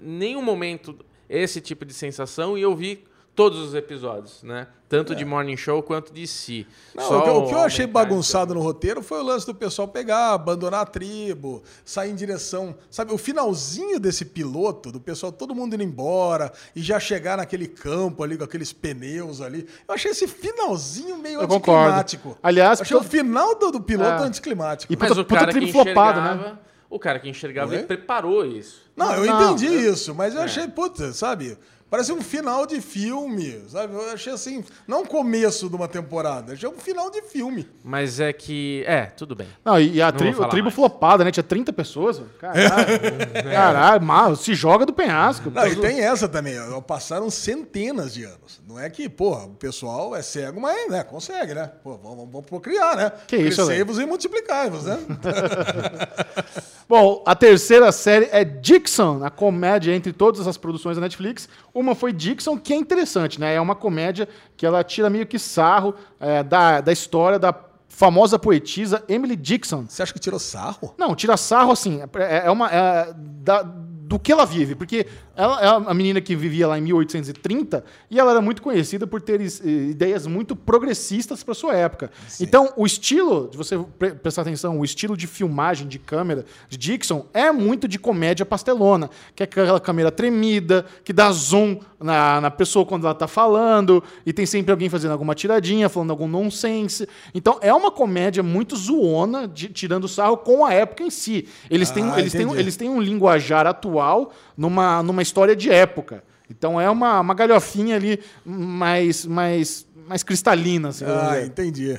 nenhum momento esse tipo de sensação e eu vi todos os episódios, né? Tanto de Morning Show quanto de Si. Não, Só o, que, o que eu achei Carne, bagunçado no roteiro foi o lance do pessoal pegar, abandonar a tribo, sair em direção. Sabe, o finalzinho desse piloto, do pessoal todo mundo indo embora e já chegar naquele campo ali com aqueles pneus ali. Eu achei esse finalzinho meio Eu concordo. anticlimático. Aliás, achei o final do, do piloto É. anticlimático. E Mas puta- o puta cara que flopado, né? O cara que enxergava, ele preparou isso. Não, eu Não, entendi eu- isso, mas eu achei, puta, sabe? Parece um final de filme, sabe? Eu achei assim, não o começo de uma temporada, achei um final de filme. Mas é que. É, tudo bem. Não, e e a, Não tri, a tribo mais. flopada, né? Tinha 30 pessoas. Caralho. Caralho, mal, se joga do penhasco. Não, e tem essa também, passaram centenas de anos. Não é que, porra, o pessoal é cego, mas né, consegue, né? Pô, vamos, vamos procriar, né? Que isso, Crescei-vos e multiplicai-vos, né? Bom, a terceira série é Dixon, a comédia entre todas as produções da Netflix. Uma foi Dixon, que é interessante, né? É uma comédia que ela tira meio que sarro é, da, da história da famosa poetisa Emily Dixon. Você acha que tirou sarro? Não, tira sarro assim, é, é uma. é da- do que ela vive, porque ela é uma menina que vivia lá em 1830 e ela era muito conhecida por ter eh, ideias muito progressistas para sua época. Então, o estilo, de você pre- prestar atenção, o estilo de filmagem de câmera de Dixon é muito de comédia pastelona, que é aquela câmera tremida, que dá zoom na, na pessoa quando ela tá falando, e tem sempre alguém fazendo alguma tiradinha, falando algum nonsense. Então, é uma comédia muito zoona, de- tirando sarro com a época em si. Eles têm, Ah, eles têm, eles têm um linguajar atual numa, numa história de época. Então, é uma, uma galhofinha ali mais, mais, mais cristalina, assim, Ah, entendi.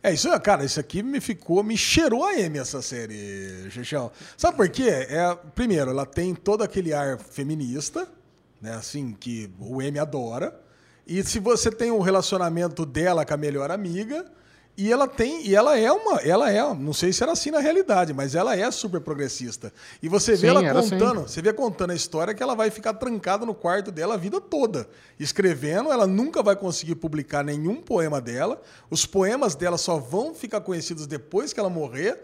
É, isso, cara, isso aqui me ficou, me cheirou a M essa série, Xixão. Sabe por quê? É, primeiro, ela tem todo aquele ar feminista, né, assim, que o M adora. E se você tem um relacionamento dela com a melhor amiga, e ela tem, e ela é uma, ela é, não sei se era assim na realidade, mas ela é super progressista. E você vê Sim, ela assim. contando, você vê contando a história que ela vai ficar trancada no quarto dela a vida toda. Escrevendo, ela nunca vai conseguir publicar nenhum poema dela. Os poemas dela só vão ficar conhecidos depois que ela morrer.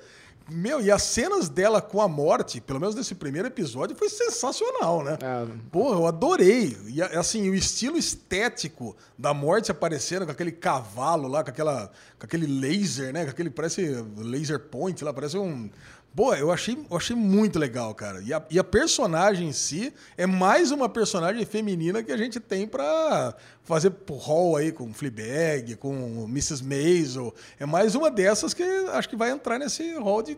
Meu, e as cenas dela com a morte, pelo menos nesse primeiro episódio, foi sensacional, né? É. Porra, eu adorei. E assim, o estilo estético da morte aparecendo com aquele cavalo lá, com, aquela, com aquele laser, né? Com aquele, parece laser point lá, parece um... Boa, eu achei, eu achei muito legal, cara. E a, e a personagem em si é mais uma personagem feminina que a gente tem pra fazer rol aí com Fleabag, com Mrs. Maisel. É mais uma dessas que acho que vai entrar nesse rol de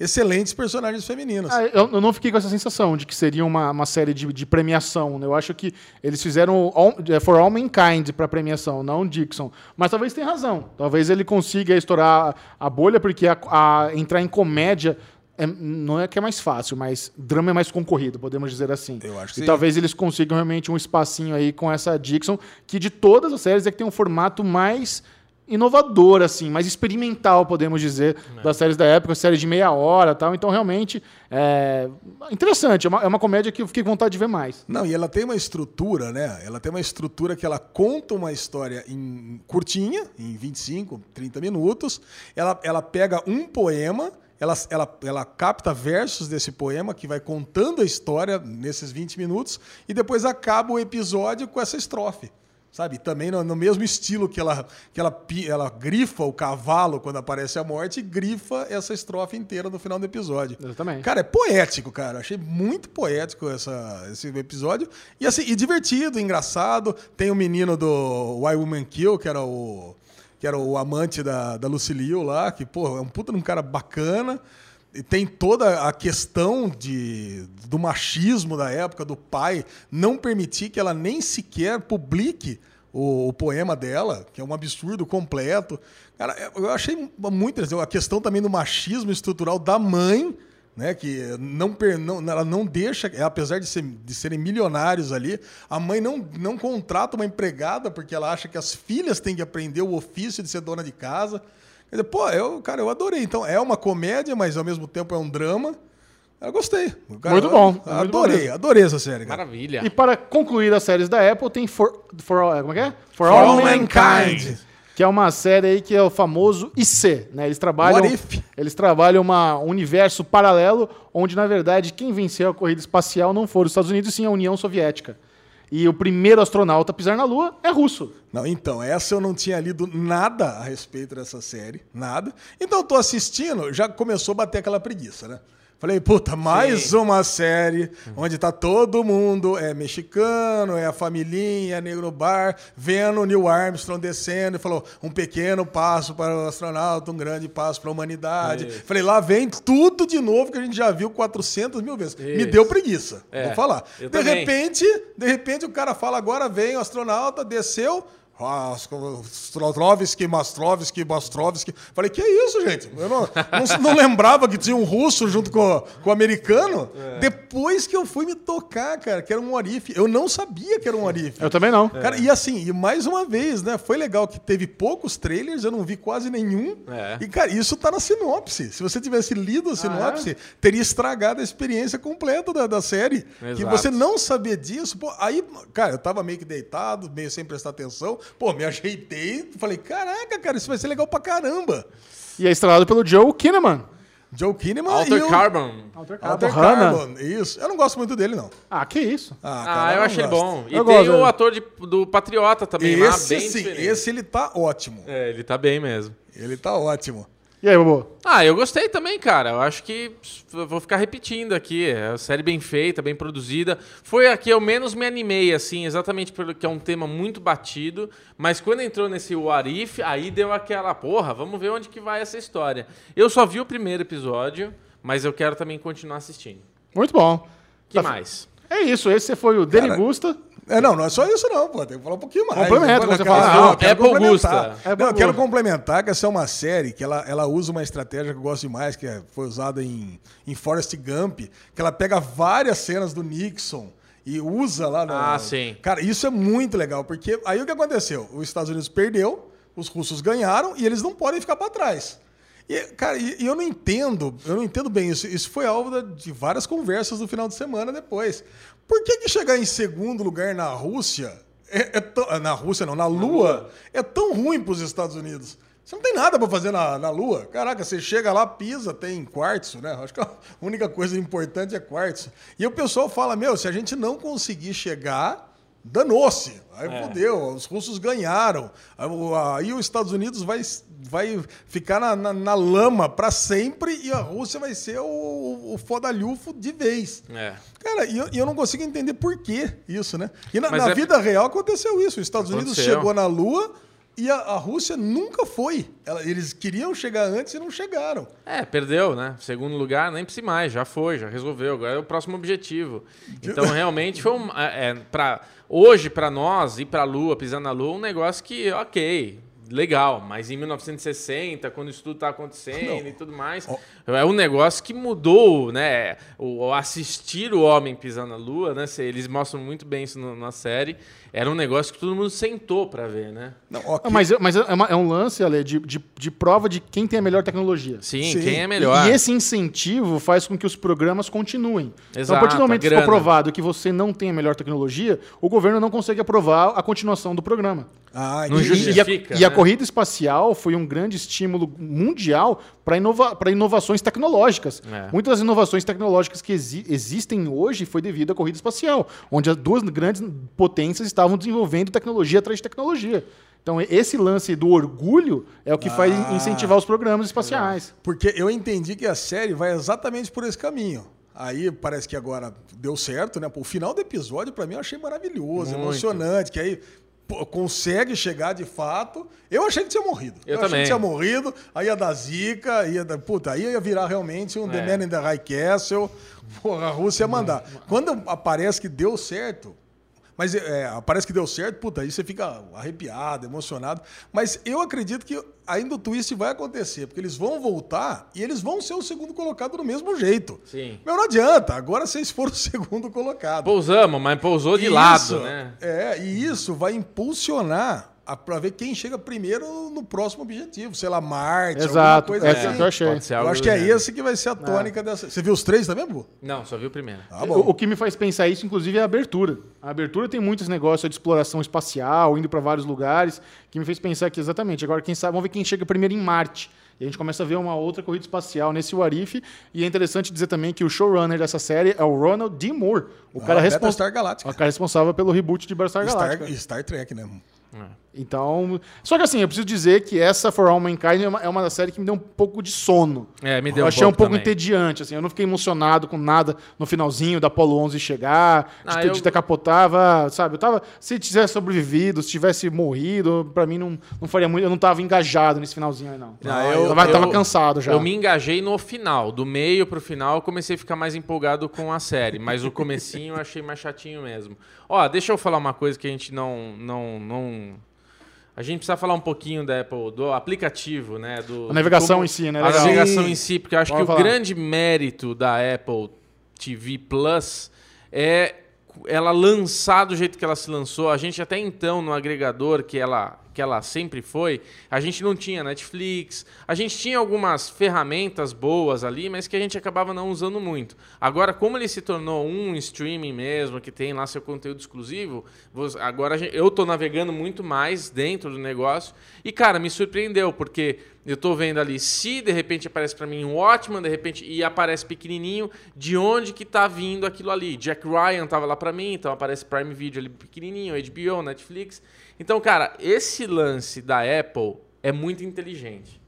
excelentes personagens femininas. Ah, eu, eu não fiquei com essa sensação de que seria uma, uma série de, de premiação. né? Eu acho que eles fizeram all, é, For All Mankind para premiação, não Dixon. Mas talvez tenha razão. Talvez ele consiga estourar a bolha, porque a- a- entrar em comédia é- não é que é mais fácil, mas drama é mais concorrido, podemos dizer assim. Eu acho que e sim. talvez eles consigam realmente um espacinho aí com essa Dixon, que de todas as séries é que tem um formato mais inovador, assim, mais experimental, podemos dizer, das séries da época, série de meia hora tal. Então, realmente, é interessante. É uma, é uma comédia que eu fiquei com vontade de ver mais. Não, e ela tem uma estrutura, né? Ela tem uma estrutura que ela conta uma história em curtinha, em 25, 30 minutos. Ela, ela pega um poema, ela, ela, ela capta versos desse poema que vai contando a história nesses 20 minutos e depois acaba o episódio com essa estrofe. Sabe? Também no, no mesmo estilo que ela, que ela, ela grifa o cavalo quando aparece a morte, grifa essa estrofe inteira no final do episódio. Exatamente. Cara, é poético, cara. Achei muito poético essa, esse episódio. E assim, e divertido, engraçado. Tem o menino do Why Woman Kill, que era o, que era o amante da, da Lucille lá, que, pô, é um puta de um cara bacana. E tem toda a questão de, do machismo da época, do pai não permitir que ela nem sequer publique o, o poema dela, que é um absurdo completo. Cara, eu achei muito interessante. A questão também do machismo estrutural da mãe, né, que não, não- ela não deixa, é, apesar de, ser- de serem milionários ali, a mãe não, não contrata uma empregada porque ela acha que as filhas têm que aprender o ofício de ser dona de casa. Quer dizer, pô, eu, cara, eu adorei. Então, é uma comédia, mas ao mesmo tempo é um drama. Eu gostei. Cara, Muito eu bom, muito bom adorei, mesmo. adorei essa série, cara. Maravilha. E para concluir as séries da Apple, tem For, for All, como é que é? For, All Mankind. Que é uma série aí que é o famoso IC, né? Eles trabalham, What if? eles trabalham uma, um universo paralelo onde, na verdade, quem venceu a corrida espacial não foram os Estados Unidos, sim a União Soviética. E o primeiro astronauta a pisar na Lua é russo. Não, então, essa eu não tinha lido nada a respeito dessa série, nada. Então, tô assistindo, já começou a bater aquela preguiça, né? Falei, puta, mais uma série onde tá todo mundo, é mexicano, é a familhinha, é negro bar, vendo o Neil Armstrong descendo e falou, um pequeno passo para o astronauta, um grande passo para a humanidade. Isso. Falei, lá vem tudo de novo que a gente já viu 400 mil vezes. Me Isso. deu preguiça, É, vou falar. eu De também. repente, de repente o cara fala, agora vem o astronauta, desceu, ah, Strovsky, Mastrovsky, Bastrovsky. Falei, que é isso, gente? Eu não, não, não lembrava que tinha um russo junto com, com o americano. É. Depois que eu fui me tocar, cara, que era um Arif. Eu não sabia que era um Arif. Eu também não. Cara, e assim, e mais uma vez, né? Foi legal que teve poucos trailers, eu não vi quase nenhum. É. E, cara, isso tá na sinopse. Se você tivesse lido a sinopse, é? teria estragado a experiência completa da, da série. Que Exato. você não saber disso, pô, aí, cara, eu tava meio que deitado, meio sem prestar atenção. Pô, me ajeitei, falei, caraca, cara, isso vai ser legal pra caramba. E é estrelado pelo Joe Kinnaman. Joe Kinnaman Alter e o... Carbon. Alter Alter Hannah. Carbon, isso. Eu não gosto muito dele, não. Ah, que isso. Ah, Ah, cara, eu não achei ele bom. E Eu tem gosto o ator de- do Patriota também lá, Esse bem sim, diferente. esse ele tá ótimo. É, ele tá bem mesmo. Ele tá ótimo. E aí, Bobo? Ah, eu gostei também, cara. Eu acho que vou ficar repetindo aqui. É uma série bem feita, bem produzida. Foi a que eu menos me animei, assim, exatamente porque é um tema muito batido. Mas quando entrou nesse What If, aí deu aquela, porra, vamos ver onde que vai essa história. Eu só vi o primeiro episódio, mas eu quero também continuar assistindo. Muito bom. que Tá- mais? É isso, esse foi o Derigusta. É, não, não é só isso não, pô. Tem que falar um pouquinho mais. Complementa, você fala, Apple complementar. Apple Não, eu quero complementar que essa é uma série que ela, ela usa uma estratégia que eu gosto demais, que é- foi usada em, em Forrest Gump, que ela pega várias cenas do Nixon e usa lá no... Ah, sim. Cara, isso é muito legal, porque aí o que aconteceu? Os Estados Unidos perdeu, os russos ganharam e eles não podem ficar para trás. E, cara, e, eu não entendo, eu não entendo bem isso. Isso foi alvo de várias conversas no final de semana depois. Por que, que chegar em segundo lugar na Rússia, é, é tão- na Rússia não, na Lua, é tão ruim para os Estados Unidos? Você não tem nada para fazer na, na Lua. Caraca, você chega lá, pisa, tem quartzo, né? Acho que a única coisa importante é quartzo. E o pessoal fala, meu, se a gente não conseguir chegar, danou-se. Aí É. fudeu, os russos ganharam. Aí os Estados Unidos vai, vai ficar na, na- na lama para sempre e a Rússia vai ser o, o fodalhufo de vez. É. Cara, e eu, eu não consigo entender por que isso, né? E na, na é- vida real aconteceu isso. Os Estados Unidos Aconteceu. chegou na Lua e a, a Rússia nunca foi. Ela- eles queriam chegar antes e não chegaram. É, perdeu, né? Segundo lugar, nem precisa mais, já foi, já resolveu. Agora é o próximo objetivo. Então, realmente, foi um. É, é, pra, hoje, para nós, ir para a Lua, pisar na Lua, um negócio que, ok, legal. Mas em 1960, quando isso tudo tá acontecendo e tudo mais, é um negócio que mudou, né? O, assistir o homem pisar na Lua, né? Eles mostram muito bem isso na série. Era um negócio que todo mundo sentou para ver, né? Não, Ah, ok. Mas, mas é, uma- é um lance, Ale, de, de, de prova de quem tem a melhor tecnologia. Sim, Sim. quem é melhor. E esse incentivo faz com que os programas continuem. então, a Exato, partir do momento a que for provado que você não tem a melhor tecnologia, o governo não consegue aprovar a continuação do programa. Ah, Não. E, a, justifica. e a né? corrida espacial foi um grande estímulo mundial para inova inovações tecnológicas. É. Muitas das inovações tecnológicas que exi- existem hoje foi devido à corrida espacial, onde as duas grandes potências estavam desenvolvendo tecnologia atrás de tecnologia. Então, esse lance do orgulho é o que faz Ah. incentivar os programas espaciais. Porque eu entendi que a série vai exatamente por esse caminho. Aí parece que agora deu certo, né? Pô, O final do episódio, pra mim, eu achei maravilhoso, Muito. emocionante, que aí pô, consegue chegar de fato. Eu achei que tinha morrido. Eu achei também. que tinha morrido, aí ia dar zica, ia dar, puta, aí ia virar realmente um The É. Man in the High Castle. Porra, a Rússia ia mandar. Quando aparece que deu certo, mas é, parece que deu certo, puta, aí você fica arrepiado, emocionado. Mas eu acredito que ainda o twist vai acontecer, porque eles vão voltar e eles vão ser o segundo colocado do mesmo jeito. Sim. Meu, não adianta, agora vocês foram o segundo colocado. Pousamos, mas pousou de Isso, lado, né? É, e isso vai impulsionar a- pra ver quem chega primeiro no próximo objetivo. Sei lá, Marte, Exato, alguma coisa é assim. o que eu achei. Pode ser Eu algo acho que é esse que vai ser a tônica dessa. Você viu os três também, Bu? Não, só vi o primeiro. Tá O, o que me faz pensar isso, inclusive, é a abertura. A abertura tem muitos negócios de exploração espacial, indo para vários lugares, que me fez pensar que exatamente. Agora, quem sabe, vamos ver quem chega primeiro em Marte. E a gente começa a ver uma outra corrida espacial nesse Warif. E é interessante dizer também que o showrunner dessa série é o Ronald D. Moore, o cara, Ah, respons- Battlestar Galactica. o cara responsável pelo reboot de Battlestar Galactica. Star, Star Trek, né? Então, só que assim, eu preciso dizer que essa For All Mankind é uma, é uma série que me deu um pouco de sono. É, me deu eu um achei um pouco pouco também. entediante, assim, eu não fiquei emocionado com nada no finalzinho da Apollo 11 chegar, de, Ah, ter, eu- de ter capotava, sabe? Eu tava, se tivesse sobrevivido, se tivesse morrido, pra mim não, não faria muito, eu não tava engajado nesse finalzinho aí não. Ah, eu, eu- tava, tava eu- cansado já. Eu me engajei no final. Do meio pro final, eu comecei a ficar mais empolgado com a série. Mas o comecinho eu achei mais chatinho mesmo. Ó, deixa eu falar uma coisa que a gente não... não, não... A gente precisa falar um pouquinho da Apple, do aplicativo, né? Do, A navegação como- em si, né? A Legal. navegação em si, porque eu acho Pode que o falar. grande mérito da Apple TV Plus é ela lançar do jeito que ela se lançou. A gente até então, no agregador que ela, que ela sempre foi, a gente não tinha Netflix, a gente tinha algumas ferramentas boas ali, mas que a gente acabava não usando muito. Agora, como ele se tornou um streaming mesmo, que tem lá seu conteúdo exclusivo, agora eu tô navegando muito mais dentro do negócio. E, cara, me surpreendeu, porque eu tô vendo ali, se de repente aparece para mim um Watchman, de repente, e aparece pequenininho, de onde que tá vindo aquilo ali. Jack Ryan tava lá para mim, então aparece Prime Video ali pequenininho, HBO, Netflix. Então, cara, esse lance da Apple é muito inteligente.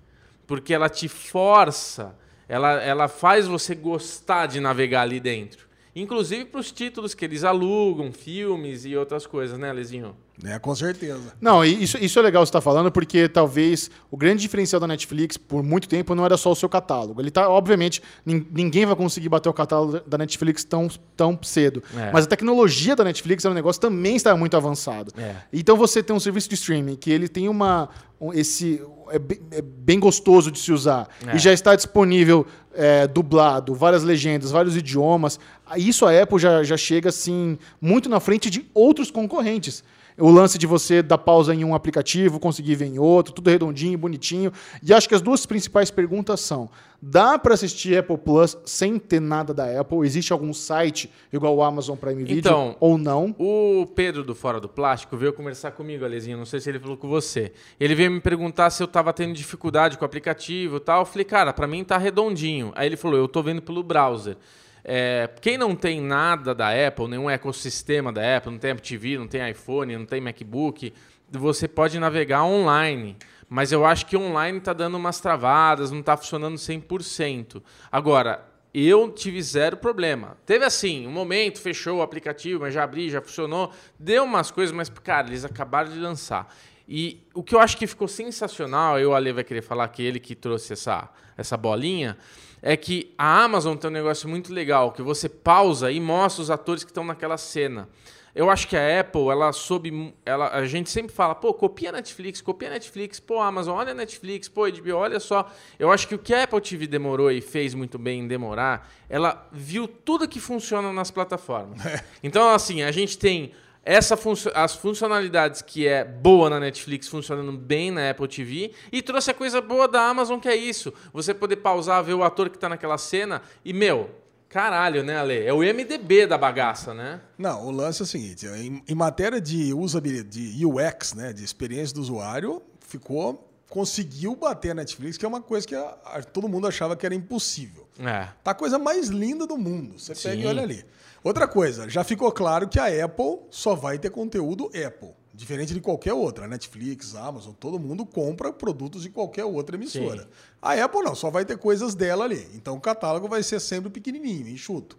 Porque ela te força, ela, ela faz você gostar de navegar ali dentro. Inclusive para os títulos que eles alugam, filmes e outras coisas, né, Lezinho? É, com certeza. Não, isso, isso é legal você estar falando, porque talvez o grande diferencial da Netflix, por muito tempo, não era só o seu catálogo. Ele tá, obviamente, nin- ninguém vai conseguir bater o catálogo da Netflix tão, tão cedo. É. Mas a tecnologia da Netflix é um negócio que também está muito avançado. É. Então você tem um serviço de streaming que ele tem uma. um- esse, é, bem, é bem gostoso de se usar. É. E já está disponível é, dublado, várias legendas, vários idiomas. Isso a Apple já, já chega assim, muito na frente de outros concorrentes. O lance de você dar pausa em um aplicativo, conseguir ver em outro, tudo redondinho, bonitinho. E acho que as duas principais perguntas são: dá para assistir Apple Plus sem ter nada da Apple? Existe algum site igual o Amazon Prime Video Então, ou não? O Pedro do Fora do Plástico veio conversar comigo, Alezinho. Não sei se ele falou com você. Ele veio me perguntar se eu tava tendo dificuldade com o aplicativo e tal. Eu falei, cara, pra mim tá redondinho. Aí ele falou, eu tô vendo pelo browser. É, quem não tem nada da Apple, nenhum ecossistema da Apple, não tem Apple TV, não tem iPhone, não tem MacBook, você pode navegar online. Mas eu acho que online tá dando umas travadas, não tá funcionando 100%. Agora, eu tive zero problema. Teve assim, um momento, fechou o aplicativo, mas já abri, já funcionou. Deu umas coisas, mas, cara, eles acabaram de lançar. E o que eu acho que ficou sensacional, eu, Ale, vai querer falar que ele que trouxe essa, essa bolinha, é que a Amazon tem um negócio muito legal, que você pausa e mostra os atores que estão naquela cena. Eu acho que a Apple, ela soube. Ela, a gente sempre fala, pô, copia a Netflix, copia a Netflix, pô, Amazon, olha a Netflix, pô, HBO, olha só. Eu acho que o que a Apple TV demorou e fez muito bem em demorar, ela viu tudo que funciona nas plataformas. Então, assim, a gente tem essa as funcionalidades que é boa na Netflix funcionando bem na Apple TV e trouxe a coisa boa da Amazon que é isso. Você poder pausar, ver o ator que tá naquela cena e, meu, caralho, né, Ale? É o MDB da bagaça, né? Não, o lance é o seguinte: em, em matéria de usabilidade, de UX, né, de experiência do usuário, ficou, conseguiu bater a Netflix, que é uma coisa que a- a- todo mundo achava que era impossível. É. Tá a coisa mais linda do mundo. Você pega e olha ali. Outra coisa, já ficou claro que a Apple só vai ter conteúdo Apple. Diferente de qualquer outra. Netflix, Amazon, todo mundo compra produtos de qualquer outra emissora. Sim. A Apple não, só vai ter coisas dela ali. Então o catálogo vai ser sempre pequenininho, enxuto.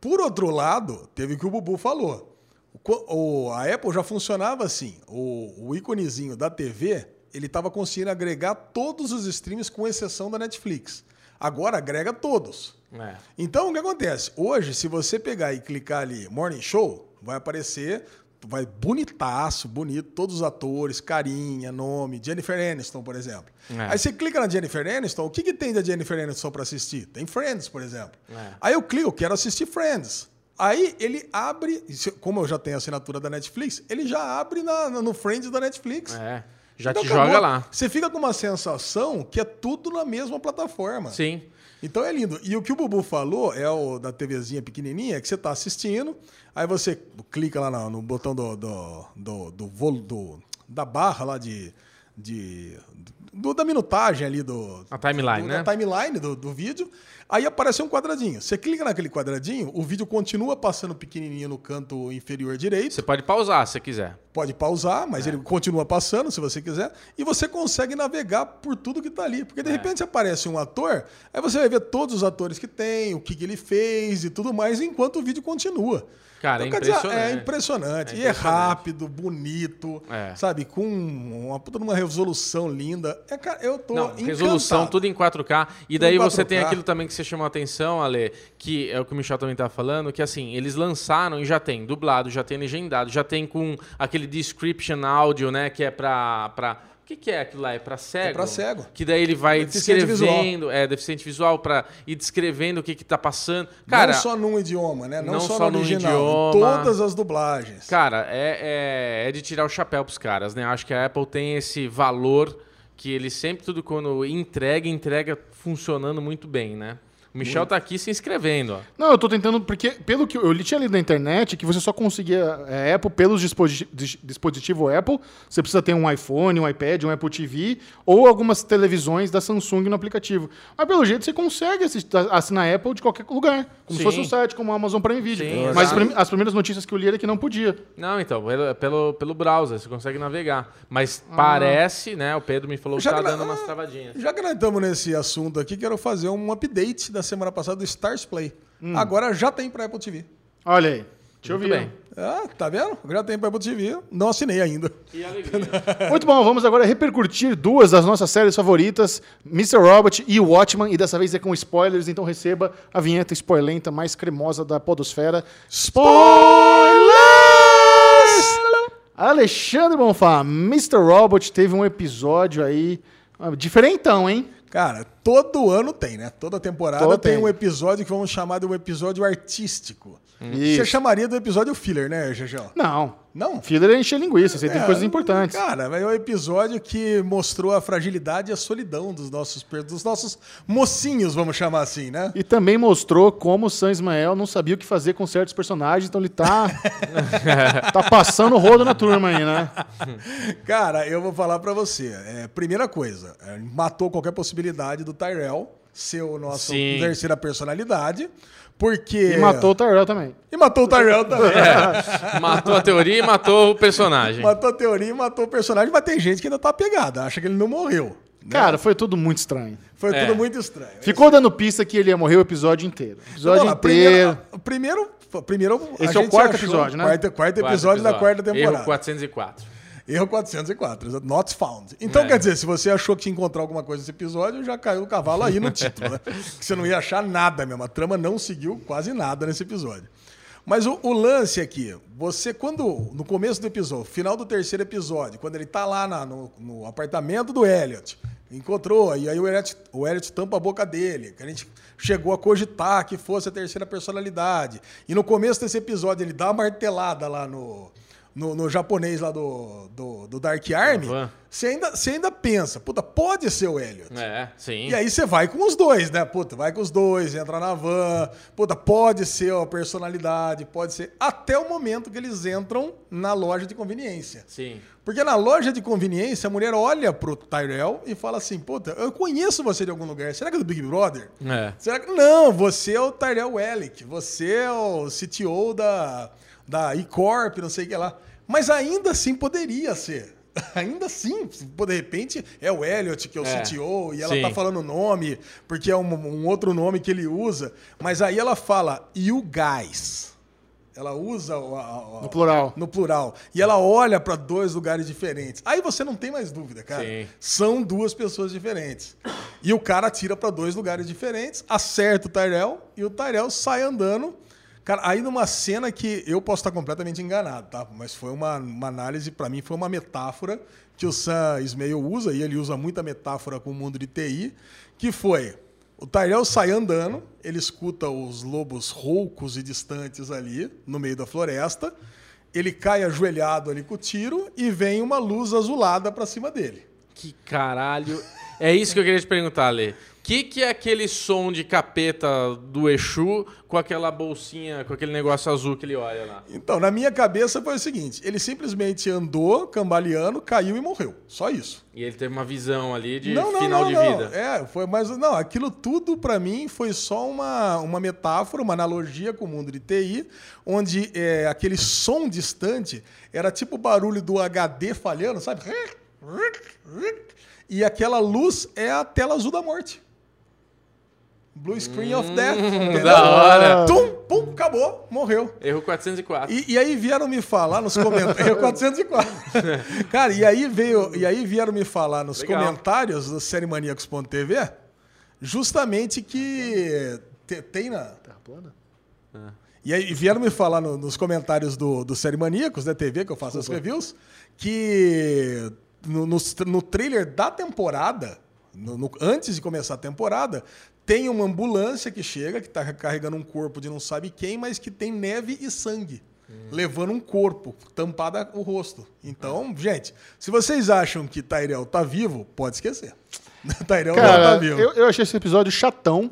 Por outro lado, teve o que o Bubu falou. O a Apple já funcionava assim. O, o íconezinho da TV, ele estava conseguindo agregar todos os streams, com exceção da Netflix. Agora agrega todos. É. Então, o que acontece? Hoje, se você pegar e clicar ali Morning Show, vai aparecer, vai bonitaço, bonito, todos os atores, carinha, nome, Jennifer Aniston, por exemplo. É. Aí você clica na Jennifer Aniston, o que, que tem da Jennifer Aniston para assistir? Tem Friends, por exemplo. É. Aí eu clico, quero assistir Friends. Aí ele abre, como eu já tenho a assinatura da Netflix, ele já abre na- no Friends da Netflix. É. Já Então te acabou. joga lá. Você fica com uma sensação que é tudo na mesma plataforma. Sim. Então é lindo. E o que o Bubu falou é o da TVzinha pequenininha, que você está assistindo, aí você clica lá no, no botão do, do, do, do, do- da barra lá de. de do- da minutagem ali do. A timeline, do- né? Da timeline do, do vídeo. Aí aparece um quadradinho. Você clica naquele quadradinho, o vídeo continua passando pequenininho no canto inferior direito. Você pode pausar se quiser. Pode pausar, É. mas ele continua passando, se você quiser, e você consegue navegar por tudo que tá ali. Porque É. de repente aparece um ator, aí você vai ver todos os atores que tem, o que, que ele fez e tudo mais, enquanto o vídeo continua. Cara, é quer dizer, impressionante. é impressionante. É E é impressionante. rápido, bonito, É. sabe? Com uma puta numa resolução linda. É, cara, eu tô Não, encantado. resolução, tudo em 4K. E daí Tudo você 4K. tem aquilo também que você chamou a atenção, Ale, que é o que o Michel também tá falando, que assim, eles lançaram e já tem dublado, já tem legendado, já tem com aquele description áudio, né, que é pra... pra o que, que é aquilo lá? É pra cego? pra cego. Que daí ele vai Deficiente descrevendo, é, deficiente visual, pra ir descrevendo o que que tá passando. Cara, não só num idioma, né? Não, não só, só no num original, idioma. todas as dublagens. Cara, é, é, é de tirar o chapéu pros caras, né? Acho que a Apple tem esse valor que ele sempre, tudo quando entrega, entrega funcionando muito bem, né? O Michel tá aqui se inscrevendo, ó. Não, eu tô tentando, porque pelo que eu, eu li- tinha lido na internet, que você só conseguia é, Apple pelos disposi- dis- dispositivo Apple. Você precisa ter um iPhone, um iPad, um Apple TV ou algumas televisões da Samsung no aplicativo. Mas pelo jeito você consegue assistir, assinar Apple de qualquer lugar, como Sim. se fosse um site como a Amazon Prime Video. Sim, Mas as, exato. as primeiras notícias que eu li era que não podia. Não, então, pelo, pelo, pelo browser, você consegue navegar. Mas parece, né? O Pedro me falou que Já tá que dando nós- umas travadinhas. Já que nós estamos nesse assunto aqui, quero fazer um update da semana passada do Stars Play. Hum. Agora já tem para Apple TV. Olha aí. Deixa eu ver. bem. Ah, tá vendo? Já tem para Apple TV. Não assinei ainda. Que alegria. Muito bom, vamos agora repercutir duas das nossas séries favoritas, Mr. Robot e Watchman, e dessa vez é com spoilers, então receba a vinheta spoilenta mais cremosa da podosfera. Spoilers! Alexandre Bonfá, Mr. Robot teve um episódio aí ah, diferentão, hein? Cara, todo ano tem, né? Toda temporada Todo tem tem. um episódio que vamos chamar de um episódio artístico. Isso. Você chamaria do episódio filler, né, Gegel? Não. Não? Filler é encher linguiça, você tem É, coisas importantes. Cara, é um episódio que mostrou a fragilidade e a solidão dos nossos, dos nossos mocinhos, vamos chamar assim, né? E também mostrou como o San Ismael não sabia o que fazer com certos personagens, então ele tá, tá passando o rodo na turma aí, né? Cara, eu vou falar pra você. É, primeira coisa, é, matou qualquer possibilidade do Tyrell ser o nosso Sim. terceira personalidade, porque... E matou o Tyrell também. E matou o Tyrell também. matou a teoria e matou o personagem. Matou a teoria e matou o personagem, mas tem gente que ainda tá pegada, acha que ele não morreu. né? Cara, foi tudo muito estranho. Foi É. tudo muito estranho. Ficou dando pista que ele ia morrer o episódio inteiro. O episódio Vamos lá, inteiro. Primeiro, primeiro, primeiro Esse a é o quarto episódio, né? Quarto, quarto episódio da quarta temporada. Erro 404. Erro 404, exato. not found. Então, É. quer dizer, se você achou que ia encontrar alguma coisa nesse episódio, já caiu o cavalo aí no título, né? Que você não ia achar nada mesmo. A trama não seguiu quase nada nesse episódio. Mas o, o lance aqui, você quando, no começo do episódio, final do terceiro episódio, quando ele tá lá na- no, no apartamento do Elliot, encontrou, e aí o Elliot, o Elliot tampa a boca dele, que a gente chegou a cogitar que fosse a terceira personalidade. E no começo desse episódio ele dá uma martelada lá no, no, no japonês lá do, do, do Dark Army, você ainda, você ainda pensa, puta, pode ser o Elliot. É, sim. E aí você vai com os dois, né? Puta, vai com os dois, entra na van. Puta, pode ser a personalidade, pode ser. Até o momento que eles entram na loja de conveniência. Sim. Porque na loja de conveniência, a mulher olha pro Tyrell e fala assim: Puta, eu conheço você de algum lugar. Será que é do Big Brother? É. Será que. Não, você é o Tyrell Wellick. Você é o CTO da, da E-Corp, não sei o que lá. Mas ainda assim poderia ser. Ainda assim, de repente é o Elliot que é o É, CTO e ela sim. tá falando o nome, porque é um, um outro nome que ele usa. Mas aí ela fala, you guys. Ela usa o- a- a- No plural. no plural. E ela olha para dois lugares diferentes. Aí você não tem mais dúvida, cara. Sim. São duas pessoas diferentes. E o cara atira para dois lugares diferentes, acerta o Tyrell e o Tyrell sai andando. Cara, aí numa cena que eu posso estar completamente enganado, tá? Mas foi uma, uma análise, para mim, foi uma metáfora que o Sam Ismail usa, e ele usa muita metáfora com o mundo de TI, que foi o Tyrell sai andando, ele escuta os lobos roucos e distantes ali no meio da floresta, ele cai ajoelhado ali com o tiro e vem uma luz azulada para cima dele. Que caralho. É isso que eu queria te perguntar, Lê. O que, que é aquele som de capeta do Exu com aquela bolsinha, com aquele negócio azul que ele olha lá? Então, na minha cabeça foi o seguinte: ele simplesmente andou cambaleando, caiu e morreu. Só isso. E ele teve uma visão ali de final de vida. É, foi mais. Não, aquilo tudo pra mim foi só uma, uma metáfora, uma analogia com o mundo de TI, onde é, aquele som distante era tipo o barulho do HD falhando, sabe? E aquela luz é a tela azul da morte. Blue Screen of Death. entendeu? Hum, da hora. Tum, pum, acabou, morreu. Erro 404. E, e aí vieram me falar nos comentários. Eu 404. Cara, e aí veio, e aí vieram me falar nos Legal. comentários do SérieManiacos.tv justamente que te- tem na. Terra plana? E aí vieram me falar no- nos comentários do, do Série Maníacos, da TV, que eu faço as reviews, que no, no, no trailer da temporada, no- no- antes de começar a temporada, tem uma ambulância que chega, que está carregando um corpo de não sabe quem, mas que tem neve e sangue. Levando um corpo, tampado o rosto. Então, gente, se vocês acham que Tyrell tá vivo, pode esquecer. Tyrell não tá Cara, vivo. eu, eu achei esse episódio chatão.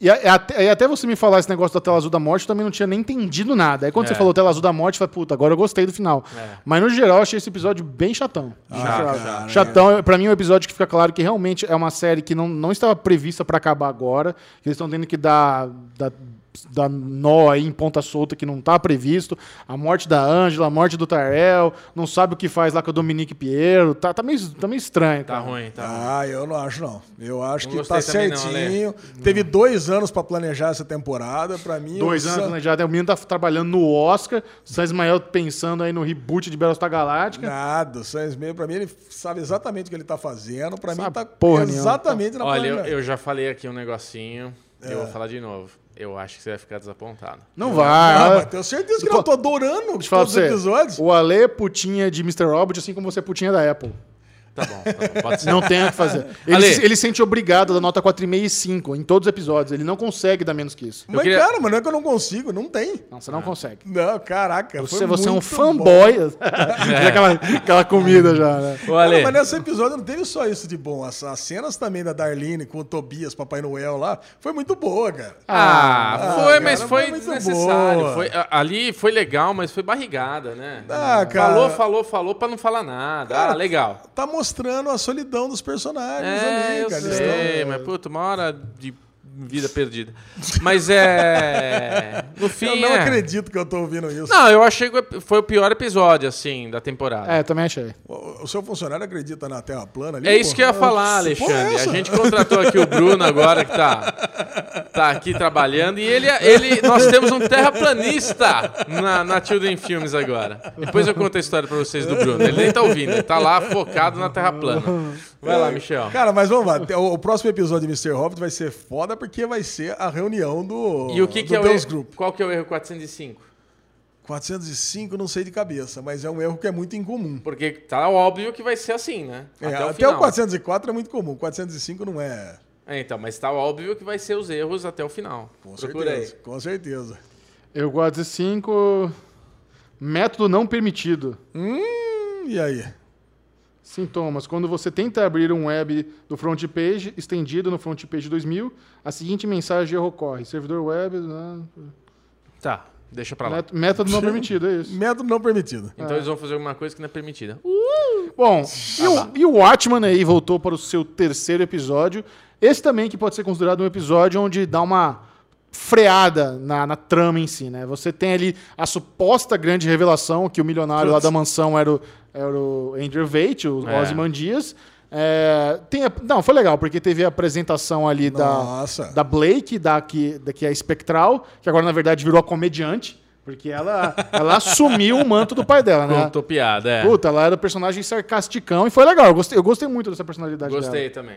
E, é até, e até você me falar esse negócio da tela azul da morte, eu também não tinha nem entendido nada. Aí quando É. você falou tela azul da morte, eu falei, puta, agora eu gostei do final. É. Mas no geral, eu achei esse episódio bem chatão. Ah, cara, Chatão, pra mim, é um episódio que fica claro que realmente é uma série que não, não estava prevista pra acabar agora. Que eles estão tendo que dar, dar, dar nó aí em ponta solta que não tá previsto. A morte da Ângela, a morte do Tyrell, não sabe o que faz lá com o Dominique Piero. Tá, tá, meio, tá meio estranho, Tá cara. ruim, tá ruim. Ah, eu não acho, não. Eu acho Não que tá também não, certinho. Teve dois anos pra planejar essa temporada. Pra mim, Dois anos Sam- planejado. O menino tá trabalhando no Oscar. O Sam Ismael pensando aí no reboot de Battlestar Galáctica. Nada, o Sam Smith, pra mim, ele sabe exatamente o que ele tá fazendo. Pra mim, tá porra nenhuma. exatamente na Olha, eu, eu já falei aqui um negocinho. É. Eu vou falar de novo. Eu acho que você vai ficar desapontado. Não Ah, vai. mas tenho certeza que não, eu tô adorando Deixa pra todos os episódios. O Ale é putinha de Mr. Robot, assim como você é putinha da Apple. Tá bom, tá bom. Pode ser. Não tem o que fazer. Ele, Ale. se, ele se sente obrigado da nota 4,5 e 5 em todos os episódios. Ele não consegue dar menos que isso. Mas, queria- cara, mas não é que eu não consigo, não tem. Não, você não consegue. Não, caraca. Você, foi você é um muito fanboy. Já aquela, aquela comida já, né? Ô, Ale, Não, mas nesse episódio não teve só isso de bom. As, as cenas também da Darlene com o Tobias, Papai Noel lá, foi muito boa, cara. Ah, Ah, foi, cara, mas foi foi muito desnecessário. boa. Foi, a- ali foi legal, mas foi barrigada, né? Ah, cara. Falou, falou, falou pra não falar nada. Cara, ah, legal. Tá mostrando a solidão dos personagens É, ali, cara. Sei, tão- mas puta, uma hora de vida perdida. Mas é. No fim. Eu não é. acredito que eu tô ouvindo isso. Não, eu achei que foi o pior episódio, assim, da temporada. É, também achei. O, o seu funcionário acredita na Terra plana ali? É isso pô? que eu ia falar, porra é Alexandre. A gente contratou aqui o Bruno agora, que tá, tá aqui trabalhando, e ele, ele. Nós temos um terraplanista na, na Children Films agora. Depois eu conto a história pra vocês do Bruno. Ele nem tá ouvindo, ele tá lá focado na Terra plana. Vai lá, Michel. Cara, mas vamos lá. O, o próximo episódio de Mr. Hobbit vai ser foda porque vai ser a reunião do, E o que, do que é o Deus erro? Group. Qual que é o erro 405? 405 não sei de cabeça, mas é um erro que é muito incomum. Porque tá óbvio que vai ser assim, né? É, até o até final. o 404 é muito comum, 405 não é. É, então, mas tá óbvio que vai ser os erros até o final. Com Procura certeza. aí. Com certeza. Eu gosto de 5. Método não permitido. Hum, e aí? Sintomas. Quando você tenta abrir um web do front page estendido no front page 2000, a seguinte mensagem ocorre. Servidor web... né? Tá, deixa pra lá. Mét- Método não permitido, é isso. Método não permitido. Então eles vão fazer alguma coisa que não é permitida. Bom, e, o, e o Watchman aí voltou para o seu terceiro episódio. Esse também que pode ser considerado um episódio onde dá uma freada na, na trama em si, né? Você tem ali a suposta grande revelação que o milionário lá da mansão era o, era o Andrew Veidt, o É. Ozymandias. É, tem a- não, foi legal, porque teve a apresentação ali da, Nossa. da Blake, da que, da que é a espectral, que agora na verdade virou a comediante, porque ela, ela assumiu o manto do pai dela, né? Contou piada, é. Puta, ela era um personagem sarcasticão e foi legal. Eu gostei, eu gostei muito dessa personalidade Gostei dela. também.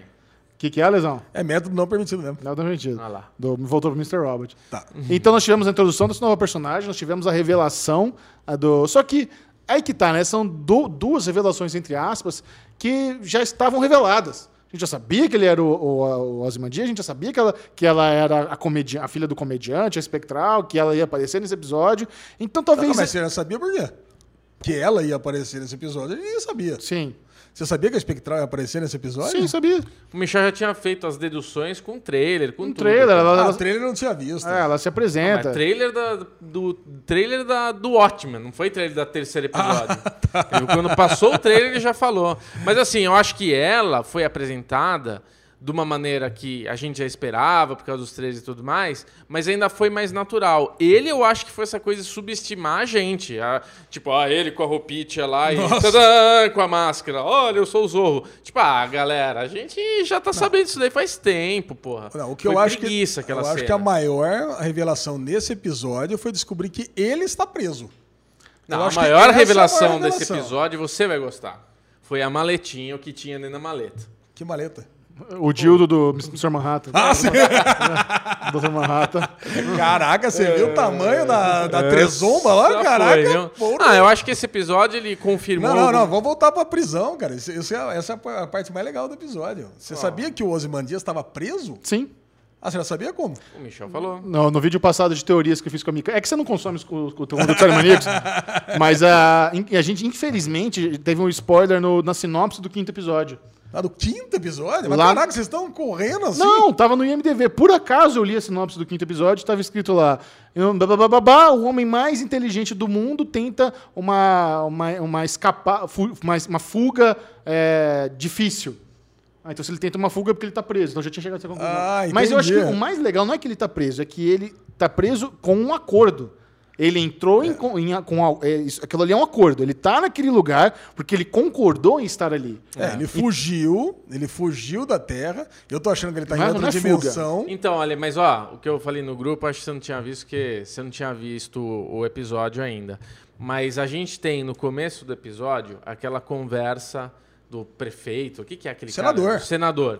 O que, que é, Lesão? É método não permitido mesmo. Não, tá mentindo. Ah lá. Do, voltou pro Mr. Robot. Tá. Então nós tivemos a introdução desse novo personagem, nós tivemos a revelação a do. Só que aí que tá, né? São du- duas revelações, entre aspas, que já estavam reveladas. A gente já sabia que ele era o, o, o Ozymandias, a gente já sabia que ela, que ela era a, comedi a filha do comediante, a espectral, que ela ia aparecer nesse episódio. Então Tá, talvez. mas você já sabia por quê? Que ela ia aparecer nesse episódio, ele sabia. Sim. Você sabia que a Espectral ia aparecer nesse episódio? Sim, sabia. O Michel já tinha feito as deduções com trailer, com Um tudo. trailer, ela, Ah, ela, o trailer não tinha visto. é, ela se apresenta. trailer da, do trailer da, do Watchmen, não foi trailer da terceiro episódio. Ele, quando passou o trailer, ele já falou. Mas assim, eu acho que ela foi apresentada de uma maneira que a gente já esperava, por causa dos trailers e tudo mais, mas ainda foi mais natural. Ele, eu acho que foi essa coisa de subestimar a gente. a- tipo, ah, ele com a roupinha lá e tadã, com a máscara. Olha, eu sou o Zorro. Tipo, ah, galera, a gente já tá sabendo disso daí faz tempo, porra. Não, o que Foi eu acho que eu aquela acho cena. que a maior revelação nesse episódio foi descobrir que ele está preso. Não, a maior essa é a revelação maior desse revelação. episódio, você vai gostar. Foi a maletinha, o que tinha dentro da maleta. Que maleta. O Dildo do Mr. Manhattan. Ah, sim. Dr. Manhattan. Caraca, você viu o tamanho da, da trezomba lá? Caraca, foi. Ah, eu acho que esse episódio ele confirmou. Não, não, não, vamos voltar pra prisão, cara. Isso- isso é- essa é a parte mais legal do episódio. Você sabia que o Ozymandias estava preso? Sim. Ah, você já sabia como? O Michel falou. No, no vídeo passado de teorias que eu fiz com a Mica. É que você não consome o conteúdo do Maníacos. mas a, in- a gente, infelizmente, teve um spoiler no- na sinopse do quinto episódio. Lá do quinto episódio? Mas Lá- caraca, vocês estão correndo assim? Não, tava no IMDV. Por acaso eu li a sinopse do quinto episódio, estava escrito lá: o homem mais inteligente do mundo tenta uma, uma, uma, escapa, uma, uma fuga é, difícil. Ah, então se ele tenta uma fuga é porque ele tá preso. Então já tinha chegado a essa conclusão. Ah, Mas eu acho que o mais legal não é que ele tá preso, é que ele tá preso com um acordo. Ele entrou em, com, em- com a- é, isso- aquilo ali é um acordo. Ele tá naquele lugar porque ele concordou em estar ali. É, ele fugiu, ele fugiu da Terra. Eu tô achando que ele tá em Mas outra não é fuga. dimensão. Então, olha, mas ó, o que eu falei no grupo, acho que você não tinha visto, que você não tinha visto o episódio ainda. Mas a gente tem no começo do episódio aquela conversa do prefeito, o que, que é aquele Senador. cara? Senador,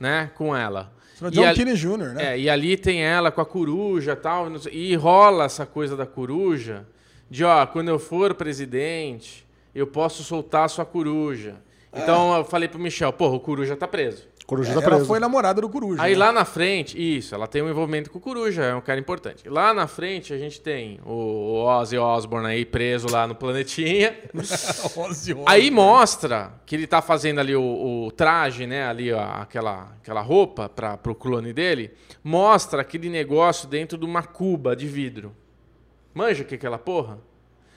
né? Com ela. John ali- Jr., né? É, e ali tem ela com a coruja tal, e rola essa coisa da coruja, de ó, quando eu for presidente, eu posso soltar a sua coruja. Então eu falei pro Michel, porra, o coruja tá preso. Coruja É, tá ela preso. foi namorada do Coruja. Aí né? lá na frente, isso, ela tem um envolvimento com o Coruja, é um cara importante. Lá na frente a gente tem o o Ozzy Osbourne aí preso lá no planetinha. Ozzy Osbourne. Aí mostra que ele tá fazendo ali o, o traje, né? Ali ó, aquela, aquela roupa para pro clone dele. Mostra aquele negócio dentro de uma cuba de vidro. Manja que é aquela porra?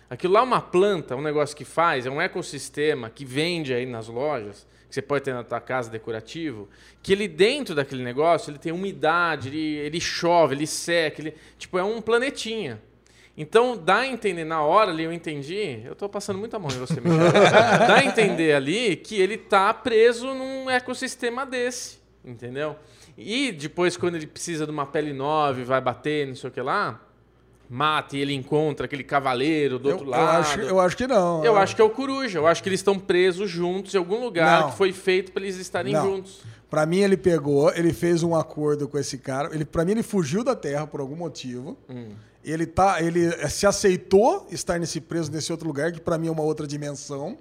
Aquilo lá é uma planta, um negócio que faz, é um ecossistema que vende aí nas lojas, que você pode ter na tua casa decorativo, que ele dentro daquele negócio, ele tem umidade, ele, ele chove, ele seca, ele, tipo, é um planetinha. Então, dá a entender, na hora ali eu entendi, eu tô passando muita mão em você, Michel. dá a entender ali que ele tá preso num ecossistema desse, entendeu? E depois, quando ele precisa de uma pele nova e vai bater, não sei o que lá, mata e ele encontra aquele cavaleiro do Eu, outro eu lado. acho, eu acho que não. Eu acho que é o Coruja. Eu acho que eles estão presos juntos em algum lugar Não. que foi feito para eles estarem Não. juntos. Pra mim, ele pegou, ele fez um acordo com esse cara. Ele, pra mim, ele fugiu da Terra por algum motivo. Hum. Ele, tá, ele se aceitou estar nesse preso nesse outro lugar, que pra mim é uma outra dimensão.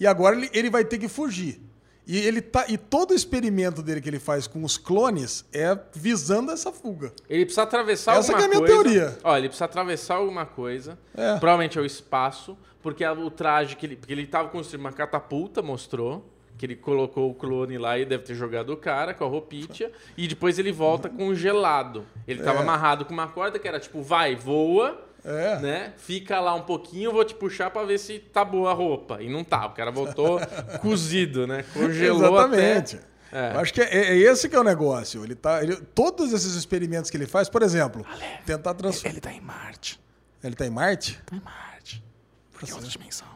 E agora ele, ele vai ter que fugir. E, ele tá, e todo o experimento dele que ele faz com os clones é visando essa fuga. Ele precisa atravessar Essa alguma que é a minha coisa. teoria. Ó, ele precisa atravessar alguma coisa. É. Provavelmente é o espaço, porque o traje que ele. Porque ele tava construindo uma catapulta, mostrou. Que ele colocou o clone lá e deve ter jogado o cara com a roupinha. e depois ele volta congelado. Ele tava É. amarrado com uma corda que era tipo, vai, voa. É. Né? Fica lá um pouquinho, eu vou te puxar pra ver se tá boa a roupa. E não tá, o cara voltou cozido, né? Congelou Exatamente. até. É. Eu acho que é, é esse que é o negócio. Ele tá, ele- todos esses experimentos que ele faz, por exemplo, tentar transformar. Ele tá em Marte. Ele tá em Marte? Tá em Marte. Porque é outra dimensão.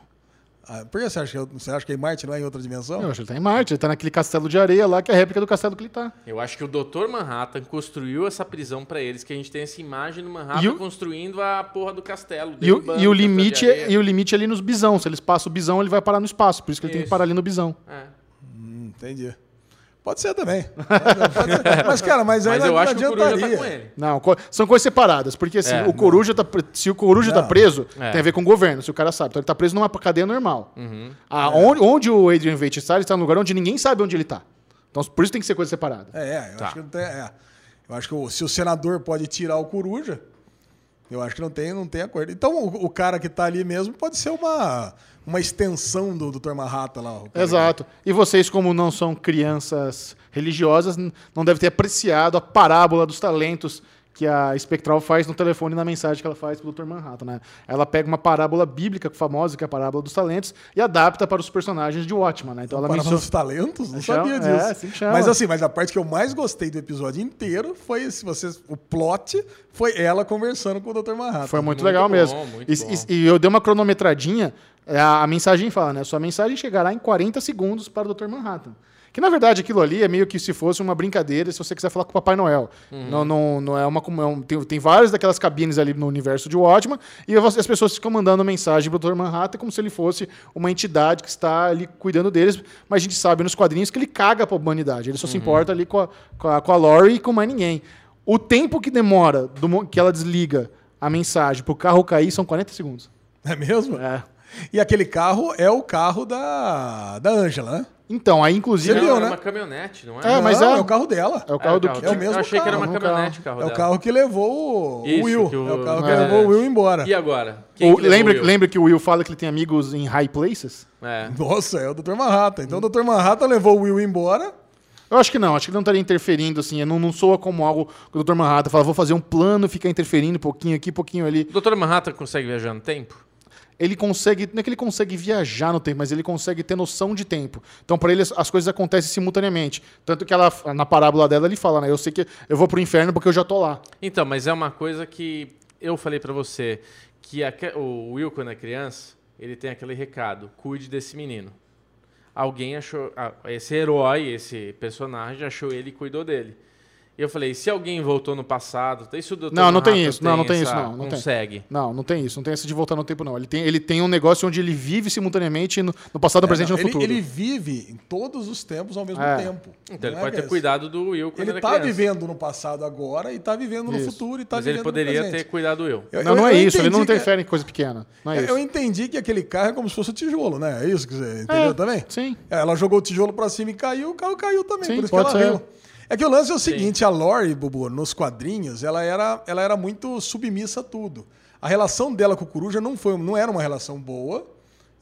Ah, por que você acha, que, você acha que em Marte não é em outra dimensão? Eu acho que ele tá em Marte. Ele tá naquele castelo de areia lá, que é a réplica do castelo que ele tá. Eu acho que o Dr. Manhattan construiu essa prisão pra eles, que a gente tem essa imagem do Manhattan o- construindo a porra do castelo. E o, e o limite é, e o limite é ali nos bisão. Se eles passam o bisão, ele vai parar no espaço. Por isso que ele tem que Isso. parar ali no bisão. É. Hum, entendi. Pode ser também. Pode ser. Mas, cara, mas aí Mas não, eu não acho que o Coruja tá adiantaria. com ele. Não, são coisas separadas. Porque assim, É, o coruja tá, se o coruja tá Não. preso, É. tem a ver com o governo, se o cara sabe. Então ele tá preso numa cadeia normal. Uhum. Ah, onde, onde o Adrian Veidt está, ele está num lugar onde ninguém sabe onde ele tá. Então por isso tem que ser coisa separada. É, eu Tá. acho que não tem. é. Eu acho que o- se o senador pode tirar o coruja, eu acho que não tem, não tem acordo. Então o, o cara que tá ali mesmo pode ser uma, uma extensão do Dr. Manhattan lá. Exato. E vocês, como não são crianças religiosas, não devem ter apreciado a parábola dos talentos que a Spectral faz no telefone na mensagem que ela faz pro Dr. Manhattan, né? Ela pega uma parábola bíblica famosa, que é a parábola dos talentos, e adapta para os personagens de Watchman, né? Então ela Para menciona... os talentos? Não Chama- sabia é, disso. assim que chama. mas assim, mas a parte que eu mais gostei do episódio inteiro foi se vocês, o plot foi ela conversando com o Dr. Manhattan. Foi muito, Muito legal bom, mesmo. muito E, bom. e- e eu dei uma cronometradinha, é, a, a mensagem fala, né? Sua mensagem chegará em 40 segundos para o Dr. Manhattan. Que na verdade aquilo ali é meio que se fosse uma brincadeira se você quiser falar com o Papai Noel. Uhum. Não, não, não é uma. é um- tem, tem várias daquelas cabines ali no universo de Watchman e as pessoas ficam mandando mensagem para o Dr. Manhattan como se ele fosse uma entidade que está ali cuidando deles. Mas a gente sabe nos quadrinhos que ele caga para a humanidade. Ele só se Uhum. importa ali com a, com, a, com a Lori e com mais ninguém. O tempo que demora do que ela desliga a mensagem pro carro cair são 40 segundos. É mesmo? É. E aquele carro é o carro da da Ângela, né? Então, aí inclusive. Você Não, viu, era né? uma caminhonete, não é? É, mas Não, é- o carro dela. É o carro do carro que. é o mesmo Eu achei que era uma carro, um caminhonete o carro É o carro que levou o Isso, Will. o- É o carro que é. levou o Will embora. E agora? Quem O- que levou lembra, o Will? lembra que o Will fala que ele tem amigos em high places? É. Nossa, é o Dr. Manhattan. Então o Dr. Manhattan levou o Will embora. Eu acho que não, acho que ele não estaria interferindo, assim. Não, não soa como algo que o Dr. Manhattan fala, vou fazer um plano, ficar interferindo um pouquinho aqui, um pouquinho ali. O Dr. Manhattan consegue viajar no tempo? Ele consegue, não é que ele consegue viajar no tempo, mas ele consegue ter noção de tempo. Então, para ele, as- as coisas acontecem simultaneamente. Tanto que ela, na parábola dela, ele fala, né? Eu sei que eu vou pro inferno porque eu já tô lá. Então, mas é uma coisa que eu falei pra você, que aque- o Will, quando é criança, ele tem aquele recado, cuide desse menino. Alguém achou, esse herói, esse personagem, achou ele e cuidou dele. E eu falei, se alguém voltou no passado, isso do. Não, não tem isso, não, não tem isso, não, não tem. consegue. Não, não tem isso, não tem essa de voltar no tempo, não. Ele tem, ele tem um negócio onde ele vive simultaneamente no, no passado, no presente e no É, ele, futuro. ele vive em todos os tempos ao mesmo É. tempo. Então ele é pode ter é- cuidado do Will quando Ele está criança. vivendo no passado agora e está vivendo no Isso. futuro e está Mas vivendo ele poderia no ter cuidado do Will. Eu- Não, eu- não é eu isso, ele não interfere em coisa pequena. Não é Eu isso. entendi que aquele carro é como se fosse o tijolo, né? É isso que você entendeu É, também? Sim. É, Ela jogou o tijolo pra cima e caiu, o carro caiu também. Sim, por isso pode que ela ser. riu. É que o lance é o seguinte, a Lori, Bubu, nos quadrinhos, ela era, ela era muito submissa a tudo. A relação dela com o Coruja não, foi, não era uma relação boa.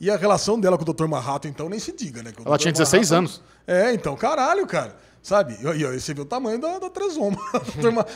E a relação dela com o Dr. Marrato, então, nem se diga, né? Ela Dr. tinha 16 Manhattan- anos. É, então, caralho, cara. Sabe? E e aí você viu o tamanho da, da Tresoma.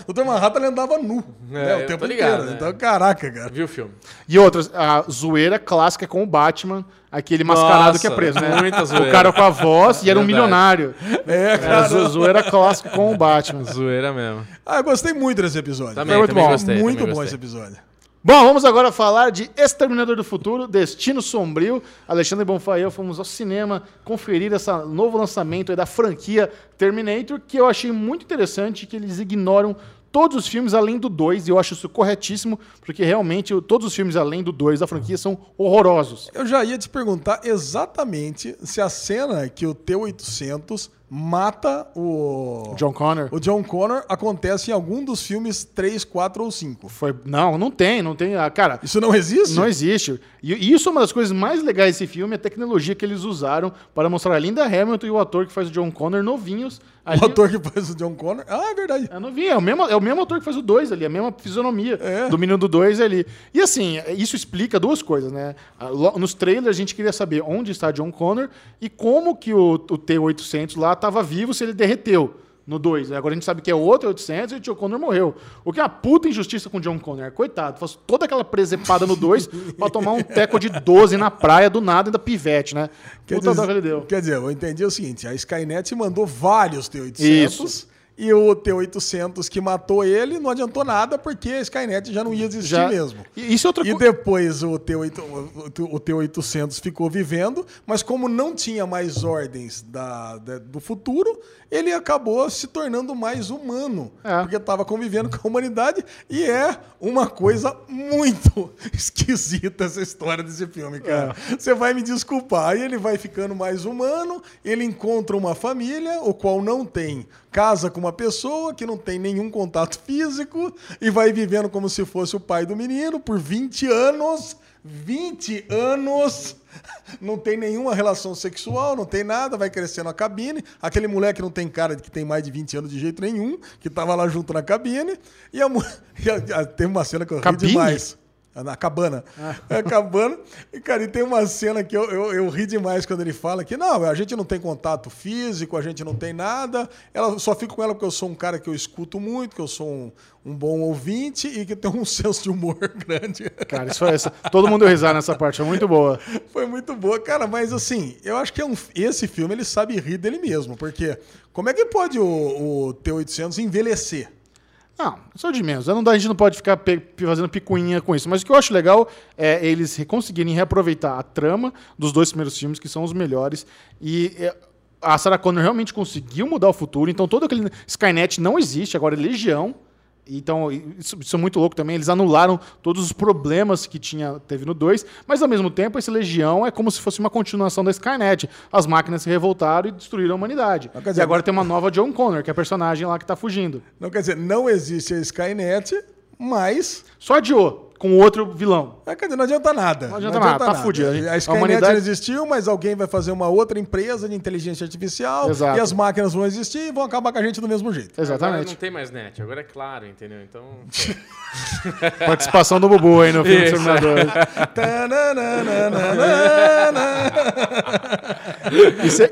o Dr. Manhattan ele andava nu né, eu o tempo ligado, inteiro. né? Então, caraca, cara. Viu o filme? E outras, a zoeira clássica com o Batman, aquele mascarado Nossa, que é preso, né? muita zoeira. O cara com a voz e era um milionário. É, É, cara. zo- zoeira clássica com o Batman. Zoeira mesmo. Ah, eu gostei muito desse episódio. Também, Foi muito também bom, gostei. muito também bom gostei. esse episódio. Bom, vamos agora falar de Exterminador do Futuro, Destino Sombrio. Alexandre Bonfá eu fomos ao cinema conferir esse novo lançamento da franquia Terminator, que eu achei muito interessante, que eles ignoram todos os filmes além do 2, e eu acho isso corretíssimo, porque realmente todos os filmes além do 2 da franquia são horrorosos. Eu já ia te perguntar exatamente se a cena que o T-800 mata o. John Connor. O John Connor acontece em algum dos filmes 3, 4 ou 5. Foi, não, não tem, não tem. ah, Cara, Isso não existe? Não existe. E isso é uma das coisas mais legais desse filme, a tecnologia que eles usaram para mostrar a Linda Hamilton e o ator que faz o John Connor novinhos. ali. O ator que faz o John Connor. Ah, é verdade. É novinho, é o mesmo, é o mesmo ator que faz o 2 ali, a mesma fisionomia É. do menino do 2 ali. E assim, isso explica duas coisas, né? Ah, Nos trailers a gente queria saber onde está John Connor e como que o, o T-800 lá estava vivo se ele derreteu no 2. Agora a gente sabe que é outro 800 e o John Connor morreu. O que é uma puta injustiça com o John Connor. Coitado, faz toda aquela presepada no 2 pra tomar um teco de 12 na praia do nada e da pivete, né? Quer Puta dizer, dó que ele deu. quer dizer, eu entendi o seguinte: a Skynet mandou vários T-800 Isso. E o T-800 que matou ele não adiantou nada porque a Skynet já não ia existir Já, mesmo. E isso é outra E depois o T-8 o- o T-800 ficou vivendo, mas como não tinha mais ordens da, da- do futuro, ele acabou se tornando mais humano, É. porque estava convivendo com a humanidade e é uma coisa muito esquisita essa história desse filme, cara. É. Você vai me desculpar. Aí ele vai ficando mais humano, ele encontra uma família, o qual não tem casa com uma pessoa que não tem nenhum contato físico e vai vivendo como se fosse o pai do menino por 20 anos. 20 anos, não tem nenhuma relação sexual, não tem nada, vai crescendo a cabine. Aquele moleque não tem cara de que tem mais de 20 anos de jeito nenhum, que tava lá junto na cabine. E a, mu- e a, a- tem uma cena que eu ri Cabine? demais. Na cabana. É a cabana. E, cara, e tem uma cena que eu, eu, eu ri demais quando ele fala que não, a gente não tem contato físico, a gente não tem nada. Ela só fico com ela porque eu sou um cara que eu escuto muito, que eu sou um, um bom ouvinte e que tem um senso de humor grande. Cara, isso foi essa. Todo mundo risada nessa parte, é muito boa. Foi muito boa, cara, mas assim, eu acho que é um, esse filme ele sabe rir dele mesmo, porque como é que pode o, o T-800 envelhecer? Não, é de menos. Não A gente não pode ficar fazendo picuinha com isso. Mas o que eu acho legal é eles re- conseguirem reaproveitar a trama dos dois primeiros filmes, que são os melhores. E é, a Sarah Connor realmente conseguiu mudar o futuro. Então todo aquele Skynet não existe, agora é Legião. Então, isso, isso é muito louco também. Eles anularam todos os problemas que tinha, teve no 2, mas ao mesmo tempo, esse Legião é como se fosse uma continuação da Skynet. As máquinas se revoltaram e destruíram a humanidade. Quer dizer, e agora tem uma nova John Connor, que é a personagem lá que tá fugindo. Não quer dizer, não existe a Skynet, mas Só adiou com outro vilão. É, quer dizer, não adianta nada. Não adianta nada, tá fudido. A Skynet A humanidade- não existiu, mas alguém vai fazer uma outra empresa de inteligência artificial Exato. e as máquinas vão existir e vão acabar com a gente do mesmo jeito. Agora não Exatamente. tem mais net, agora é claro, entendeu? Então. Participação do Bubu aí no filme Isso. Exterminador.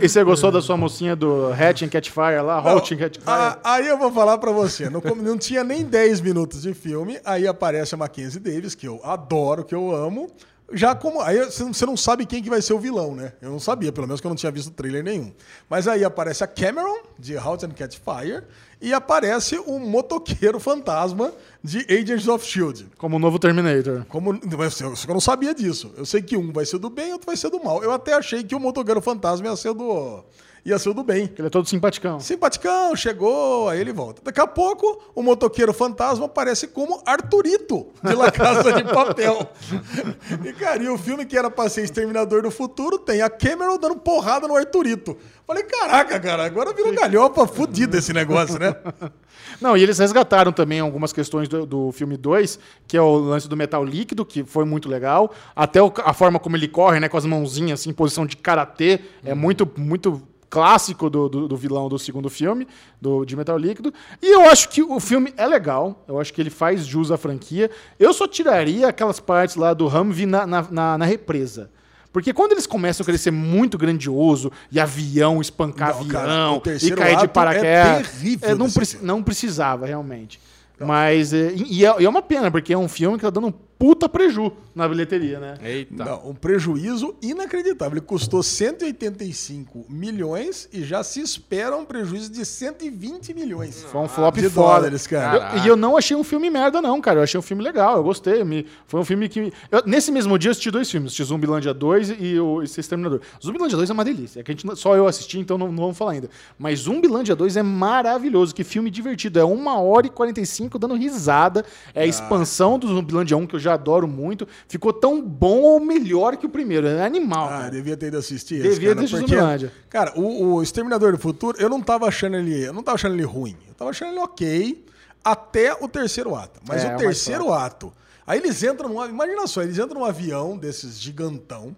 E você- gostou da sua mocinha do Hatch and Catfire lá? And Catfire? Aí eu vou falar pra você, não, não tinha nem 10 minutos de filme, aí aparece a Mackenzie Davis, que eu adoro, que eu amo. Já como. Aí você não- sabe quem que vai ser o vilão, né? Eu não sabia, pelo menos que eu não tinha visto trailer nenhum. Mas aí aparece a Cameron, de Halt and Catch Fire, e aparece o motoqueiro fantasma de Agents of Shield. Como o novo Terminator. Como, mas eu, eu não sabia disso. Eu sei que um vai ser do bem e outro vai ser do mal. Eu até achei que o motoqueiro fantasma ia ser do. Ia ser do bem. Ele é todo simpaticão. Simpaticão, chegou, aí ele volta. Daqui a pouco, o motoqueiro fantasma aparece como Arturito, de La Casa de Papel. E, cara, e o filme que era pra ser Exterminador do Futuro tem a Cameron dando porrada no Arturito. Falei, caraca, cara, agora virou galhofa fudido esse negócio, né? Não, e eles resgataram também algumas questões do, do filme 2, que é o lance do metal líquido, que foi muito legal. Até o- a forma como ele corre, né, com as mãozinhas, assim, em posição de karatê, é muito, muito clássico do, do, do vilão do segundo filme, do, de metal líquido. E eu acho que o filme é legal, eu acho que ele faz jus à franquia. Eu só tiraria aquelas partes lá do Humvee na, na, na, na represa. Porque quando eles começam a querer ser muito grandioso e avião espancar Não, cara, avião o e cair de é paraquedas, terrível é, não, preci- filme. não precisava realmente. Mas é, e, é, e é uma pena, porque é um filme que tá dando puta preju na bilheteria, né? Eita. Não, um prejuízo inacreditável. Ele custou 185 milhões e já se espera um prejuízo de 120 milhões. Foi um flop de foda. dólares, cara. Eu- e eu não achei um filme merda, não, cara. Eu achei um filme legal, eu gostei. Me, foi um filme que. eu- nesse mesmo dia eu assisti dois filmes: assisti Zumbilândia 2 e o esse Exterminador. Zumbilândia 2 é uma delícia. É que a gente, só eu assisti, então não, não vamos falar ainda. Mas Zumbilândia 2 é maravilhoso. Que filme divertido. É uma hora e 45 dando risada. É a expansão do Zumbilândia 1, que eu já já adoro muito. Ficou tão bom ou melhor que o primeiro. É animal. Ah, cara. devia ter ido assistir Devia ter assistido porque. Cara, o, o Exterminador do Futuro, eu não tava achando ele. Eu não tava achando ele ruim. Eu tava achando ele ok até o terceiro ato. Mas É, é o mais terceiro ato. Aí eles entram num. Imagina só, eles entram num avião desses gigantão.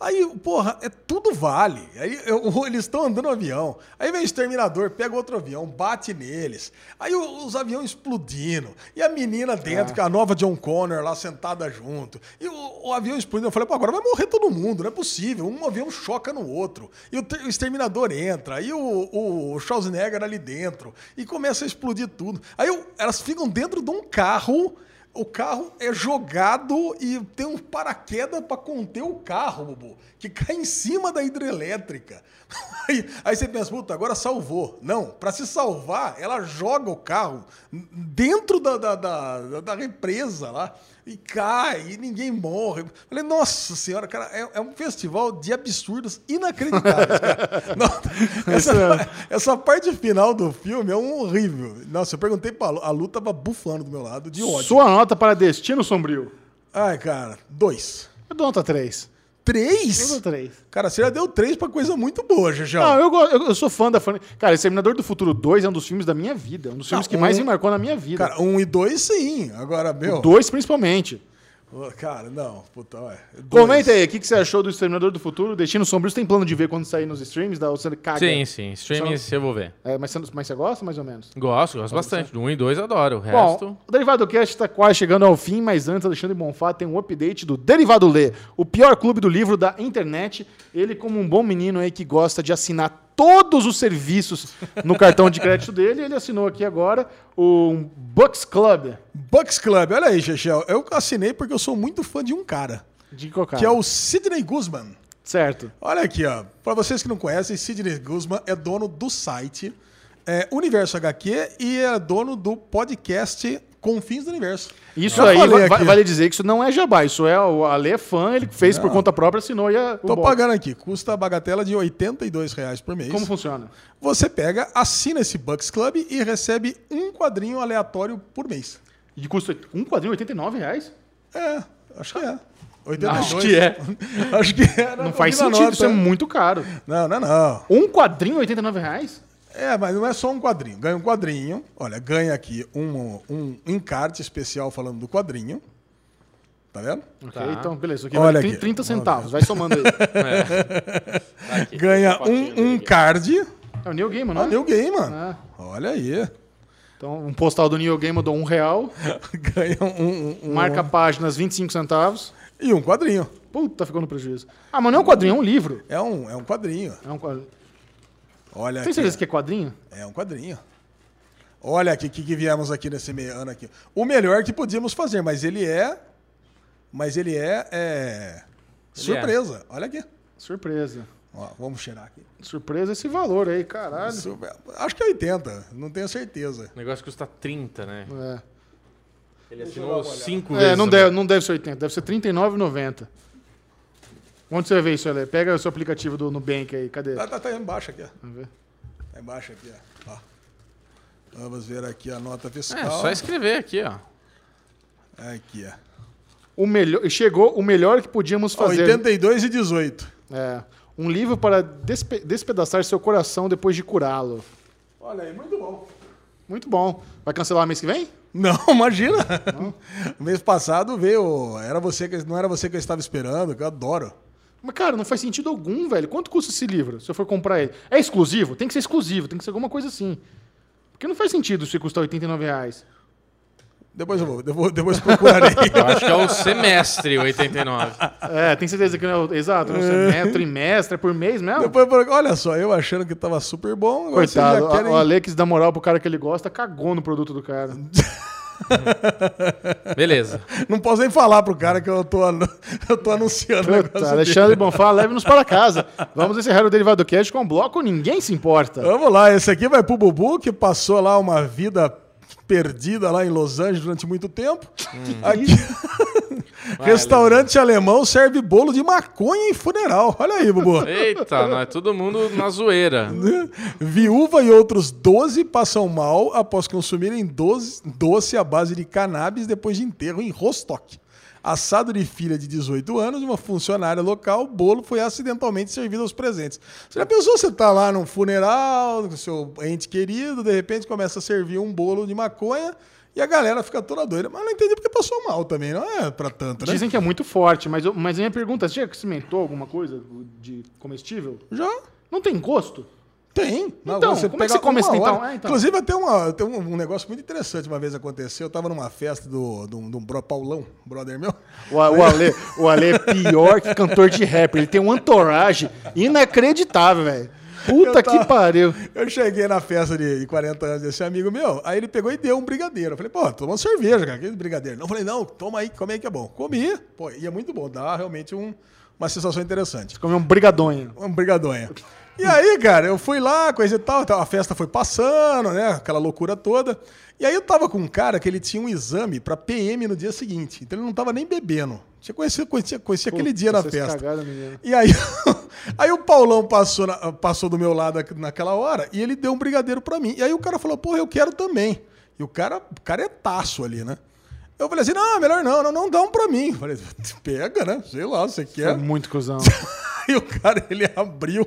Aí, porra, é tudo vale. Aí eu- eles estão andando no avião. Aí vem o exterminador, pega outro avião, bate neles. Aí os aviões explodindo. E a menina dentro, com a nova John Connor lá sentada junto. E o, o avião explodindo. Eu falei, pô, agora vai morrer todo mundo, não é possível. Um avião choca no outro. E o, o exterminador entra. Aí o, o Schwarzenegger ali dentro. E começa a explodir tudo. Aí o- elas ficam dentro de um carro. O carro é jogado e tem um paraquedas para conter o carro, Bubu, que cai em cima da hidrelétrica. Aí, aí você pensa, puta, agora salvou. Não, para se salvar, ela joga o carro dentro da, da, da, da represa lá e cai e ninguém morre. Falei, nossa senhora, cara, é, é um festival de absurdos inacreditáveis. Não, essa, essa parte final do filme é um horrível. Nossa, eu perguntei pra Lu, a Lu tava bufando do meu lado de ódio. Sua nota para Destino Sombrio. Ai, cara, dois. Eu dou nota 3. Três? dou 3. Cara, você já deu três pra coisa muito boa, Jajão. Não, eu, eu, eu sou fã da fã. Cara, Exterminador do Futuro 2 é um dos filmes da minha vida. É um dos filmes que um- mais me marcou na minha vida. Cara, um e dois, sim. Agora, meu. Dois, principalmente. Cara, não, puta, ué. Dois. Comenta aí, o que, que você achou do Exterminador do Futuro? Destino Sombrio, você tem plano de ver quando sair nos streams? Da, você caga? Sim, sim. Streams eu vou ver. É, mas, você, mas você gosta, mais ou menos? Gosto, gosto bastante. Do 1 e 2 adoro. O Bom, resto. o Derivado Cast está quase chegando ao fim, mas antes, Alexandre Bonfá tem um update do Derivado Lê, o pior clube do livro da internet. Ele, como um bom menino aí que gosta de assinar todos os serviços no cartão de crédito dele, ele assinou aqui agora o Bucks Club Bucks Club, olha aí, Chechel. Eu assinei porque eu sou muito fã de um cara, de Cocada. que é o Sidney Guzman. Certo. Olha aqui, ó. Pra vocês que não conhecem, Sidney Guzman é dono do site é, Universo HQ e é dono do podcast Confins do Universo. Isso aí, va- aqui. vale dizer que isso não é jabá, isso é o Ale é fã, ele fez por conta própria, assinou e é o Tô box. pagando aqui, custa a bagatela de 82 reais por mês. Como funciona? Você pega, assina esse Bucks Club e recebe um quadrinho aleatório por mês. E custa um quadrinho 89 reais? É, acho que é. 82. Acho que é. acho que é. Não faz a sentido, nota. isso é muito caro. Não, não, não. Um quadrinho 89 reais? É, mas não é só um quadrinho. Ganha um quadrinho. Olha, ganha aqui um, um encarte especial falando do quadrinho. Tá vendo? Ok, então beleza. Aqui Olha vale 30, aqui. 30 centavos, vai somando aí. Aqui, Ganha um, um card. É o Neil Gaiman, não Ah, é? New Game, mano. Ah, Olha aí. então, um postal do Neil Gaiman eu dou um real, Ganha um, um- um- marca páginas 25 centavos. E um quadrinho. Puta, ficou no prejuízo. Ah, mas não é um quadrinho, é um livro. É um, é um quadrinho. É um quadrinho. Olha Tem aqui. certeza que é quadrinho? É um quadrinho. Olha aqui o que, que viemos aqui nesse meio ano aqui. O melhor que podíamos fazer, mas ele é. Mas ele é. é, surpresa. Olha aqui. Surpresa. Ó, vamos cheirar aqui. Surpresa esse valor aí, caralho. Su- Acho que é 80, não tenho certeza. O negócio custa 30, né? É. Ele assinou 5 vezes. É, não deve, não deve ser 80, deve ser R$ 39,90. Onde você vai ver isso, Ale? Pega o seu aplicativo do Nubank aí, cadê? Tá, tá, tá embaixo aqui, ó. Vamos ver. Tá embaixo aqui, ó. Ó. Vamos ver aqui a nota É, fiscal. só escrever aqui, ó. Aqui, ó. O melhor, chegou o melhor que podíamos fazer. 82 e 18. É, um livro para despe- despedaçar seu coração depois de curá-lo. Olha aí, muito bom. Muito bom. Vai cancelar mês que vem? Não, imagina. O mês passado veio. Era você que, não era você que eu estava esperando, que eu adoro. Mas, cara, não faz sentido algum, velho. Quanto custa esse livro, se eu for comprar ele? É exclusivo? Tem que ser exclusivo, tem que ser alguma coisa assim. Porque não faz sentido se custar 89 reais. Depois eu vou, depois, depois procurarei. Eu acho que é o semestre 89. É, tem certeza que não é o- exato, é trimestre, é por mês mesmo? depois, eu- olha só, eu achando que tava super bom. Coitado, já querem- o Alex dá moral pro cara que ele gosta, cagou no produto do cara. Beleza. Não posso nem falar pro cara que eu tô, anu- eu tô anunciando o negócio Puta, dele. Alexandre Bonfá, leve-nos para casa. Vamos encerrar o Derivado Cast com um bloco Ninguém Se Importa. Vamos lá, esse aqui vai pro Bubu, que passou lá uma vida perdida lá em Los Angeles durante muito tempo. Aqui... Restaurante alemão serve bolo de maconha em funeral. Olha aí, Bubu. Eita, nós todo mundo na zoeira. Viúva e outros 12 passam mal após consumirem doze- doce à base de cannabis depois de enterro em Rostock. Assado de filha de 18 anos, uma funcionária local, o bolo foi acidentalmente servido aos presentes. Você já pensou, você tá lá num funeral, com seu ente querido, de repente começa a servir um bolo de maconha e a galera fica toda doida. Mas não entendi porque passou mal também, não é pra tanto, né? Dizem que é muito forte, mas, eu- mas a minha pergunta, você já experimentou alguma coisa de comestível? Já Não tem gosto? Tem. Não, Então, você como é que você come uma esse hora. então? É, então. Inclusive, tem, uma, tem um, um negócio muito interessante uma vez aconteceu. Eu tava numa festa do, do, do bro Paulão, brother meu. O, o, Ale, o Ale é pior que cantor de rap. Ele tem um entourage inacreditável, velho. Puta tava- que pariu. Eu cheguei na festa de 40 anos desse amigo meu, aí ele pegou e deu um brigadeiro. Eu falei, pô, toma uma cerveja, cara, que brigadeiro. Não, eu falei, não, toma aí, come aí que é bom. Comi, pô, e é muito bom, dá realmente um- uma sensação interessante. Comeu um brigadonho. Um brigadonha. E aí, cara, eu fui lá, coisa e tal, a festa foi passando, né? Aquela loucura toda. E aí eu tava com um cara que ele tinha um exame pra PM no dia seguinte. Então ele não tava nem bebendo. Tinha conhecido, conhecia, conhecia aquele dia na festa. menino. E aí, aí o Paulão passou, na- passou do meu lado naquela hora e ele deu um brigadeiro pra mim. E aí o cara falou, porra, eu quero também. E o cara, o cara é taço ali, né? Eu falei assim, não, melhor não, não, não dá um pra mim. Eu falei, pega, né? Sei lá, você É quer. muito cuzão. Aí o cara, ele abriu.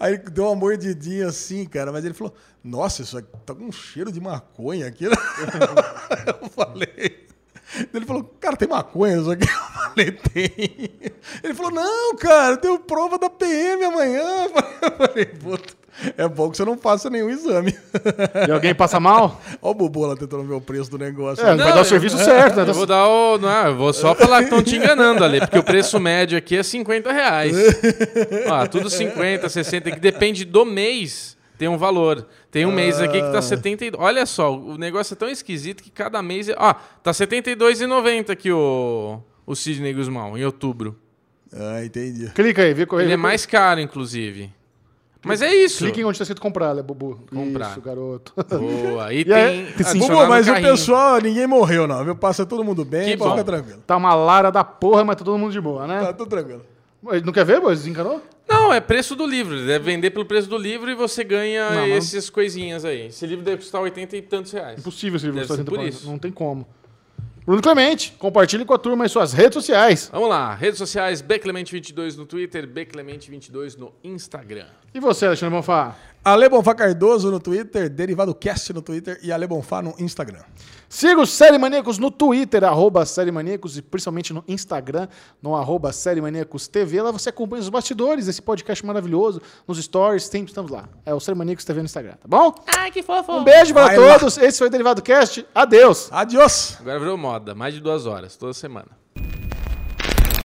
Aí ele deu uma mordidinha assim, cara, mas ele falou: Nossa, isso aqui tá com um cheiro de maconha aqui. Eu falei. Ele falou, cara, tem maconha isso aqui? Eu falei, tem. Ele falou, não, cara, eu tenho prova da PM amanhã. Eu falei, puta, é bom que você não faça nenhum exame. E alguém passa mal? Olha o Bubu lá tentando ver o preço do negócio. É, não vai dar o serviço certo, né? Eu vou dar o. Não, eu vou só falar que estão te enganando ali, porque o preço médio aqui é 50 reais. Ó, tudo 50, 60, que depende do mês. Tem um valor. Tem um mês aqui que tá 72. Olha só, o negócio é tão esquisito que cada mês. é- Ó, tá R$ 72,90 aqui o, o Sidney Guzmão, em outubro. Ah, entendi. Clica aí, vê qual Ele é mais caro, inclusive. Mas é isso. Clica em onde tá escrito comprar, né, Bubu? Comprar. Isso, garoto. Boa. E E aí, tem. adicionar Bubu, mas o pessoal, ninguém morreu, não, viu? Passa todo mundo bem, Que pode bom. ficar tranquilo. Tá uma lara da porra, mas tá todo mundo de boa, né? Tá tudo tranquilo. Não quer ver, boy? Desencanou? Não, é preço do livro. Deve vender pelo preço do livro e você ganha Não, essas coisinhas aí. Esse livro deve custar 80 e tantos reais. Impossível esse livro Deve custar ser 80 por isso. Não tem como. Bruno Clemente, compartilhe com a turma em suas redes sociais. Vamos lá, redes sociais, Beclemente22 no Twitter, Beclemente22 no Instagram. E você, Alexandre Bonfá? Ale Bonfá Cardoso no Twitter, Derivado Cast no Twitter e Ale Bonfá no Instagram. Siga o Série Maníacos no Twitter, arroba Série Maníacos, e principalmente no Instagram, no arroba Série Maníacos TV. Lá você acompanha os bastidores desse podcast maravilhoso, nos stories, sempre estamos lá. É o Série Maníacos TV no Instagram, tá bom? Ai, que fofo. Um beijo para Vai lá. todos. Esse foi o Derivado Cast. Adeus. Adiós! Agora virou moda, mais de duas horas, toda semana.